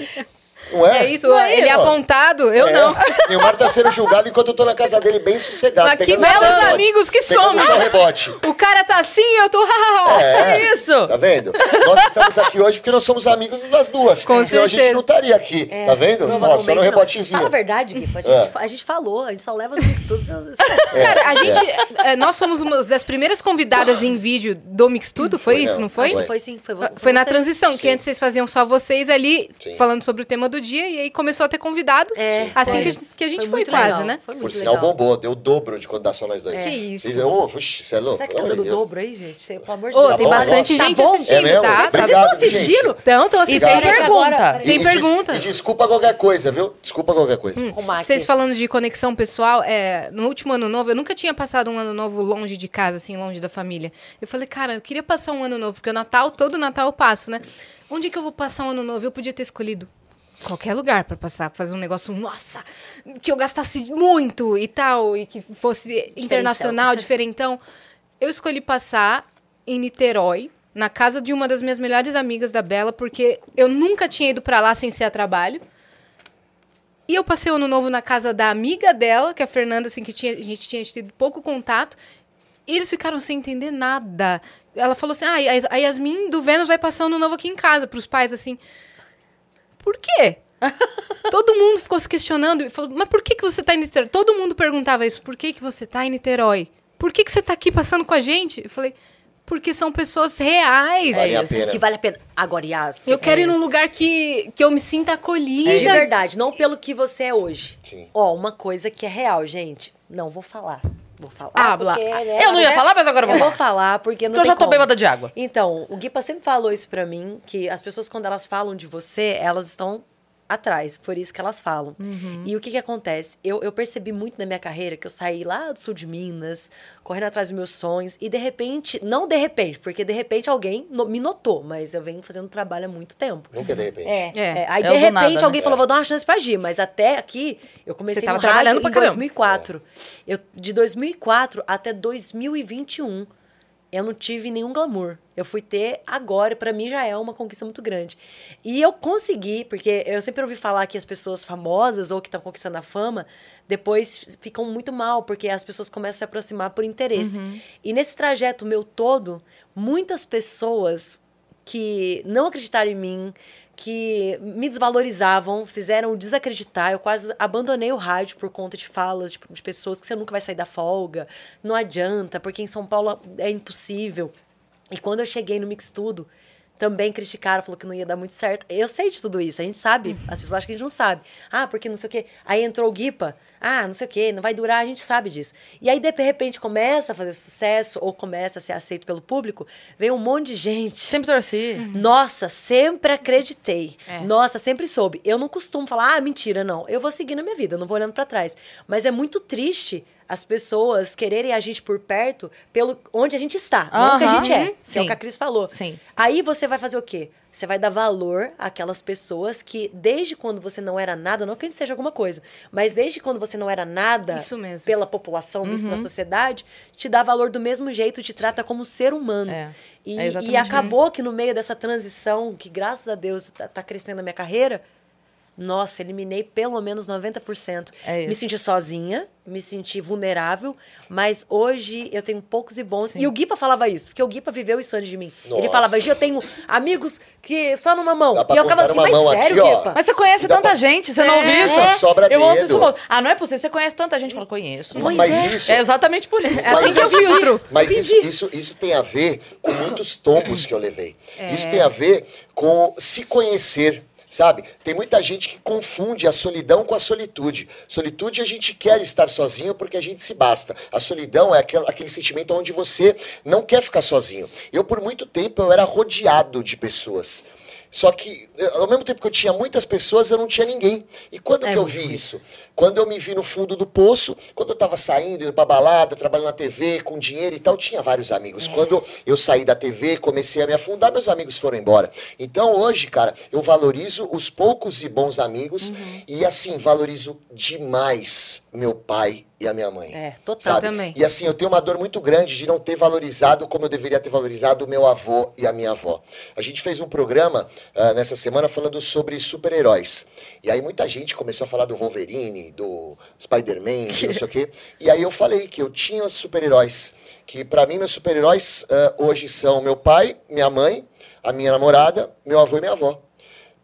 D: Não é?
B: É isso,
D: Não é
B: ele é
D: isso.
B: apontado, eu
D: É.
B: não.
D: Neymar tá sendo julgado enquanto eu tô na casa dele bem sossegado.
B: Mas que belos amigos que somos.
D: só rebote.
B: O cara tá assim, eu tô. (laughs)
D: É.
A: Isso.
D: Tá vendo? Nós estamos aqui hoje porque nós somos amigos das duas.
B: Com
D: Senão a gente
B: certeza.
D: não estaria aqui.
C: É,
D: tá vendo? Ó, só no rebotezinho.
C: Fala a verdade, Gui. A gente,
D: É.
C: a gente falou, a gente só leva no Mix Tudo. (laughs)
B: Cara, a gente. é, nós somos uma das primeiras convidadas em vídeo do Mix Tudo, foi
D: Foi,
B: isso,
D: não.
B: não foi?
C: Foi sim. Foi,
B: Foi na transição, que antes vocês faziam só vocês ali,
D: Sim.
B: falando sobre o tema do dia e aí começou a ter convidado.
C: É,
B: assim que, que a gente
C: Foi
B: foi, quase,
C: legal.
B: né?
C: Foi
D: Por sinal,
C: legal.
D: bombou, deu o dobro de quando dá só nós dois.
B: Que isso.
D: Vocês, ô, oxe, você é louco?
C: Será que tá dando
D: Deus.
C: dobro aí, gente? Pelo amor de
B: Ô,
C: Deus.
B: tem
D: bom,
B: bastante
C: tá
B: gente
C: bom?
B: assistindo,
D: É mesmo?
B: tá?
C: Vocês
B: Tá-
C: estão assistindo?
B: Então, estão
A: E
B: assistindo.
A: tem
C: Agora-
A: pergunta.
B: Tem
D: E- e
B: pergunta.
D: E desculpa qualquer coisa, viu? Desculpa qualquer coisa.
C: Com Mac.
B: Vocês falando de conexão pessoal, é, no último ano novo, eu nunca tinha passado um ano novo longe de casa, assim, longe da família. Eu falei, cara, eu queria passar um ano novo, porque o Natal, todo Natal eu passo, né? Onde que eu vou passar um ano novo? Eu podia ter escolhido qualquer lugar pra passar, fazer um negócio, nossa, que eu gastasse muito e tal, e que fosse internacional, (laughs) diferentão. Eu escolhi passar em Niterói, na casa de uma das minhas melhores amigas da Bela, porque eu nunca tinha ido pra lá sem ser a trabalho. E eu passei o ano novo na casa da amiga dela, que é a Fernanda, assim, que tinha, a gente tinha tido pouco contato. E eles ficaram sem entender nada. Ela falou assim: ah, a Yasmin do Vênus vai passar o ano novo aqui em casa, pros pais, assim. Por quê? (laughs) Todo mundo ficou se questionando e falou: mas por que, que você tá em Niterói? Todo mundo perguntava isso: por que, que você tá em Niterói? Por que, que você tá aqui passando com a gente? Eu falei: porque são pessoas reais.
D: Vale a pena.
C: Que vale a pena. Agora, Yas.
B: Eu quero ir num
A: isso.
B: lugar que, que eu me sinta acolhida.
C: De verdade, não pelo que você é hoje.
D: Sim.
C: Ó, uma coisa que é real, gente. Não vou falar. Vou falar.
B: Ah,
C: porque, né,
A: Eu não ia
C: né?
A: falar, mas agora eu
C: Eu
A: vou
C: vou falar, porque não
A: Porque eu já tô
C: como.
A: bêbada de água.
C: Então, o Guipa sempre falou isso pra mim, que as pessoas, quando elas falam de você, elas estão atrás, por isso que elas falam. E o que que acontece? Eu, eu percebi muito na minha carreira que eu saí lá do sul de Minas, correndo atrás dos meus sonhos, e de repente, não de repente, porque de repente alguém no- me notou, mas eu venho fazendo trabalho há muito tempo.
D: Nunca de repente.
C: É,
B: É.
C: é. Aí,
A: É
C: de repente,
A: nada, né?
C: alguém falou, vou dar uma chance pra Gi. Mas até aqui, eu comecei
B: Você tava
C: no rádio
B: trabalhando
C: em
B: pra caramba.
C: 2004. Eu, de 2004 até 2021, eu não tive nenhum glamour. Eu fui ter agora, pra mim já é uma conquista muito grande. E eu consegui, porque eu sempre ouvi falar que as pessoas famosas ou que estão conquistando a fama, depois ficam muito mal, porque as pessoas começam a se aproximar por interesse. E nesse trajeto meu todo, muitas pessoas que não acreditaram em mim, que me desvalorizavam, fizeram desacreditar. Eu quase abandonei o rádio por conta de falas tipo, de pessoas que você nunca vai sair da folga, não adianta, porque em São Paulo é impossível. E quando eu cheguei no Mix Tudo, também criticaram, falou que não ia dar muito certo. Eu sei de tudo isso, a gente sabe. As pessoas acham que a gente não sabe. Ah, porque não sei o quê. Aí entrou o Guipa. Ah, não sei o quê, não vai durar, a gente sabe disso. E aí, de repente, começa a fazer sucesso ou começa a ser aceito pelo público, vem um monte de gente.
A: Sempre torci.
C: Nossa, sempre acreditei.
B: É.
C: Nossa, sempre soube. Eu não costumo falar, ah, mentira, não. Eu vou seguir na minha vida, eu não vou olhando pra trás. Mas é muito triste as pessoas quererem a gente por perto pelo onde a gente está, não o que a gente é.
A: Uhum.
C: Que é o
A: Sim.
C: que a Cris falou.
A: Sim.
C: Aí você vai fazer o quê? Você vai dar valor àquelas pessoas que, desde quando você não era nada, não que a gente seja alguma coisa, mas desde quando você não era nada
B: Isso mesmo.
C: pela população,
A: Uhum.
C: na sociedade, te dá valor do mesmo jeito, te trata como ser humano.
A: É.
C: E,
A: É
C: e acabou que no meio dessa transição, que graças a Deus tá, tá crescendo a minha carreira, nossa, eliminei pelo menos 90%.
A: É isso.
C: Me senti sozinha, me senti vulnerável, mas hoje eu tenho poucos e bons. E o Guipa falava isso, porque o Guipa viveu isso antes de mim. Ele
D: Nossa.
C: falava, Gi, eu tenho amigos que só numa mão. E eu ficava assim, mas sério,
D: aqui.
C: Guipa?
A: Mas você conhece tanta
D: pra-
A: gente, você não ouviu isso?
D: É. Sobra
A: eu ouço isso. Ah, não é possível, você conhece tanta gente. Fala, conheço.
C: Pois
D: Mas
C: é.
D: isso,
A: É exatamente por isso.
B: É assim
D: Mas
B: que eu
D: isso-
B: filtro.
D: Mas isso, isso, isso tem a ver com muitos tombos que eu levei.
B: É.
D: Isso tem a ver com se conhecer. Sabe? Tem muita gente que confunde a solidão com a solitude. Solitude a gente quer estar sozinho porque a gente se basta. A solidão é aquele, aquele sentimento onde você não quer ficar sozinho. Eu, por muito tempo, eu era rodeado de pessoas. Só que, ao mesmo tempo que eu tinha muitas pessoas, eu não tinha ninguém. E quando
C: É
D: que eu vi
C: ruim.
D: isso? Quando eu me vi no fundo do poço, quando eu tava saindo, indo pra balada, trabalhando na TV, com dinheiro e tal, tinha vários amigos. Quando eu saí da TV, comecei a me afundar, meus amigos foram embora. Então hoje, cara, eu valorizo os poucos e bons amigos e assim, valorizo demais meu pai e a minha mãe.
C: É, total.
D: Sabe?
B: também.
D: E assim, eu tenho uma dor muito grande de não ter valorizado como eu deveria ter valorizado o meu avô e a minha avó. A gente fez um programa ah, nessa semana falando sobre super-heróis. E aí muita gente começou a falar do Wolverine, do Spider-Man, de (laughs) não sei o quê. E aí eu falei que eu tinha super-heróis. Que pra mim, meus super-heróis ah, hoje são meu pai, minha mãe, a minha namorada, meu avô e minha avó.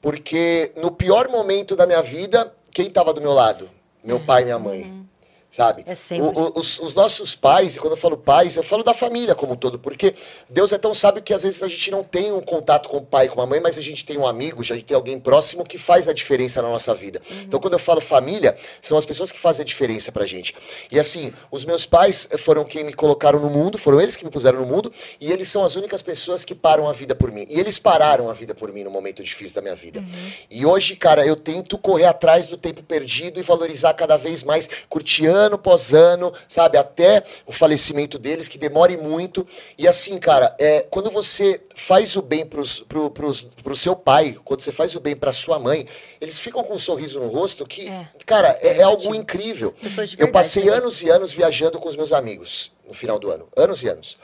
D: Porque no pior momento da minha vida, quem estava do meu lado? Meu pai e minha mãe. Sabe?
C: É sempre.
D: O- o- os, os nossos pais, quando eu falo pais, eu falo da família como um todo, porque Deus é tão sábio que às vezes a gente não tem um contato com o pai, com a mãe, mas a gente tem um amigo, a gente tem alguém próximo que faz a diferença na nossa vida. Então, quando eu falo família, são as pessoas que fazem a diferença pra gente. E assim, os meus pais foram quem me colocaram no mundo, foram eles que me puseram no mundo, e eles são as únicas pessoas que param a vida por mim. E eles pararam a vida por mim no momento difícil da minha vida. E hoje, cara, eu tento correr atrás do tempo perdido e valorizar cada vez mais, curtir ano após ano, sabe? Até o falecimento deles, que demore muito. E assim, cara, é, quando você faz o bem pros, pro, pros, pro seu pai, quando você faz o bem pra sua mãe, eles ficam com um sorriso no rosto que,
B: É.
D: cara, é, é algo incrível.
C: Pessoas de
D: Eu
C: verdade,
D: passei
C: né?
D: anos e anos viajando com os meus amigos no final do ano. Anos e anos.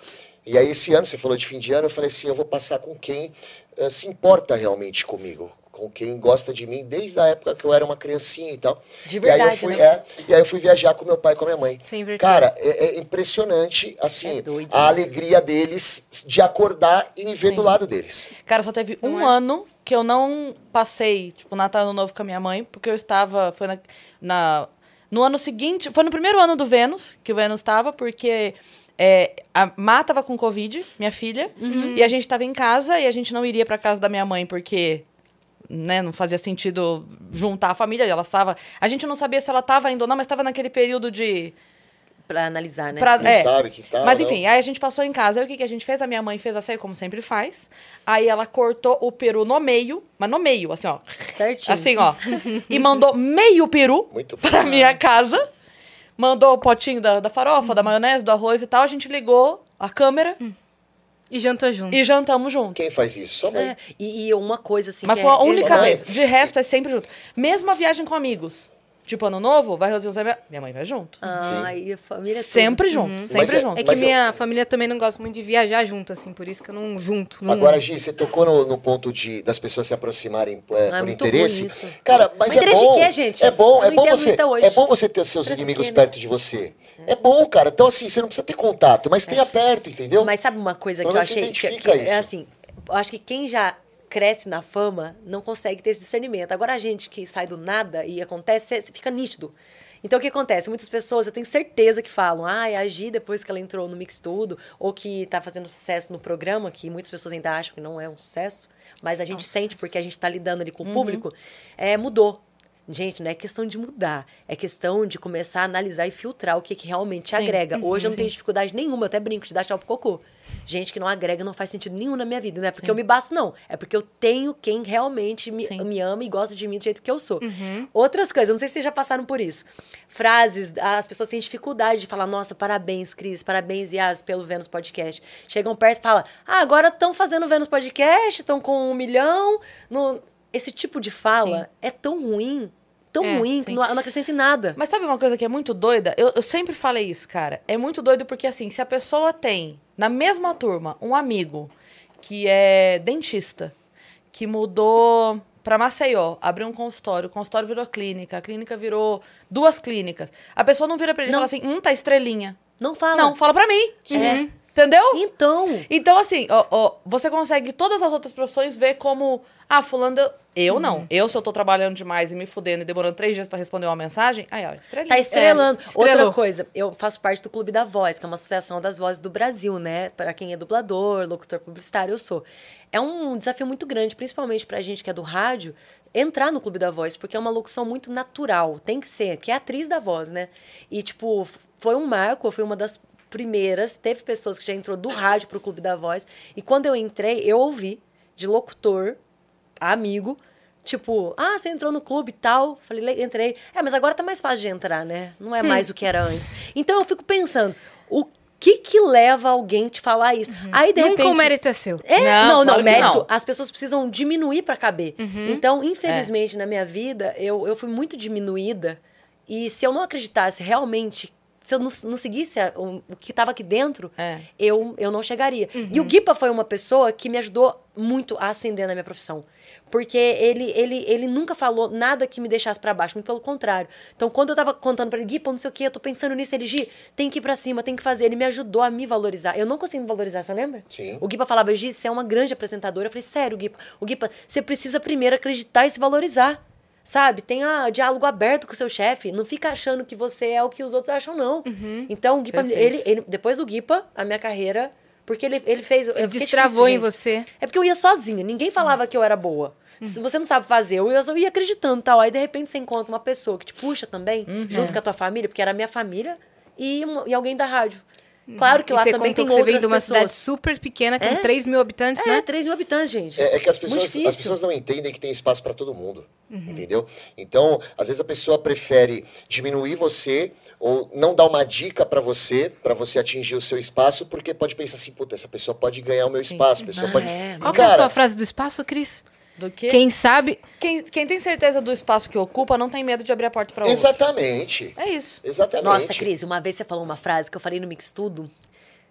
D: E aí, esse ano, você falou de fim de ano, eu falei assim: eu vou passar com quem eh, se importa realmente comigo. Com quem gosta de mim desde a época que eu era uma criancinha e tal.
C: De
D: e aí eu
C: verdade,
D: fui,
C: né?
D: é, e aí eu fui viajar com meu pai e com a minha mãe.
B: Sem vergonha.
D: Cara, é, é impressionante, assim,
C: É doido
D: a alegria deles de acordar e me ver do lado deles.
A: Cara, só teve um
B: é?
A: ano que eu não passei, tipo, Natal Ano Novo com a minha mãe, porque eu estava. Foi na, na- no ano seguinte. Foi no primeiro ano do Vênus, que o Vênus estava, porque. é, a Má tava com Covid, minha filha, e a gente tava em casa e a gente não iria pra casa da minha mãe porque. Né, não fazia sentido juntar a família, ela estava. A gente não sabia se ela estava indo ou não, mas estava naquele período de.
C: Pra analisar, né?
A: Pra-.
D: Não
A: É.
D: sabe que tal.
A: Mas
D: não.
A: enfim, aí a gente passou em casa. Aí o que, que a gente fez? A minha mãe fez a ceia, como sempre faz. Aí ela cortou o peru no meio, mas no meio, assim, ó.
C: Certinho.
A: Assim, ó. e mandou meio peru (laughs)
D: Muito
A: pra minha casa. Mandou o potinho da, da farofa, da maionese, do arroz e tal. A gente ligou a câmera
B: E jantou junto.
A: e jantamos junto.
D: Quem faz isso? Sua mãe.
C: É, e, e uma coisa assim.
A: Mas
C: que
A: foi a
C: é
A: única
D: Sua mãe?
A: vez. De resto, é sempre junto. Mesmo a viagem com amigos. Tipo, ano novo, vai Rosinha, minha minha mãe vai junto.
C: Ah, e a família toda.
A: sempre junto,
D: Mas
A: sempre
D: é-
A: junto.
B: É que
D: Mas eu-
B: minha família também não gosta muito de viajar junto, assim, por isso que eu não junto. Não...
D: Agora, Gi, você tocou no, no ponto de das pessoas se aproximarem é,
C: Ah, é
D: por interesse. Cara, mas,
C: Mas
D: é
C: interesse
D: bom.
C: de quê, gente?
D: É bom,
C: Eu
D: é bom você. É bom você ter seus inimigos perto de você. É bom, cara. Então assim, você não precisa ter contato, mas tenha perto, entendeu?
C: Mas sabe uma coisa que
D: Pelo
C: eu achei que,
D: identifica
C: que
D: isso.
C: é assim, eu acho que quem já cresce na fama não consegue ter esse discernimento. Agora a gente que sai do nada e acontece, fica nítido. Então o que acontece? Muitas pessoas, eu tenho certeza que falam, ah, a Gi depois que ela entrou no Mix Tudo, ou que tá fazendo sucesso no programa, que muitas pessoas ainda acham que não é um sucesso, mas a gente sente porque a gente tá lidando ali com o público, é, mudou. Gente, não é questão de mudar, é questão de começar a analisar e filtrar o que, que realmente
A: Sim.
C: agrega. Hoje eu não
A: Sim.
C: tenho dificuldade nenhuma, eu até brinco de dar tchau pro cocô. Gente que não agrega não faz sentido nenhum na minha vida. Não é porque eu me basto, não. É porque eu tenho quem realmente me,
A: Sim.
C: me ama e gosta de mim do jeito que eu sou. Outras coisas, não sei se vocês já passaram por isso. Frases, as pessoas têm dificuldade de falar, nossa, parabéns, Cris, parabéns, Yas, pelo Vênus Podcast. Chegam perto e falam, ah, agora estão fazendo Vênus Podcast, estão com um milhão. No... Esse tipo de fala é tão ruim, tão
B: É,
C: ruim, que
A: sim.
C: não, não acrescenta em nada.
A: Mas sabe uma coisa que é muito doida? Eu, eu sempre falei isso, cara. É muito doido porque, assim, se a pessoa tem na mesma turma um amigo que é dentista, que mudou pra Maceió, abriu um consultório, o consultório virou clínica, a clínica virou duas clínicas. A pessoa não vira pra ele e fala assim, hum, tá estrelinha.
C: Não fala.
A: Não, fala pra mim.
C: É.
A: Entendeu?
C: Então,
A: Então, assim, ó, ó, você consegue todas as outras profissões ver como. Ah, fulano. Eu, eu não. Eu, se eu tô trabalhando demais e me fudendo e demorando três dias pra responder uma mensagem, aí, ó, estrelinha.
C: Tá estrelando.
B: É.
C: Outra coisa, eu faço parte do Clube da Voz, que é uma associação das vozes do Brasil, né? Para quem é dublador, locutor publicitário, eu sou. É um desafio muito grande, principalmente pra gente que é do rádio, entrar no Clube da Voz, porque é uma locução muito natural. Tem que ser, porque é atriz da voz, né? E, tipo, foi um marco, eu fui uma das primeiras. Teve pessoas que já entrou do rádio pro Clube da Voz. E quando eu entrei, eu ouvi de locutor, amigo, Tipo, ah, você entrou no clube e tal. Falei, "Le- entrei. É, mas agora tá mais fácil de entrar, né? Não é mais o que era antes. Então eu fico pensando, o que que leva alguém te falar isso? Aí, de
B: Nunca
C: repente...
B: o mérito é seu.
C: É,
A: Não,
C: não, não,
A: claro que
C: mérito.
A: não.
C: As pessoas precisam diminuir pra caber. Então, infelizmente, na minha vida, eu, eu fui muito diminuída. E se eu não acreditasse realmente, se eu não, não seguisse a- o, o que estava aqui dentro,
A: É.
C: eu, eu não chegaria. E o Guipa foi uma pessoa que me ajudou muito a ascender na minha profissão. Porque ele, ele, ele nunca falou nada que me deixasse pra baixo, muito pelo contrário. Então, quando eu tava contando pra ele, Guipa, não sei o quê, eu tô pensando nisso, ele, Gi, tem que ir pra cima, tem que fazer. Ele me ajudou a me valorizar. Eu não consegui me valorizar, você lembra?
D: Sim.
C: O Guipa falava, Gi, você é uma grande apresentadora. Eu falei, sério, Guipa? O Guipa, você precisa primeiro acreditar e se valorizar. Sabe? Tenha diálogo aberto com o seu chefe. Não fica achando que você é o que os outros acham, não. Então, o Guipa, ele, ele, depois do Guipa, a minha carreira. Porque ele, ele fez. eu
B: Ele destravou
C: difícil,
B: em
C: gente.
B: você.
C: É porque eu ia sozinha, ninguém falava que eu era boa. Se você não sabe fazer, eu ia, eu ia acreditando tal. Aí de repente você encontra uma pessoa que te puxa também, junto com a tua família, porque era a minha família, e, e alguém da rádio. Claro que
B: e
C: lá
B: você
C: também tem
B: que você vem de uma
C: pessoas.
B: cidade super pequena, com
C: É?
B: 3 mil habitantes,
C: É,
B: né?
C: 3 mil habitantes, gente.
D: É, é que as pessoas, as pessoas não entendem que tem espaço para todo mundo. Entendeu? Então, às vezes a pessoa prefere diminuir você ou não dar uma dica para você, para você atingir o seu espaço, porque pode pensar assim, puta, essa pessoa pode ganhar o meu espaço, pessoa
C: Ah,
D: pode.
C: é.
B: Qual que é a sua frase do espaço, Cris?
A: Do que?
B: Quem sabe.
A: Quem, quem tem certeza do espaço que ocupa não tem medo de abrir a porta pra outro.
D: Exatamente.
A: É isso.
D: Exatamente.
C: Nossa, Cris, uma vez você falou uma frase que eu falei no Mix Tudo.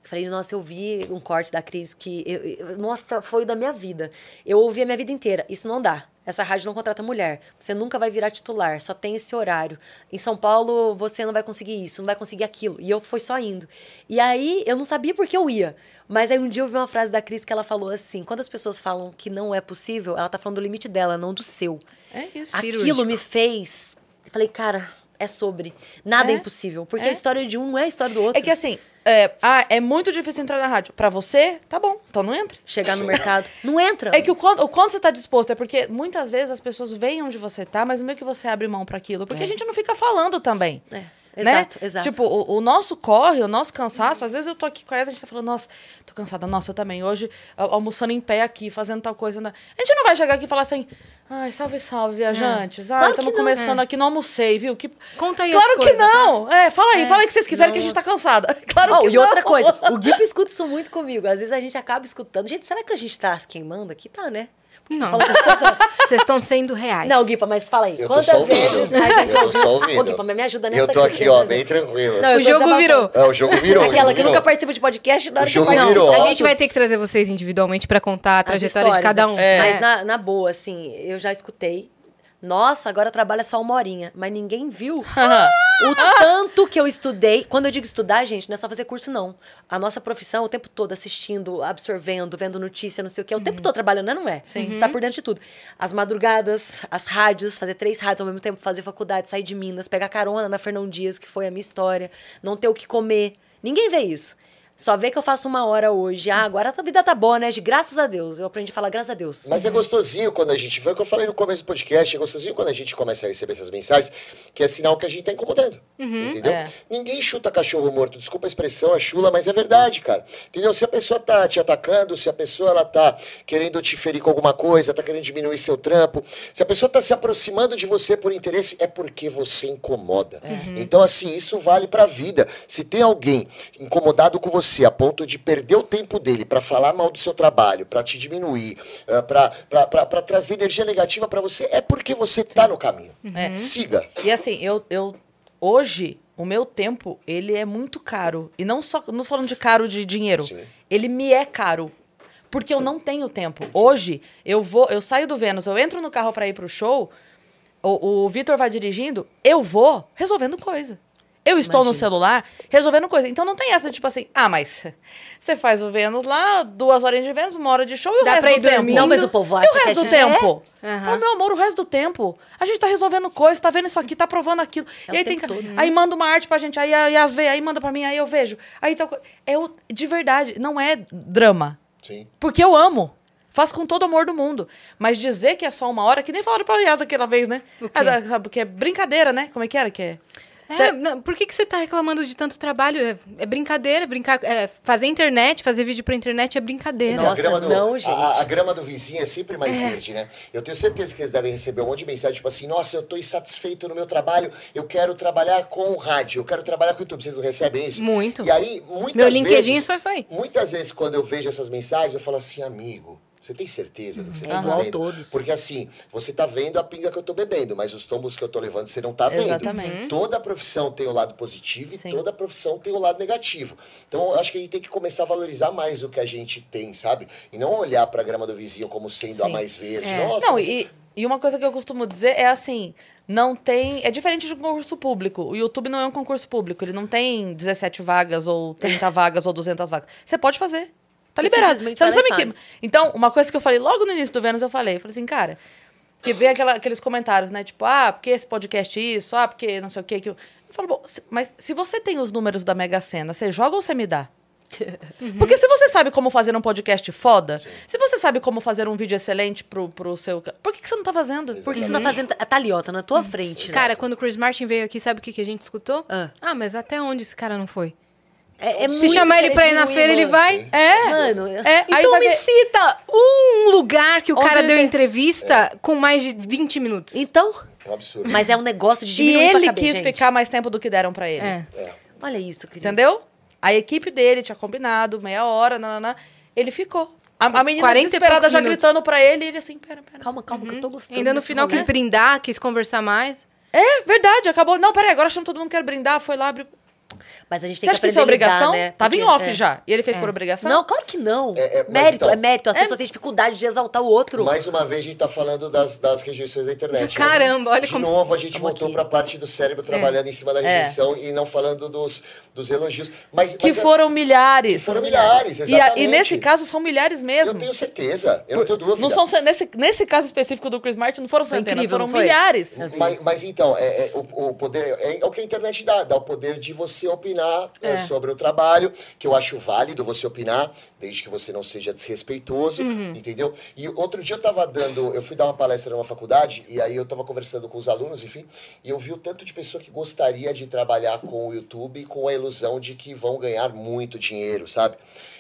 C: Eu falei, nossa, eu vi um corte da Cris que. eu- eu- nossa, foi da minha vida. Eu ouvi a minha vida inteira. Isso não dá. Essa rádio não contrata mulher. Você nunca vai virar titular, só tem esse horário. Em São Paulo, você não vai conseguir isso, não vai conseguir aquilo. E eu fui só indo. E aí, eu não sabia por que eu ia. Mas aí um dia eu vi uma frase da Cris que ela falou assim: quando as pessoas falam que não é possível, ela tá falando do limite dela, não do seu.
A: É isso.
C: Aquilo
B: Cirúrgico.
C: me fez. Eu falei, cara, é sobre. Nada é,
A: É.
C: impossível. Porque
A: É.
C: a história de um não é a história do outro.
A: É que assim, é, ah, é muito difícil entrar na rádio. Pra você, tá bom, então não entre.
C: Chegar no mercado. Não entra.
A: É que o quanto, o quanto você tá disposto, é porque muitas vezes as pessoas veem onde você tá, mas meio que você abre mão pra aquilo. Porque a gente não fica falando também.
C: É,
A: né?
C: Exato, exato.
A: Tipo, o, o nosso corre, o nosso cansaço, às vezes eu tô aqui com essa, a gente tá falando, nossa, tô cansada, nossa, eu também. Hoje, al- almoçando em pé aqui, fazendo tal coisa. A gente não vai chegar aqui e falar assim, ai, salve, salve, viajantes. Ai,
C: Claro
A: estamos
C: não,
A: começando
B: é.
A: aqui, não almocei, viu? Que...
B: Conta aí
A: Claro
B: coisas.
A: que não! É, fala aí, fala aí que vocês quiserem que a gente tá
C: Nossa.
A: cansada. (laughs) Claro
C: Oh,
A: que
C: e
A: não.
C: outra coisa, o (laughs) Gui escuta isso muito comigo. Às vezes a gente acaba escutando. Gente, será que a gente tá se queimando aqui? Tá, né?
B: Não, vocês estão sendo reais.
C: Não, Guipa, mas fala aí.
D: Eu tô
C: Quantas vezes a gente
D: Eu tô
C: ouviu-
D: só ouvindo.
C: Ô, Guipa, mas me ajuda nessa
D: Eu tô aqui, ó, bem tranquilo.
C: Não,
B: O jogo virou.
D: É, o jogo virou.
C: Aquela
D: jogo
C: que
D: virou.
C: nunca participa de podcast, na hora
D: O jogo
C: que
B: Não,
D: virou.
B: a gente vai ter que trazer vocês individualmente pra contar a trajetória de cada
C: né?
B: um.
A: É.
C: Mas na, na boa, assim, eu já escutei. Nossa, agora trabalha só uma horinha. Mas ninguém viu (laughs) o tanto que eu estudei. Quando eu digo estudar, gente, não é só fazer curso, não. A nossa profissão o tempo todo assistindo, absorvendo, vendo notícia, não sei o quê. O tempo todo trabalhando, né? Não é? Sim. Tá por dentro de tudo. As madrugadas, as rádios, fazer três rádios ao mesmo tempo, fazer faculdade, sair de Minas, pegar carona na Fernão Dias, que foi a minha história, não ter o que comer. Ninguém vê isso. Só vê que eu faço uma hora hoje. Ah, agora a vida tá boa, né? De graças a Deus. Eu aprendi a falar graças a Deus.
D: Mas é gostosinho quando a gente. Foi o que eu falei no começo do podcast. É gostosinho quando a gente começa a receber essas mensagens, que é sinal que a gente tá incomodando. entendeu?
A: é.
D: Ninguém chuta cachorro morto. Desculpa a expressão, é chula, mas é verdade, cara. Entendeu? Se a pessoa tá te atacando, se a pessoa ela tá querendo te ferir com alguma coisa, tá querendo diminuir seu trampo, se a pessoa tá se aproximando de você por interesse, é porque você incomoda. Então, assim, isso vale pra vida. Se tem alguém incomodado com você a ponto de perder o tempo dele pra falar mal do seu trabalho, pra te diminuir, eh, pra trazer energia negativa pra você, é porque você tá no caminho.
A: É.
D: Siga.
A: E assim, eu, eu hoje, o meu tempo, ele é muito caro. E não só, não falando de caro de dinheiro.
D: Sim.
A: Ele me é caro. Porque eu não tenho tempo. Hoje, eu vou, eu saio do Vênus, eu entro no carro pra ir pro show, o, o Vitor vai dirigindo, eu vou resolvendo coisa. Eu estou no
C: Imagina.
A: celular resolvendo coisa. Então não tem essa, tipo assim, ah, mas você faz o Vênus lá, duas horinhas de Vênus, uma hora de show e o
B: Dá
A: resto
B: pra ir
A: do tempo.
B: dormindo?
C: Não, mas o povo
A: E
C: acha
A: o
C: que a
A: resto do
C: gente... É?
A: tempo?
B: Aham.
A: Fala, meu amor, o resto do tempo. A gente tá resolvendo coisa, tá vendo isso aqui, tá provando aquilo.
C: É
A: e
C: o
A: aí tem
C: todo.
A: Aí manda uma arte pra gente, aí a Yas vê, aí manda pra mim, aí eu vejo. Aí tal co- é o, de verdade, não é drama.
D: Sim.
A: Porque eu amo. Faço com todo o amor do mundo. Mas dizer que é só uma hora, que nem falaram pra Yas aquela vez, né?
B: O?
A: Ah, sabe, que é brincadeira, né? Como é que era? Que é...
B: É, não, por que, que você tá reclamando de tanto trabalho? É, é brincadeira, brincar, é, fazer internet, fazer vídeo pra internet é brincadeira.
C: Nossa,
D: a grama do,
C: não, gente.
D: A, a grama do vizinho é sempre mais verde, né? Eu tenho certeza que eles devem receber um monte de mensagem, tipo assim, nossa, eu tô insatisfeito no meu trabalho, eu quero trabalhar com o rádio, eu quero trabalhar com o YouTube. Vocês não recebem isso?
B: Muito.
D: E aí, muitas
B: Meu LinkedIn
D: vezes,
B: é só isso aí.
D: Muitas vezes, quando eu vejo essas mensagens, eu falo assim, amigo, você tem certeza do que você
C: É
D: tá
C: igual
D: fazendo?
C: todos.
D: Porque assim, você tá vendo a pinga que eu tô bebendo, mas os tombos que eu tô levando você não tá vendo.
A: Exatamente.
D: Toda profissão tem o lado positivo e
A: Sim.
D: toda profissão tem o lado negativo. Então, eu acho que a gente tem que começar a valorizar mais o que a gente tem, sabe? E não olhar pra grama do vizinho como sendo a
A: Sim.
D: mais verde.
B: É.
D: Nossa,
A: Não,
D: mas-
A: e, e uma coisa que eu costumo dizer é assim: não tem. É diferente de um concurso público. O YouTube não é um concurso público. Ele não tem 17 vagas, ou 30 vagas, ou 200 vagas. Você pode fazer. Tá liberado.
C: lá
A: sabe que. Então, uma coisa que eu falei logo no início do Vênus, eu falei: eu falei assim, cara. Porque vem aquela- aqueles comentários, né? Tipo, ah, porque esse podcast isso, ah, porque não sei o quê. Que eu... eu falo, bom, se- mas se você tem os números da Mega Sena, você joga ou você me dá? (laughs) Porque se você sabe como fazer um podcast foda, se você sabe como fazer um vídeo excelente pro, pro seu. Por que, que você não tá fazendo?
C: Por que você não tá fazendo. Tá ali, ó, tá na tua frente. né?
B: Cara, quando o Chris Martin veio aqui, sabe o que, que a gente escutou?
C: Ah.
B: mas até onde esse cara não foi?
C: É, é
B: Se
C: muito
B: chamar ele pra ir na feira, ele vai.
A: É.
C: Mano,
A: É,
B: Então
A: vai
B: me
A: ver-
B: cita um lugar que o
A: Onde
B: cara deu
A: tem-
B: entrevista com mais de 20 minutos.
C: Então,
D: É um absurdo.
C: mas é um negócio de
A: E
C: diminuir pra
A: ele
C: caber,
A: quis
C: gente.
A: ficar mais tempo do que deram pra ele.
B: É.
D: É.
C: Olha isso, Cris.
A: Entendeu? A equipe dele tinha combinado, meia hora, nananã. Ele ficou. A, a menina
B: 40 e
A: desesperada já
B: minutos.
A: gritando pra ele, e ele assim, pera, pera.
C: Calma, calma, que eu tô gostando.
B: Ainda no final
C: rolê.
B: quis brindar, quis conversar mais.
A: É, verdade, acabou. Não, peraí, agora chama todo mundo que quer brindar, foi lá, abriu.
C: Mas a gente
A: Você
C: tem que
A: acha que isso é
C: a lidar,
A: obrigação?
C: né?
A: Tava em
C: Porque-
A: off
C: é.
A: já. E ele fez por obrigação?
C: Não, claro que não.
D: É, é,
C: mérito,
D: então-
C: é mérito. As
A: É.
C: pessoas têm dificuldade de exaltar o outro.
D: Mais uma vez a gente tá falando das, das rejeições da internet.
B: De caramba, olha
D: De
B: como-
D: novo, a gente voltou
C: aqui.
D: pra parte do cérebro trabalhando em cima da
A: É.
D: rejeição e não falando dos, dos elogios. Mas,
A: Que
D: mas é-
A: foram milhares.
D: que foram milhares,
A: E, a-
D: exatamente.
A: e nesse caso são milhares mesmo.
D: Eu tenho certeza, eu não tenho dúvida.
A: Não são, nesse, nesse caso específico do Chris Martin, não foram centenas,
C: incrível,
A: foram milhares.
D: Mas, mas então, é, é, o, o poder é, é o que a internet dá, dá o poder de você opinar é,
B: É.
D: sobre o trabalho, que eu acho válido você opinar, desde que você não seja desrespeitoso, entendeu? E outro dia eu tava dando, eu fui dar uma palestra numa faculdade, e aí eu tava conversando com os alunos, enfim, e eu vi o tanto de pessoa que gostaria de trabalhar com o YouTube com a ilusão de que vão ganhar muito dinheiro, sabe?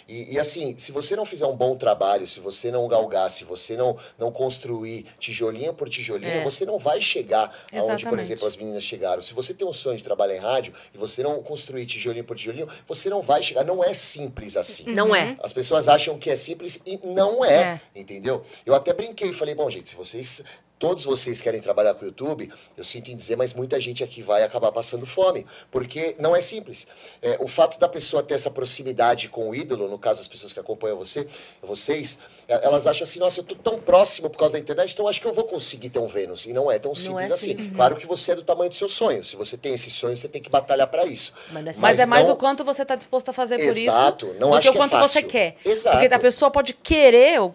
D: E, e, assim, se você não fizer um bom trabalho, se você não galgar, se você não, não construir tijolinho por tijolinho,
A: É.
D: você não vai chegar aonde, por
A: Exatamente.
D: exemplo, as meninas chegaram. Se você tem um sonho de trabalhar em rádio e você não construir tijolinho por tijolinho, você não vai chegar. Não é simples assim.
C: Não é.
D: As pessoas acham que é simples e não é,
B: É.
D: entendeu? Eu até brinquei e falei, bom, gente, se vocês. Todos vocês querem trabalhar com o YouTube, eu sinto em dizer, mas muita gente aqui vai acabar passando fome, porque não é simples. É, o fato da pessoa ter essa proximidade com o ídolo, no caso as pessoas que acompanham você, vocês, elas acham assim, nossa, eu tô tão próximo por causa da internet, então acho que eu vou conseguir ter um Vênus. E não é tão simples
C: é
D: assim.
C: simples.
D: Claro que você é do tamanho do seu sonho. Se você tem esse sonho, você tem que batalhar para isso.
C: Mas não é
A: Mas, é mais
D: não-
A: o quanto você está disposto a fazer por
D: Exato,
A: isso
D: não
A: do
D: acho
A: que o
D: que é
A: quanto
D: fácil.
A: você quer.
D: Exato.
A: Porque a pessoa pode querer, o,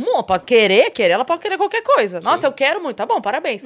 A: mundo pode querer, querer, ela pode querer qualquer coisa. Nossa, eu quero muito, tá bom, parabéns.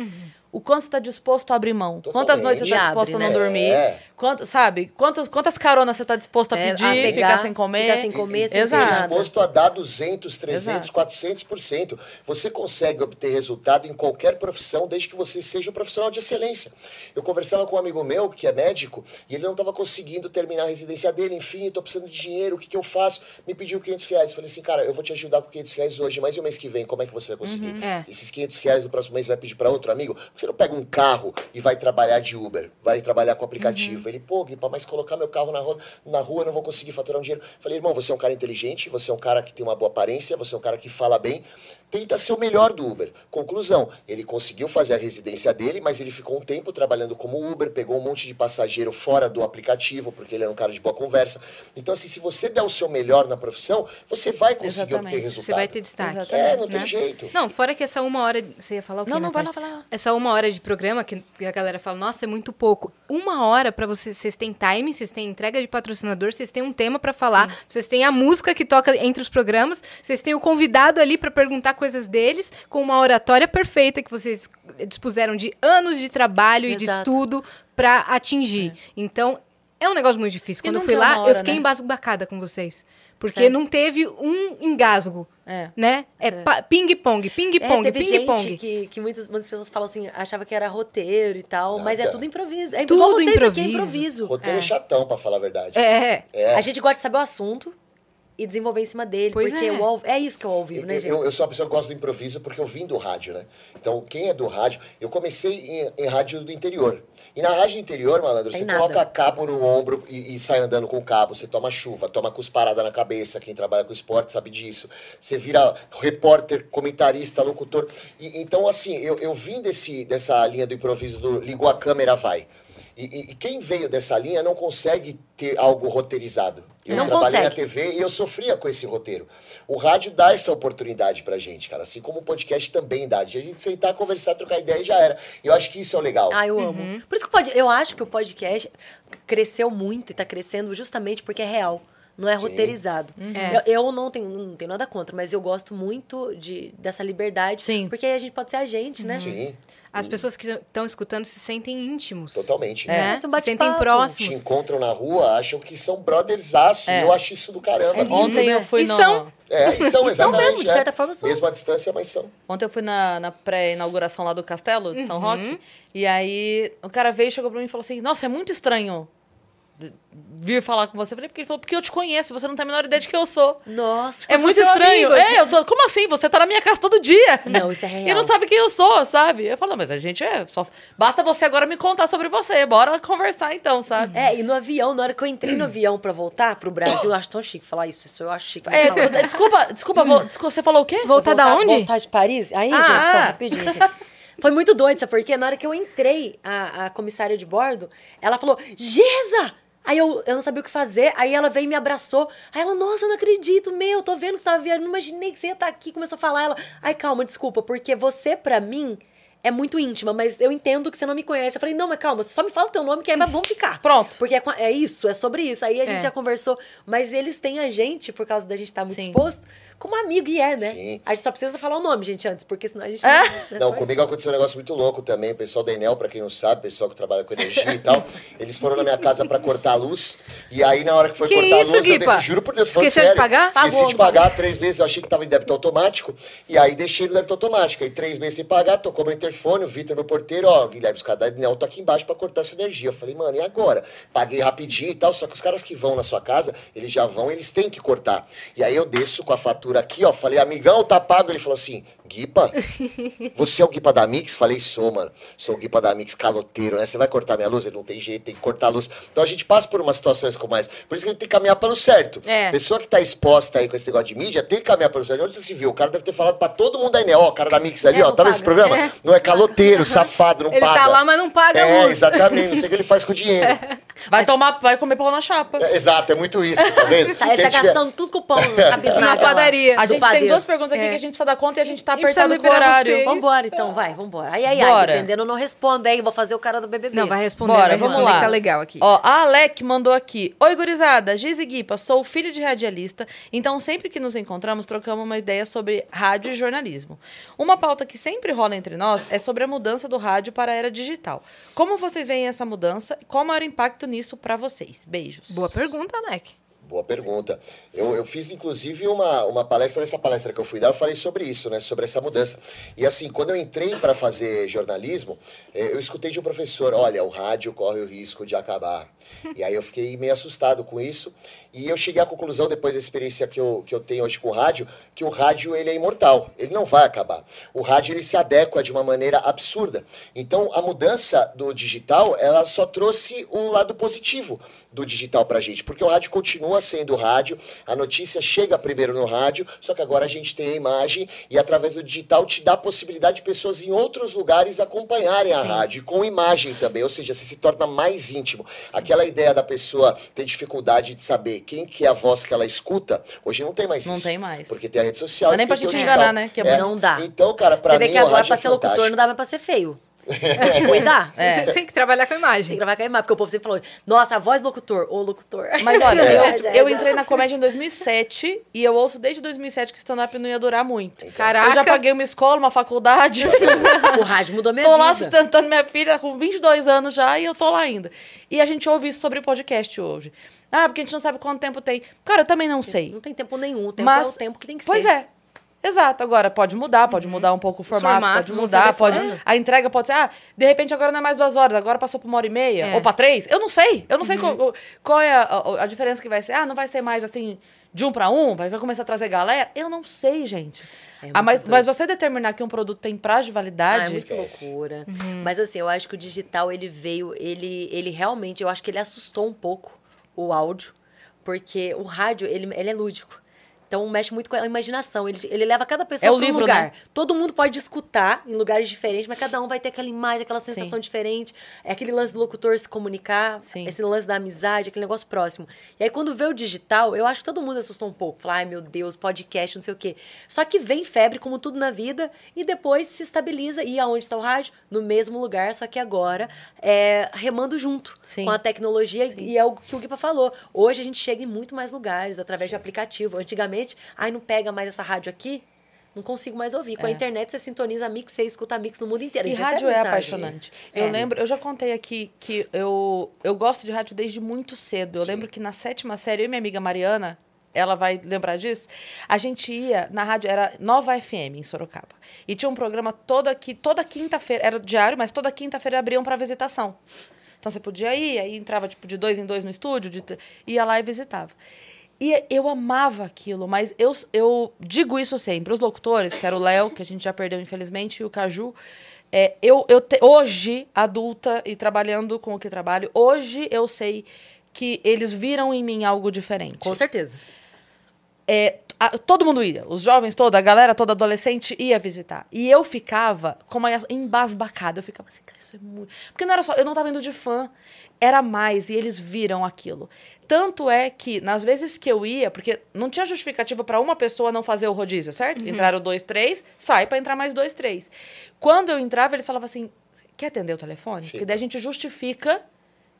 A: O quanto você está disposto a abrir mão? Quantas
D: Totalmente.
A: noites você está
C: Abre,
A: disposto a
C: né?
A: não dormir?
D: É.
A: Quanto, sabe? Quantas, quantas caronas você está disposto a
C: É, a
A: pedir,
C: pegar,
A: ficar sem comer?
C: ficar sem comer, sem
A: Exato.
D: disposto a dar 200, 300,
A: Exato.
D: 400%. Você consegue obter resultado em qualquer profissão, desde que você seja um profissional de excelência. Eu conversava com um amigo meu, que é médico, e ele não estava conseguindo terminar a residência dele. Enfim, estou precisando de dinheiro, o que, que eu faço? Me pediu 500 reais. Falei assim, cara, eu vou te ajudar com 500 reais hoje, mas e o mês que vem, como é que você vai conseguir?
B: É.
D: Esses 500 reais do próximo mês você vai pedir para outro amigo? Você não pega um carro e vai trabalhar de Uber? Vai trabalhar com aplicativo? Ele, pô, Gui, mas colocar meu carro na rua, na rua eu não vou conseguir faturar um dinheiro. Falei, irmão, você é um cara inteligente, você é um cara que tem uma boa aparência, você é um cara que fala bem. Tenta ser o melhor do Uber. Conclusão, ele conseguiu fazer a residência dele, mas ele ficou um tempo trabalhando como Uber, pegou um monte de passageiro fora do aplicativo, porque ele era um cara de boa conversa. Então, assim, se você der o seu melhor na profissão, você vai conseguir
A: Exatamente.
D: obter resultado.
B: Você vai ter destaque.
A: Exatamente.
D: É, não tem
B: né?
D: jeito.
B: Não, fora que essa uma hora. Você ia falar o quê?
A: Não,
B: né,
A: não, vai lá.
B: Essa uma hora de programa que a galera fala, nossa, é muito pouco. Uma hora pra vocês. Vocês têm time, vocês têm entrega de patrocinador, vocês têm um tema pra falar, vocês têm a música que toca entre os programas, vocês têm o convidado ali pra perguntar coisas deles, com uma oratória perfeita que vocês dispuseram de anos de trabalho e de
C: Exato.
B: estudo pra atingir. Então, é um negócio muito difícil. Quando eu fui
A: é
B: lá,
A: uma hora,
B: eu fiquei
A: né?
B: embasbacada com vocês. Porque
C: Certo.
B: não teve um engasgo.
A: É.
B: Né? É, ping-pong,
C: É,
B: ping-pong,
C: teve gente
B: ping-pong.
C: que, que muitas, muitas pessoas falam assim, achava que era roteiro e tal, mas é
D: Nada.
C: tudo improviso. É
B: Tudo
C: vocês aqui, é
B: improviso.
C: improviso.
D: Roteiro é. chatão, pra falar a verdade.
B: É.
D: É.
C: A gente gosta de saber o assunto e desenvolver em cima dele,
B: Pois
C: porque
B: é.
C: ao- é isso que é o ao vivo, né,
D: Eu,
C: gente?
D: eu, eu sou uma pessoa que gosta do improviso porque eu vim do rádio, né? Então, quem é do rádio... Eu comecei em, em rádio do interior. E na rádio do interior, malandro,
C: Tem
D: você
C: nada.
D: coloca cabo no ombro e, e sai andando com o cabo. Você toma chuva, toma cusparada na cabeça. Quem trabalha com esporte sabe disso. Você vira repórter, comentarista, locutor. E, então, assim, eu, eu vim desse, dessa linha do improviso do ligou a câmera, vai. E, e- e quem veio dessa linha não consegue ter algo roteirizado. Eu
C: Não
D: trabalhei na
C: consegue.
D: TV e eu sofria com esse roteiro. O rádio dá essa oportunidade pra gente, cara. Assim como o podcast também dá. De a gente sentar, conversar, trocar ideia e já era. E eu acho que isso é o legal.
C: Ah, eu amo. Por isso que o pod... eu acho que o podcast cresceu muito e tá crescendo justamente porque é real. Não é
D: Sim.
C: roteirizado.
B: É.
C: Eu, eu não, tenho, não tenho nada contra, mas eu gosto muito de, dessa liberdade.
A: Sim.
C: Porque aí a gente pode ser a gente, né?
D: Sim,
B: As pessoas que estão escutando se sentem íntimos.
D: totalmente.
B: Né?
C: É,
B: Se
C: um
B: sentem
C: bate-papo.
D: Te
B: próximos.
D: encontram na rua, acham que são brothersaço.
A: É.
D: E eu acho isso do caramba.
C: lindo,
A: Ontem
C: né?
A: eu fui
B: E
A: no...
B: são-
D: É, e são,
C: E são
D: exatamente.
C: mesmo, de
D: é.
C: certa forma são.
D: Mesmo à distância, mas são.
A: Ontem eu fui na, na pré-inauguração lá do castelo de São Roque. E aí o cara veio, chegou pra mim e falou assim: Nossa, é muito estranho vir falar com você. Eu falei, porque ele falou, porque eu te conheço, você não tem a menor ideia de quem eu sou.
C: Nossa.
A: É
B: sou
A: muito estranho.
B: amigo,
A: é, eu sou. Como assim? Você tá na minha casa todo dia.
C: Não, isso é
A: E
C: real.
A: não sabe quem eu sou, sabe? Eu falo, "Não, mas a gente é. Só... Basta você agora me contar sobre você. Bora conversar então, sabe?
C: É, e no avião, na hora que eu entrei no avião pra voltar pro Brasil, eu acho tão chique falar isso. Isso eu acho chique.
A: É, (laughs) desculpa, desculpa, vo- desculpa, você falou o quê?
B: Voltar da onde?
C: Voltar de Paris? Aí,
A: Ah.
C: gente, então, rapidinho. assim. Foi muito doido, sabe? Porque na hora que eu entrei, a, a comissária de bordo, ela falou, Geza! Aí eu, eu não sabia o que fazer, aí ela veio e me abraçou. Aí ela, nossa, eu não acredito, meu, tô vendo que você tava viajando, não imaginei que você ia estar aqui. Começou a falar, ela, ai, calma, desculpa, porque você, pra mim, é muito íntima, mas eu entendo que você não me conhece. Eu falei, não, mas calma, só me fala o teu nome, que aí vamos ficar. (laughs)
A: Pronto.
C: Porque é, é isso, é sobre isso. Aí a gente
B: É.
C: já conversou, mas eles têm a gente, por causa da gente estar muito
A: Sim.
C: exposto, como amigo, e é, né?
D: Sim.
C: A gente só precisa falar o nome, gente, antes, porque senão a gente.
A: É?
C: né,
D: Não, comigo aconteceu um negócio muito louco também. O pessoal da Enel, pra quem não sabe, o pessoal que trabalha com energia e tal, (laughs) eles foram na minha casa pra cortar a luz. E aí, na hora que foi
B: Que
D: cortar
B: isso,
D: a luz, eu
B: Guipa?
D: desci, juro por Deus,
B: Esqueceu de
D: sério.
B: pagar?
D: Esqueci
C: Pagou,
D: de pagar três meses, eu achei que tava em débito automático. E aí deixei no débito automático. Aí três meses sem pagar, tocou meu interfone, o Vitor, meu porteiro, ó, Guilherme, os caras da Enel estão aqui embaixo pra cortar essa energia. Eu falei, mano, e agora? Paguei rapidinho e tal, só que os caras que vão na sua casa, eles já vão, eles têm que cortar. E aí eu desço com a fatura aqui, ó, falei, amigão, tá pago? Ele falou assim, Guipa, você é o Guipa da Mix? Falei, sou, mano. Sou o Guipa da Mix caloteiro, né? Você vai cortar minha luz? Ele não tem jeito, tem que cortar a luz. Então a gente passa por umas situações como essa. Por isso que a gente tem que caminhar pelo certo.
B: É.
D: Pessoa que tá exposta aí com esse negócio de mídia, tem que caminhar pelo certo. Onde você se viu? O cara deve ter falado pra todo mundo da Enel, ó, o cara da Mix ali,
C: É,
D: ó, tá vendo esse programa?
B: É.
D: Não é caloteiro, safado, não (laughs)
B: Ele
D: paga.
B: tá lá, mas não paga
D: É,
B: luz.
D: exatamente. Não sei o que ele faz com o dinheiro. (laughs)
A: Vai tomar, vai comer pão na chapa.
D: É, exato, é muito isso, tá vendo? (laughs)
C: Tá, tá
D: tiver-
C: gastando tudo com o pão (laughs) na bisnaga
B: Na padaria.
A: A gente tem duas perguntas aqui
B: É.
A: que a gente precisa dar conta e a gente tá apertado com o horário.
B: vocês.
C: Vambora, então, vai, vambora. Ai, ai,
A: Bora.
C: ai, dependendo, não respondo aí, vou fazer o cara do BBB.
B: Não, vai responder.
A: Bora,
B: vai
A: vamos
B: responder
A: lá.
B: que tá legal aqui.
A: Ó, a Alec mandou aqui. Oi, gurizada. Giz e Guipa, sou filho de radialista, então sempre que nos encontramos, trocamos uma ideia sobre rádio e jornalismo. Uma pauta que sempre rola entre nós é sobre a mudança do rádio para a era digital. Como vocês veem essa mudança e qual o maior impacto nisso para vocês? Beijos.
B: Boa pergunta, Alec.
D: Boa pergunta. Eu, eu fiz, inclusive, uma, uma palestra, nessa palestra que eu fui dar, eu falei sobre isso, né? Sobre essa mudança. E assim, quando eu entrei para fazer jornalismo, eh, eu escutei de um professor, olha, o rádio corre o risco de acabar. (laughs) E aí eu fiquei meio assustado com isso. E eu cheguei à conclusão, depois da experiência que eu, que eu tenho hoje com o rádio, que o rádio ele é imortal, ele não vai acabar. O rádio ele se adequa de uma maneira absurda. Então, a mudança do digital, ela só trouxe o lado positivo do digital pra gente, porque o rádio continua sendo rádio, a notícia chega primeiro no rádio, só que agora a gente tem a imagem e através do digital te dá a possibilidade de pessoas em outros lugares acompanharem a rádio com imagem também, ou seja, você se torna mais íntimo. Aquela ideia da pessoa ter dificuldade de saber quem que é a voz que ela escuta, hoje não tem mais
A: Não
D: isso.
A: tem mais.
D: Porque tem a rede social.
A: Não é nem pra gente enganar, né? Que é
C: Não dá.
D: Então, cara, pra
C: Você
D: mim
C: vê que
D: o
C: agora, pra
D: é
C: ser locutor, não dá mais pra ser feio. Tem que cuidar.
A: É.
B: Tem que trabalhar com a
C: Tem
B: imagem.
C: que gravar com a imagem, porque o povo sempre falou, nossa, a voz do locutor, ou locutor.
A: Mas (laughs) olha,
C: É,
A: eu, eu
C: já.
A: entrei na comédia em 2007 e eu ouço desde 2007 que stand-up não ia durar muito.
B: Caraca.
A: Eu já paguei uma escola, uma faculdade. (laughs)
C: O rádio mudou minha
A: tô lá
C: vida.
A: sustentando minha filha com 22 anos já e eu tô lá ainda. E a gente ouve isso sobre podcast hoje. Ah, porque a gente não sabe quanto tempo tem. Cara, eu também não sei.
C: Não tem tempo nenhum, o tempo
A: Mas,
C: é o tempo que tem que
A: pois
C: ser.
A: é. Exato, agora pode mudar, pode mudar um pouco o formato,
B: formatos
A: pode mudar, pode.
B: adequando.
A: A entrega pode ser, ah, de repente agora não é mais duas horas, agora passou pra uma hora e meia,
B: É.
A: ou pra três. Eu não sei, eu não sei qual, qual é a, a- diferença que vai ser. Ah, não vai ser mais assim, de um pra um, vai, começar a trazer galera. Eu não sei, gente.
C: É
A: ah, mas, mas você determinar que um produto tem prazo de
C: Ah, é
A: validade.
C: muito loucura. Mas assim, eu acho que o digital, ele veio, ele, ele realmente, eu acho que ele assustou um pouco o áudio, porque o rádio, ele, ele é lúdico. Então mexe muito com a imaginação. Ele, ele leva cada pessoa
A: É
C: para um
A: livro,
C: lugar.
A: né?
C: Todo mundo pode escutar em lugares diferentes, mas cada um vai ter aquela imagem, aquela sensação
A: Sim.
C: diferente. É aquele lance do locutor se comunicar,
A: Sim.
C: esse lance da amizade, aquele negócio próximo. E aí quando vê o digital, eu acho que todo mundo assustou um pouco. Fala, ai meu Deus, podcast, não sei o quê. Só que vem febre, como tudo na vida, e depois se estabiliza. E aonde está o rádio? No mesmo lugar, só que agora é remando junto
A: Sim.
C: com a tecnologia. E é o que o Guipa falou. Hoje a gente chega em muito mais lugares através de aplicativo. Antigamente, ai, não pega mais essa rádio aqui. Não consigo mais ouvir. Com a
A: É.
C: internet, você sintoniza a mix, você escuta a mix no mundo inteiro.
A: E
C: A
A: rádio é
C: mensagem.
A: apaixonante. Eu
C: É.
A: lembro, eu já contei aqui que eu, eu gosto de rádio desde muito cedo. Eu lembro que na sétima série, eu e minha amiga Mariana, ela vai lembrar disso, a gente ia na rádio, era Nova FM em Sorocaba. E tinha um programa toda, que, toda quinta-feira, era diário, mas toda quinta-feira abriam para visitação. Então você podia ir, aí entrava tipo de dois em dois no estúdio, de, ia lá e visitava. E eu amava aquilo, mas eu, eu digo isso sempre. Os locutores, que era o Léo, que a gente já perdeu, infelizmente, e o Caju. é, eu, eu te- hoje, adulta e trabalhando com o que trabalho, hoje eu sei que eles viram em mim algo diferente.
C: Com certeza.
A: É, a- todo mundo ia, os jovens toda, a galera toda adolescente ia visitar. E eu ficava como uma embasbacada. Eu ficava assim, cara, isso é muito. Porque não era só, eu não tava indo de fã, era mais, e eles viram aquilo. Tanto é que, nas vezes que eu ia, porque não tinha justificativa para uma pessoa não fazer o rodízio, certo? Entraram dois, três, sai para entrar mais dois, três. Quando eu entrava, eles falavam assim: quer atender o telefone? Porque daí a gente justifica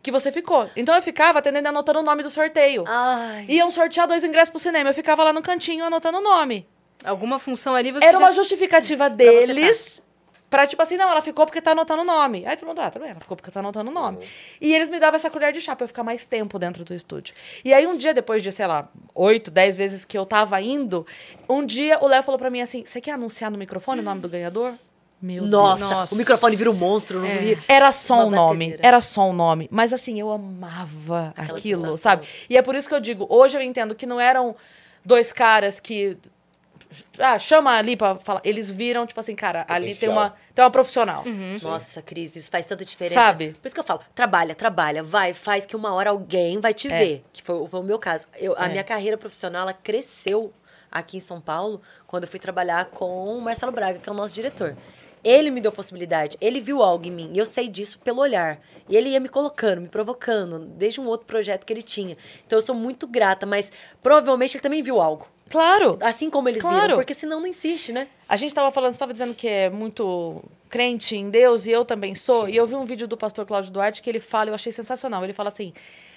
A: que você ficou. Então eu ficava atendendo e anotando o nome do sorteio.
C: Ai.
A: Iam sortear dois ingressos pro cinema. Eu ficava lá no cantinho anotando o nome.
B: Alguma função ali você
A: Era
B: já...
A: uma justificativa deles pra, tipo assim, não, ela ficou porque tá anotando o nome. Aí todo mundo, ah, tudo bem, ela ficou porque tá anotando o nome. E eles me davam essa colher de chá pra eu ficar mais tempo dentro do estúdio. E aí um dia, depois de, sei lá, oito, dez vezes que eu tava indo, um dia o Léo falou pra mim assim, você quer anunciar no microfone o nome do ganhador? Meu
C: Nossa,
A: Deus.
C: o microfone vira um monstro.
B: É.
C: vira.
A: Era só
C: Uma
A: um nome,
C: batedeira.
A: era só um nome. Mas assim, eu amava
C: Aquela
A: aquilo,
C: sensação.
A: sabe? E é por isso que eu digo, hoje eu entendo que não eram dois caras que. Ah, chama ali pra falar. Eles viram, tipo assim, cara, ali tem
D: Potencial.
A: uma, tem uma profissional.
C: Nossa, Cris, isso faz tanta diferença.
A: Sabe?
C: Por isso que eu falo, trabalha, trabalha, vai, faz que uma hora alguém vai te
A: É.
C: ver. Que foi, foi o meu caso. Eu, a
A: É.
C: minha carreira profissional, ela cresceu aqui em São Paulo quando eu fui trabalhar com o Marcelo Braga, que é o nosso diretor. Ele me deu possibilidade, ele viu algo em mim, e eu sei disso pelo olhar. E ele ia me colocando, me provocando, desde um outro projeto que ele tinha. Então eu sou muito grata, mas provavelmente ele também viu algo.
A: Claro.
C: Assim como eles
A: Claro.
C: viram, porque senão não insiste, né?
A: A gente tava falando, você tava dizendo que é muito crente em Deus, e eu também sou. E eu vi um vídeo do pastor Cláudio Duarte que ele fala, eu achei sensacional. Ele fala assim: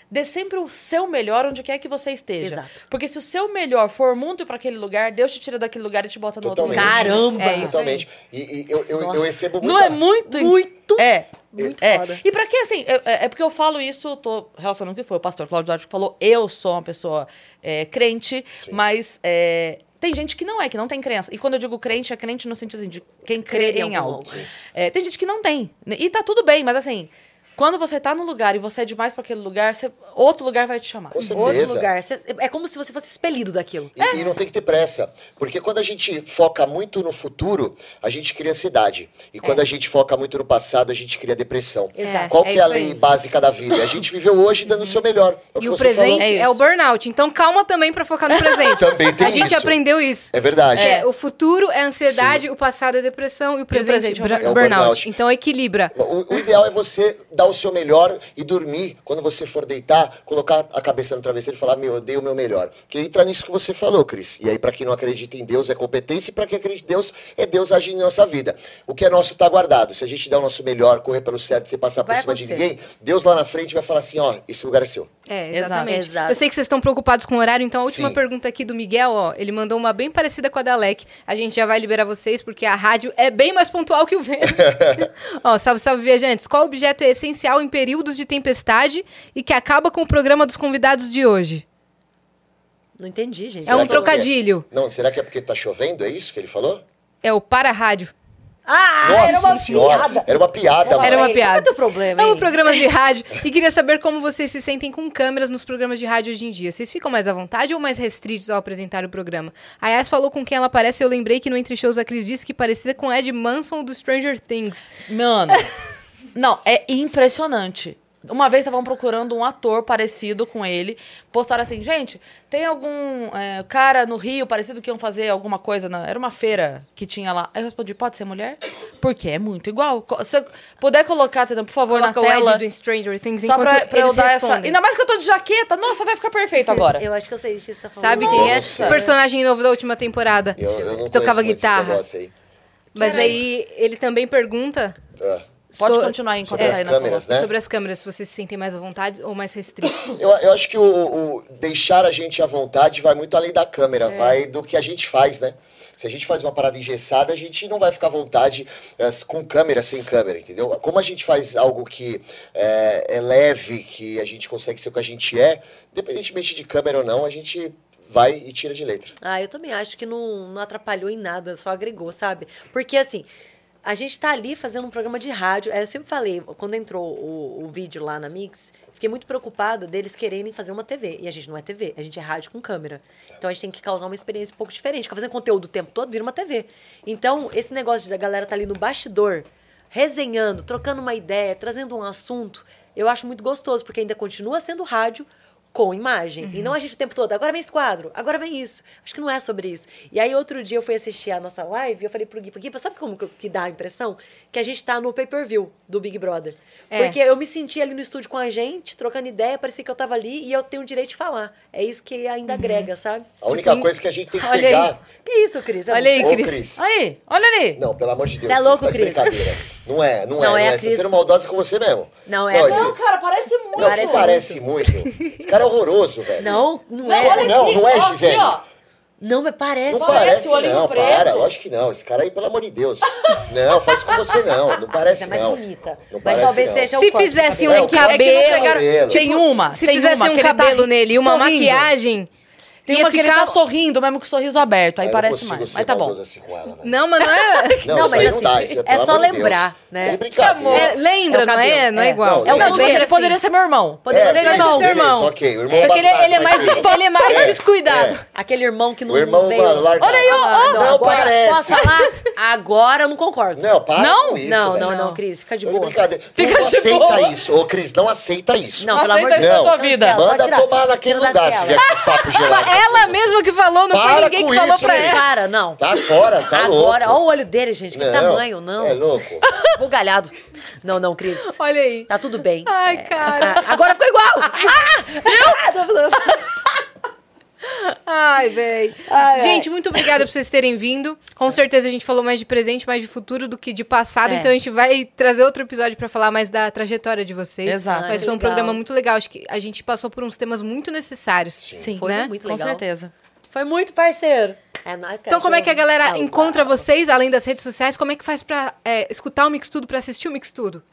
A: dê sempre o seu melhor onde quer que você esteja.
C: Exato.
A: Porque se o seu melhor for muito para aquele lugar, Deus te tira daquele lugar e te bota no outro
D: Totalmente.
A: lugar.
C: Caramba!
B: É
D: Totalmente. E, e eu, eu, eu recebo
A: Não
D: muita...
A: é muito.
C: Muito,
A: É.
C: muito
A: é.
C: foda.
A: E pra que, assim, é, é porque eu falo isso, tô relacionando o que foi o pastor Cláudio Duarte que falou, eu sou uma pessoa é, crente, mas é, tem gente que não é, que não tem crença. E quando eu digo crente, é crente no sentido assim, de quem crê
C: Crê em
A: algo.
C: algo.
A: É, tem gente que não tem. E tá tudo bem, mas assim, quando você tá num lugar e você é demais pra aquele lugar, você- outro lugar vai te chamar.
D: Com
C: Outro
D: certeza.
C: lugar. Cê- É como se você fosse expelido daquilo.
D: E, e não tem que ter pressa. Porque quando a gente foca muito no futuro, a gente cria ansiedade. E quando a gente foca muito no passado, a gente cria depressão.
B: Exato.
D: Qual
B: É
D: que é a lei
B: aí.
D: básica da vida? A gente viveu hoje dando o seu melhor. É
B: E o
D: você
B: presente.
A: É
B: é, o burnout. Então calma também pra focar no (laughs) presente.
D: Também tem
B: A gente
D: isso.
B: aprendeu isso.
D: É verdade.
B: É, o futuro é ansiedade, o passado é depressão e o presente,
A: presente é o
D: burnout.
B: burnout.
D: É o burnout.
B: Então equilibra.
D: O, o ideal é você dar o seu melhor e dormir. Quando você for deitar, colocar a cabeça no travesseiro e falar, meu, eu dei o meu melhor. Porque entra nisso que você falou, Cris. E aí, pra quem não acredita em Deus, é competência. E pra quem acredita em Deus, é Deus agindo em nossa vida. O que é nosso tá guardado. Se a gente der o nosso melhor, correr pelo certo, sem passar por
C: Vai
D: cima de
C: acontecer.
D: ninguém, Deus lá na frente vai falar assim, ó, esse lugar é seu.
B: É, exatamente.
C: Exato.
B: Eu sei que vocês estão preocupados com o horário, então a última
D: Sim.
B: pergunta aqui do Miguel, ó, ele mandou uma bem parecida com a da Alec. A gente já vai liberar vocês, porque a rádio é bem mais pontual que o Vênus. (laughs) ó, salve, salve, viajantes. Qual objeto é essencial em períodos de tempestade e que acaba com o programa dos convidados de hoje?
C: Não entendi, gente.
B: É
D: Será
B: um
D: é o quê?
B: trocadilho.
D: Não, será que é porque tá chovendo? É isso que ele falou?
B: É o para-rádio.
C: Ah,
D: Nossa
C: era uma
D: senhora.
C: piada.
D: Era uma piada, mano.
B: Era uma piada.
C: Qual é o teu problema, hein?
B: programas de rádio e queria saber como vocês se sentem com câmeras nos programas de rádio hoje em dia. Vocês ficam mais à vontade ou mais restritos ao apresentar o programa? A Yas falou com quem ela parece, eu lembrei que no Entre Shows a Cris disse que parecia com Ed Manson do Stranger Things.
A: Mano, (laughs) não, é impressionante. Uma vez estavam procurando um ator parecido com ele. Postaram assim, gente, tem algum é, cara no Rio parecido que iam fazer alguma coisa? Na... Era uma feira que tinha lá. Aí eu respondi, pode ser mulher? Porque é muito igual. Se eu puder colocar, por favor,
B: Coloca
A: na tela.
B: Do Stranger Things
A: Só pra, pra eu dar essa.
B: respondem.
A: Ainda mais que eu tô de jaqueta. Nossa, vai ficar perfeito agora.
C: Eu acho que eu sei o que você tá falando.
B: Sabe quem é?
D: Nossa.
B: O personagem novo da última temporada.
D: Eu, eu não
B: que tocava guitarra.
D: negócio aí.
B: Mas aí ele também pergunta
D: Ah.
A: Pode
B: so-
A: continuar enquanto
D: Sobre
A: a
D: as câmeras, né?
B: sobre as câmeras, se vocês se sentem mais à vontade ou mais restritos.
D: Eu, eu acho que o, o deixar a gente à vontade vai muito além da câmera,
B: É.
D: vai do que a gente faz, né? Se a gente faz uma parada engessada, a gente não vai ficar à vontade eh, com câmera, sem câmera, entendeu? Como a gente faz algo que é, é leve, que a gente consegue ser o que a gente é, independentemente de câmera ou não, a gente vai e tira de letra.
C: Ah, eu também acho que não, não atrapalhou em nada, só agregou, sabe? Porque assim, a gente tá ali fazendo um programa de rádio. é, Eu sempre falei, quando entrou o, o vídeo lá na Mix, fiquei muito preocupada deles quererem fazer uma TV. E a gente não é TV, a gente é rádio com câmera. Então a gente tem que causar uma experiência um pouco diferente. Ficar fazendo conteúdo o tempo todo vira uma TV. Então, esse negócio da galera tá ali no bastidor, resenhando, trocando uma ideia, trazendo um assunto, eu acho muito gostoso, porque ainda continua sendo rádio com imagem. E não a gente o tempo todo, agora vem esse quadro, agora vem isso. Acho que não é sobre isso. E aí, outro dia, eu fui assistir a nossa live e eu falei pro Gui, Gui, sabe como que, que dá a impressão? Que a gente tá no pay-per-view do Big Brother.
B: É.
C: Porque eu me senti ali no estúdio com a gente, trocando ideia, parecia que eu tava ali e eu tenho o direito de falar. É isso que ainda agrega, sabe?
D: A única coisa que a gente tem que
B: Olha aí.
D: pegar.
C: Que isso, Cris? É
B: Olha aí, Cris.
D: Cris.
A: Aí, olha ali.
D: Não, pelo amor de Deus.
C: Você é louco,
D: tá
C: Cris?
D: Não é, não é.
C: Não,
D: Não
C: é
D: é.
C: a
D: Você tá sendo maldosa com você mesmo.
C: Não, é Cris.
D: esse-
A: Não, cara, parece muito.
D: Não,
C: Parece
D: que parece muito. Esse cara é horroroso, velho.
C: Não, não,
A: Não,
C: é.
D: Não, não é, Gisele.
C: Não, mas parece.
D: Não
A: Parece
D: parece, não,
A: preto.
D: para. Lógico que não. Esse cara aí, pelo amor de Deus. Não, faz com você não. Não parece
C: é mais
D: não.
C: bonita.
D: Não
C: Mas
D: parece,
C: talvez
D: não.
C: seja
B: Se fizesse
C: cabelo.
B: um
D: É, o corte do
B: cabelo,
D: cabelo.
A: Tem uma.
B: Se
A: tem
B: fizesse
A: uma
B: um
A: que tá
B: cabelo
A: ri-
B: nele e uma
A: sorrindo.
B: maquiagem,
A: Tem
B: ia
A: uma que ele
B: ficar...
A: tá sorrindo, mesmo com o sorriso aberto. Aí
D: Eu não
A: parece mais. Mas tá bom.
D: assim com ela, velho.
B: Não, mas não é...
D: Não,
C: Não, mas assim,
D: não dá. É,
C: é só
D: amor de Deus.
C: lembrar, né?
D: É.
B: É, lembra,
C: É
B: não é?
C: cabelo,
B: Não é
C: é.
B: igual.
C: É o
A: Não,
C: cabelo.
A: tipo assim, ele poderia ser meu irmão.
C: Poderia
D: É,
C: ser
B: beleza,
C: irmão.
B: seu irmão.
D: beleza, ok. O irmão
B: Só que ele, ele é
D: mas
B: mais, ele é mais
D: É,
B: descuidado.
D: é.
C: Aquele irmão que não,
D: O irmão,
C: não
D: larga.
A: Olha aí, ó.
D: Não
C: agora,
D: parece.
C: Posso falar? Agora eu não concordo.
D: Não, para
A: Não?
C: não, não, não,
B: Não.
C: Cris, fica de boa.
D: brincadeira.
A: Fica
D: não
A: de
D: aceita
A: boa.
D: isso. Ô, Cris, não aceita isso.
C: Não,
A: Não
C: pelo amor de
A: aceita
C: Deus.
D: Manda tomar naquele lugar se vier com esses papos gelados.
B: Ela mesma que falou, não foi
D: Para
B: ninguém
D: com
B: que falou
D: isso,
B: pra
D: Cris.
B: ela.
C: Para, não.
D: Tá fora, tá louco.
C: Agora, olha o olho dele, gente. Que tamanho, não.
D: É louco. (laughs)
C: Bugalhado. Não, não, Cris.
B: Olha aí.
C: Tá tudo bem.
B: Ai, cara.
C: Ah, (laughs) agora ficou igual. (laughs) Ah, eu?
B: Ai, véi.
C: Ai,
B: Gente, muito obrigada por vocês terem vindo. Com certeza a gente falou mais de presente, mais de futuro do que de passado.
C: É.
B: Então a gente vai trazer outro episódio pra falar mais da trajetória de vocês.
A: Exato.
B: Mas foi um
C: legal.
B: programa muito legal. Acho que a gente passou por uns temas muito necessários.
A: Sim,
C: Foi
B: né?
C: muito
A: com
C: legal.
A: certeza.
C: Foi muito parceiro. É nóis, cara.
B: Então, como é que a galera encontra vocês, além das redes sociais? Como é que faz pra é, escutar o Mix Tudo, pra assistir o Mix Tudo?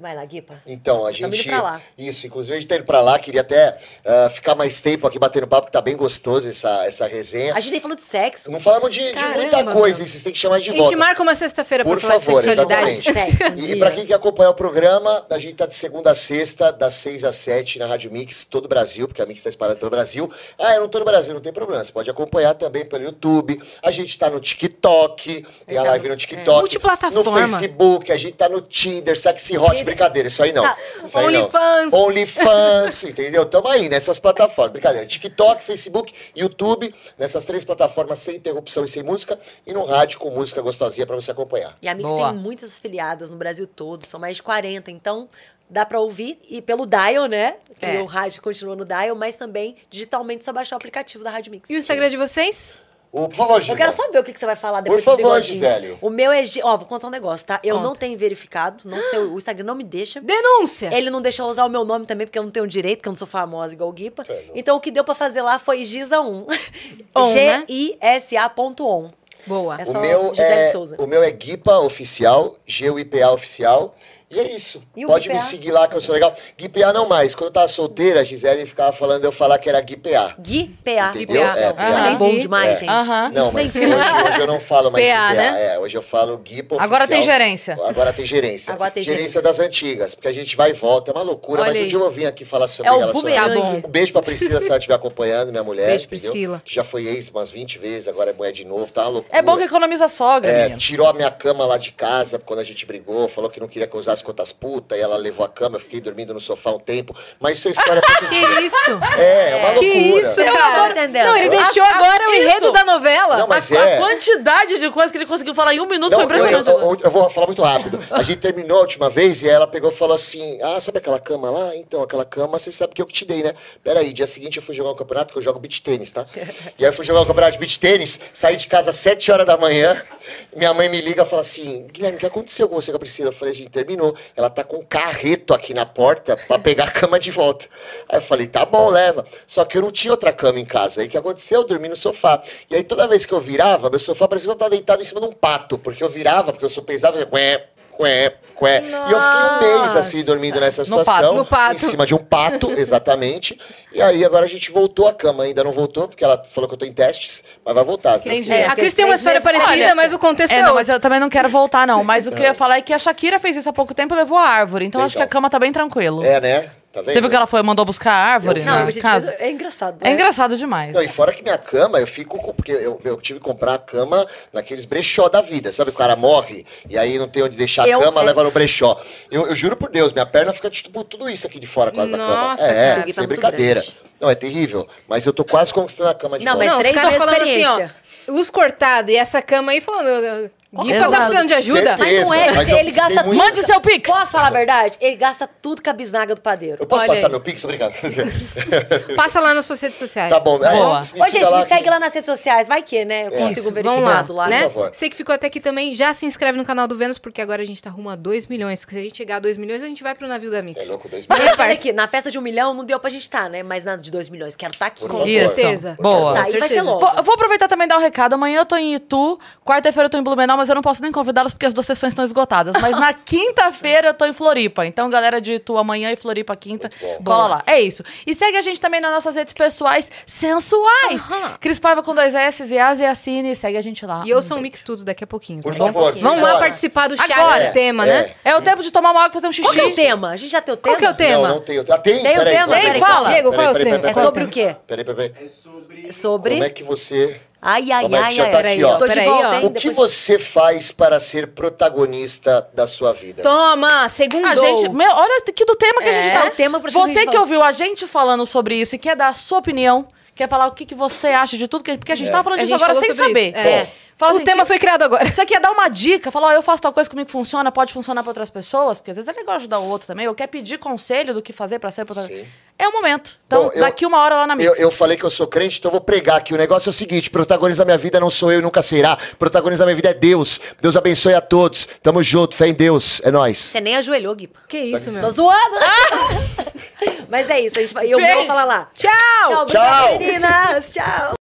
C: Vai lá, Guipa.
D: Então, a gente.
C: indo pra lá.
D: Isso, inclusive a gente tá indo pra lá. Queria até ah, ficar mais tempo aqui batendo papo, que tá bem gostoso essa, essa resenha.
C: A gente nem falou de sexo.
D: Não falamos de, de
B: Caramba,
D: muita coisa,
B: mano.
D: hein? Vocês têm que chamar de
B: A
D: volta.
B: gente marca uma sexta-feira pra
D: Por
B: falar
D: favor,
B: de sexualidade.
D: exatamente.
C: Sexo, um
D: E
C: dia.
D: pra quem quer acompanhar o programa, a gente tá de segunda a sexta, das 6 às 7 na Rádio Mix, todo o Brasil, porque a Mix tá espalhada pelo Brasil. Ah, eu não tô no Brasil, não tem problema. Você pode acompanhar também pelo YouTube. A gente tá no TikTok, tem a live no TikTok.
B: É. Multiplataforma.
D: No Facebook, a gente tá no Tinder, Sexy Hot. Brincadeira, isso aí não.
C: Tá.
D: Não.
B: OnlyFans.
D: OnlyFans, (laughs) entendeu? Tamo aí nessas plataformas, brincadeira. TikTok, Facebook, YouTube, nessas três plataformas sem interrupção e sem música. E no rádio com música gostosinha pra você acompanhar.
C: E a Mix
A: Boa.
C: tem muitas afiliadas no Brasil todo, são mais de 40. Então, dá pra ouvir e pelo Dial, né? Que
B: É.
C: o rádio continua no Dial, mas também digitalmente só baixar o aplicativo da Rádio Mix.
B: E o Instagram de vocês?
D: Ô, por favor,
C: Eu
D: Gisele.
C: quero só ver o que, que você vai falar depois
D: Por favor. Gisele.
C: O meu é. Ó, vou contar um negócio, tá? Eu
B: Conta.
C: não tenho verificado, não sei, o Instagram não me deixa.
B: Denúncia!
C: Ele não deixa eu usar o meu nome também, porque eu não tenho direito, porque eu não sou famosa igual o Guipa.
D: É, não.
C: Então o que deu pra fazer lá foi Gisa1. (laughs)
B: On, né?
C: G-I-S-A.on.
B: Boa.
C: É
D: O meu,
C: Gisele
D: é,
C: Souza.
D: o meu é Guipa Oficial, G-U-I-P-A Oficial. E é isso.
C: E
D: Pode me seguir lá que eu sou legal. Gui-PA não mais. Quando eu tava solteira, a Gisele ficava falando eu falar que era Gui-PA.
C: Gui PA.
D: Entendeu?
B: PA.
D: É,
A: Aham.
C: É bom demais,
D: É.
C: gente.
A: Aham.
D: Não, mas hoje, hoje eu não falo mais
B: PA,
D: Gui-PA.
B: né?
D: É, hoje eu falo Guipa Oficial.
A: Agora tem gerência.
D: Agora tem gerência.
C: Agora tem
D: gerência
C: gerência.
D: das antigas, porque a gente vai e volta. É uma loucura,
B: Olha
D: mas um dia eu vou vir aqui falar sobre
C: É.
B: Tá
D: Um beijo pra Priscila, se ela estiver acompanhando, minha mulher.
B: Beijo,
D: entendeu?
B: Priscila.
D: Que já foi ex umas 20 vezes, agora é mulher de novo, tá uma loucura.
A: É bom que economiza sogra,
D: É, tirou a minha cama lá de casa quando a gente brigou, falou que não queria que eu usasse das contas puta, e ela levou a cama, eu fiquei dormindo no sofá um tempo. Mas isso é história pra (laughs)
B: Que isso?
D: É, é uma
B: Que
D: loucura.
B: isso,
C: Eu
B: cara?
C: entendendo.
B: Não, ele deixou
A: A- a-
B: agora o
A: isso.
B: enredo da novela.
D: Não, mas
A: a,
D: é.
A: a quantidade de coisa que ele conseguiu falar em um minuto
D: Não,
A: foi impressionante.
D: eu- eu- eu vou falar muito rápido. A gente terminou a última vez e ela pegou e falou assim: Ah, sabe aquela cama lá? Então, aquela cama, você sabe que eu que te dei, né? Peraí, dia seguinte eu fui jogar um campeonato, que eu jogo beach tênis, tá? (laughs) E aí eu fui jogar um campeonato de beach tênis, saí de casa às 7 horas da manhã, minha mãe me liga e fala assim: Guilherme, o que aconteceu com você com a Priscila? Eu falei, a gente terminou. Ela tá com um carreto aqui na porta pra pegar a cama de volta. Aí eu falei, tá bom, leva. Só que eu não tinha outra cama em casa. Aí o que aconteceu? Eu dormi no sofá. E aí toda vez que eu virava, meu sofá parecia que eu tava deitado em cima de um pato, porque eu virava, porque eu sou pesado, fazia qué, qué, qué. E eu fiquei um mês assim, dormindo nessa
A: No
D: situação.
A: pato.
B: No pato.
D: Em cima de um pato, (laughs) exatamente. E aí agora a gente voltou à cama. Ainda não voltou, porque ela falou que eu tô em testes, mas vai voltar.
A: Entendi.
C: É,
B: a Cris tem uma história parecida,
A: Olha,
B: mas o contexto
A: É,
B: é,
A: não, mas eu também não quero voltar, não. Mas o que eu ia falar é que a Shakira fez isso há pouco tempo e levou a árvore. Então acho que a cama tá bem tranquilo.
D: É, né? Tá vendo?
A: Você viu que ela foi, mandou buscar a árvore
D: Eu
C: Não, mas, gente,
A: casa?
C: mas é engraçado.
A: É
C: né?
A: engraçado demais.
D: Não, e fora que minha cama, eu fico com. Porque eu, eu tive que comprar a cama naqueles brechó da vida. Sabe? O cara morre e aí não tem onde deixar a
C: Eu-
D: cama,
C: é-
D: leva no brechó. Eu, eu juro por Deus, minha perna fica tipo tudo isso aqui de fora quase da cama.
B: Nossa,
D: É,
B: cara.
C: Tá
D: sem
C: muito
D: brincadeira.
C: grande.
D: Não, é terrível. Mas eu tô quase conquistando a cama de
C: Não,
D: volta.
C: mas
B: não,
C: três vezes
B: falando assim, ó,
C: experiência.
B: luz cortada e essa cama aí falando, Gui
A: Exato.
B: tá precisando de ajuda?
D: Certeza.
C: Mas não é,
D: Mas
C: ele gasta tudo.
A: Mande seu Pix.
C: Posso falar a verdade? Ele gasta tudo com a bisnaga do padeiro.
D: Eu posso
B: Olha
D: passar
B: aí.
D: meu pix? Obrigado. (laughs)
B: Passa lá nas suas redes sociais.
D: tá bom.
A: Boa.
D: me
C: Ô,
D: siga
C: gente, me
D: que-
C: segue lá nas redes sociais. Vai que, né? Eu
D: É.
C: consigo
B: Isso,
C: ver
B: vamos lá,
C: lá.
B: né?
D: Por favor.
B: Você que ficou até aqui também, já se inscreve no canal do Vênus, porque agora a gente tá rumo a 2 milhões. Se a gente chegar a 2 milhões, a gente vai pro navio da Mix.
D: É louco, dois
C: Mas,
D: milhões.
C: gente, olha aqui, na festa de um milhão não deu pra gente estar, né? Mas na de dois milhões, quero estar aqui.
D: Por
C: Com
B: certeza.
A: Boa.
C: Tá, vai ser logo.
A: Vou, vou aproveitar também e dar um recado. Amanhã eu tô em Itu, quarta-feira eu tô em Blumenau, mas eu não posso nem convidá-los porque as duas sessões estão esgotadas. Mas na (laughs) quinta-feira eu tô em Floripa. Então, galera de Itu amanhã e Floripa quinta, cola lá. É isso. E segue a gente também nas nossas redes pessoais sensuais.
B: Aham.
A: Cris Paiva com dois S e As e Assine. Segue a gente lá.
B: E eu sou um mix tudo daqui a pouquinho.
D: Por
B: tá
D: favor,
B: Vamos lá participar do chat
A: Agora.
B: do tema,
D: É.
B: né?
A: É o tempo de tomar uma água e fazer um xixi.
C: Qual que é o tema? A gente já tem o tema?
B: Qual que é o tema?
D: Não, não tem. Ah, tem?
C: Tem o tema?
A: fala.
B: Diego, qual é o tema?
C: É sobre o quê?
D: Peraí, peraí.
C: É sobre...
D: Como é que você...
C: Ai, ai,
D: é
C: ai, ai.
D: tá
C: Peraí,
D: aqui, ó?
C: Tô de volta, hein?
D: O que você faz para ser protagonista da sua vida?
B: Toma, segundo.
A: A gente, meu, olha que do tema que a gente
B: É.
A: tá.
C: O tema pra
A: Você que
C: falar.
A: ouviu a gente falando sobre isso e quer dar a sua opinião, quer falar o que, que você acha de tudo, que, porque a gente
D: É.
A: tava falando disso agora sem saber.
B: isso. É.
A: Fala
B: o
A: assim,
B: tema
A: que-
B: foi criado agora.
A: Você quer dar uma dica, falar, ó, eu faço tal coisa comigo que funciona, pode funcionar pra outras pessoas, porque às vezes é legal ajudar o outro também, ou quer pedir conselho do que fazer pra ser protagonista.
D: Sim.
A: É o momento. Então,
D: Bom, eu-
A: daqui uma hora lá na Mix.
D: Eu, eu falei que eu sou crente, então eu vou pregar aqui. O negócio é o seguinte: protagonista da minha vida não sou eu e nunca será. Protagonista da minha vida é Deus. Deus abençoe a todos. Tamo junto, fé em Deus. É nóis.
C: Você nem ajoelhou, Gui.
B: Que isso, meu?
C: Tô zoando. (laughs) Mas é isso. A gente vai... E eu
A: Beijo.
C: vou falar lá.
B: Tchau!
C: Tchau,
D: Tchau.
C: obrigada, meninas. Tchau.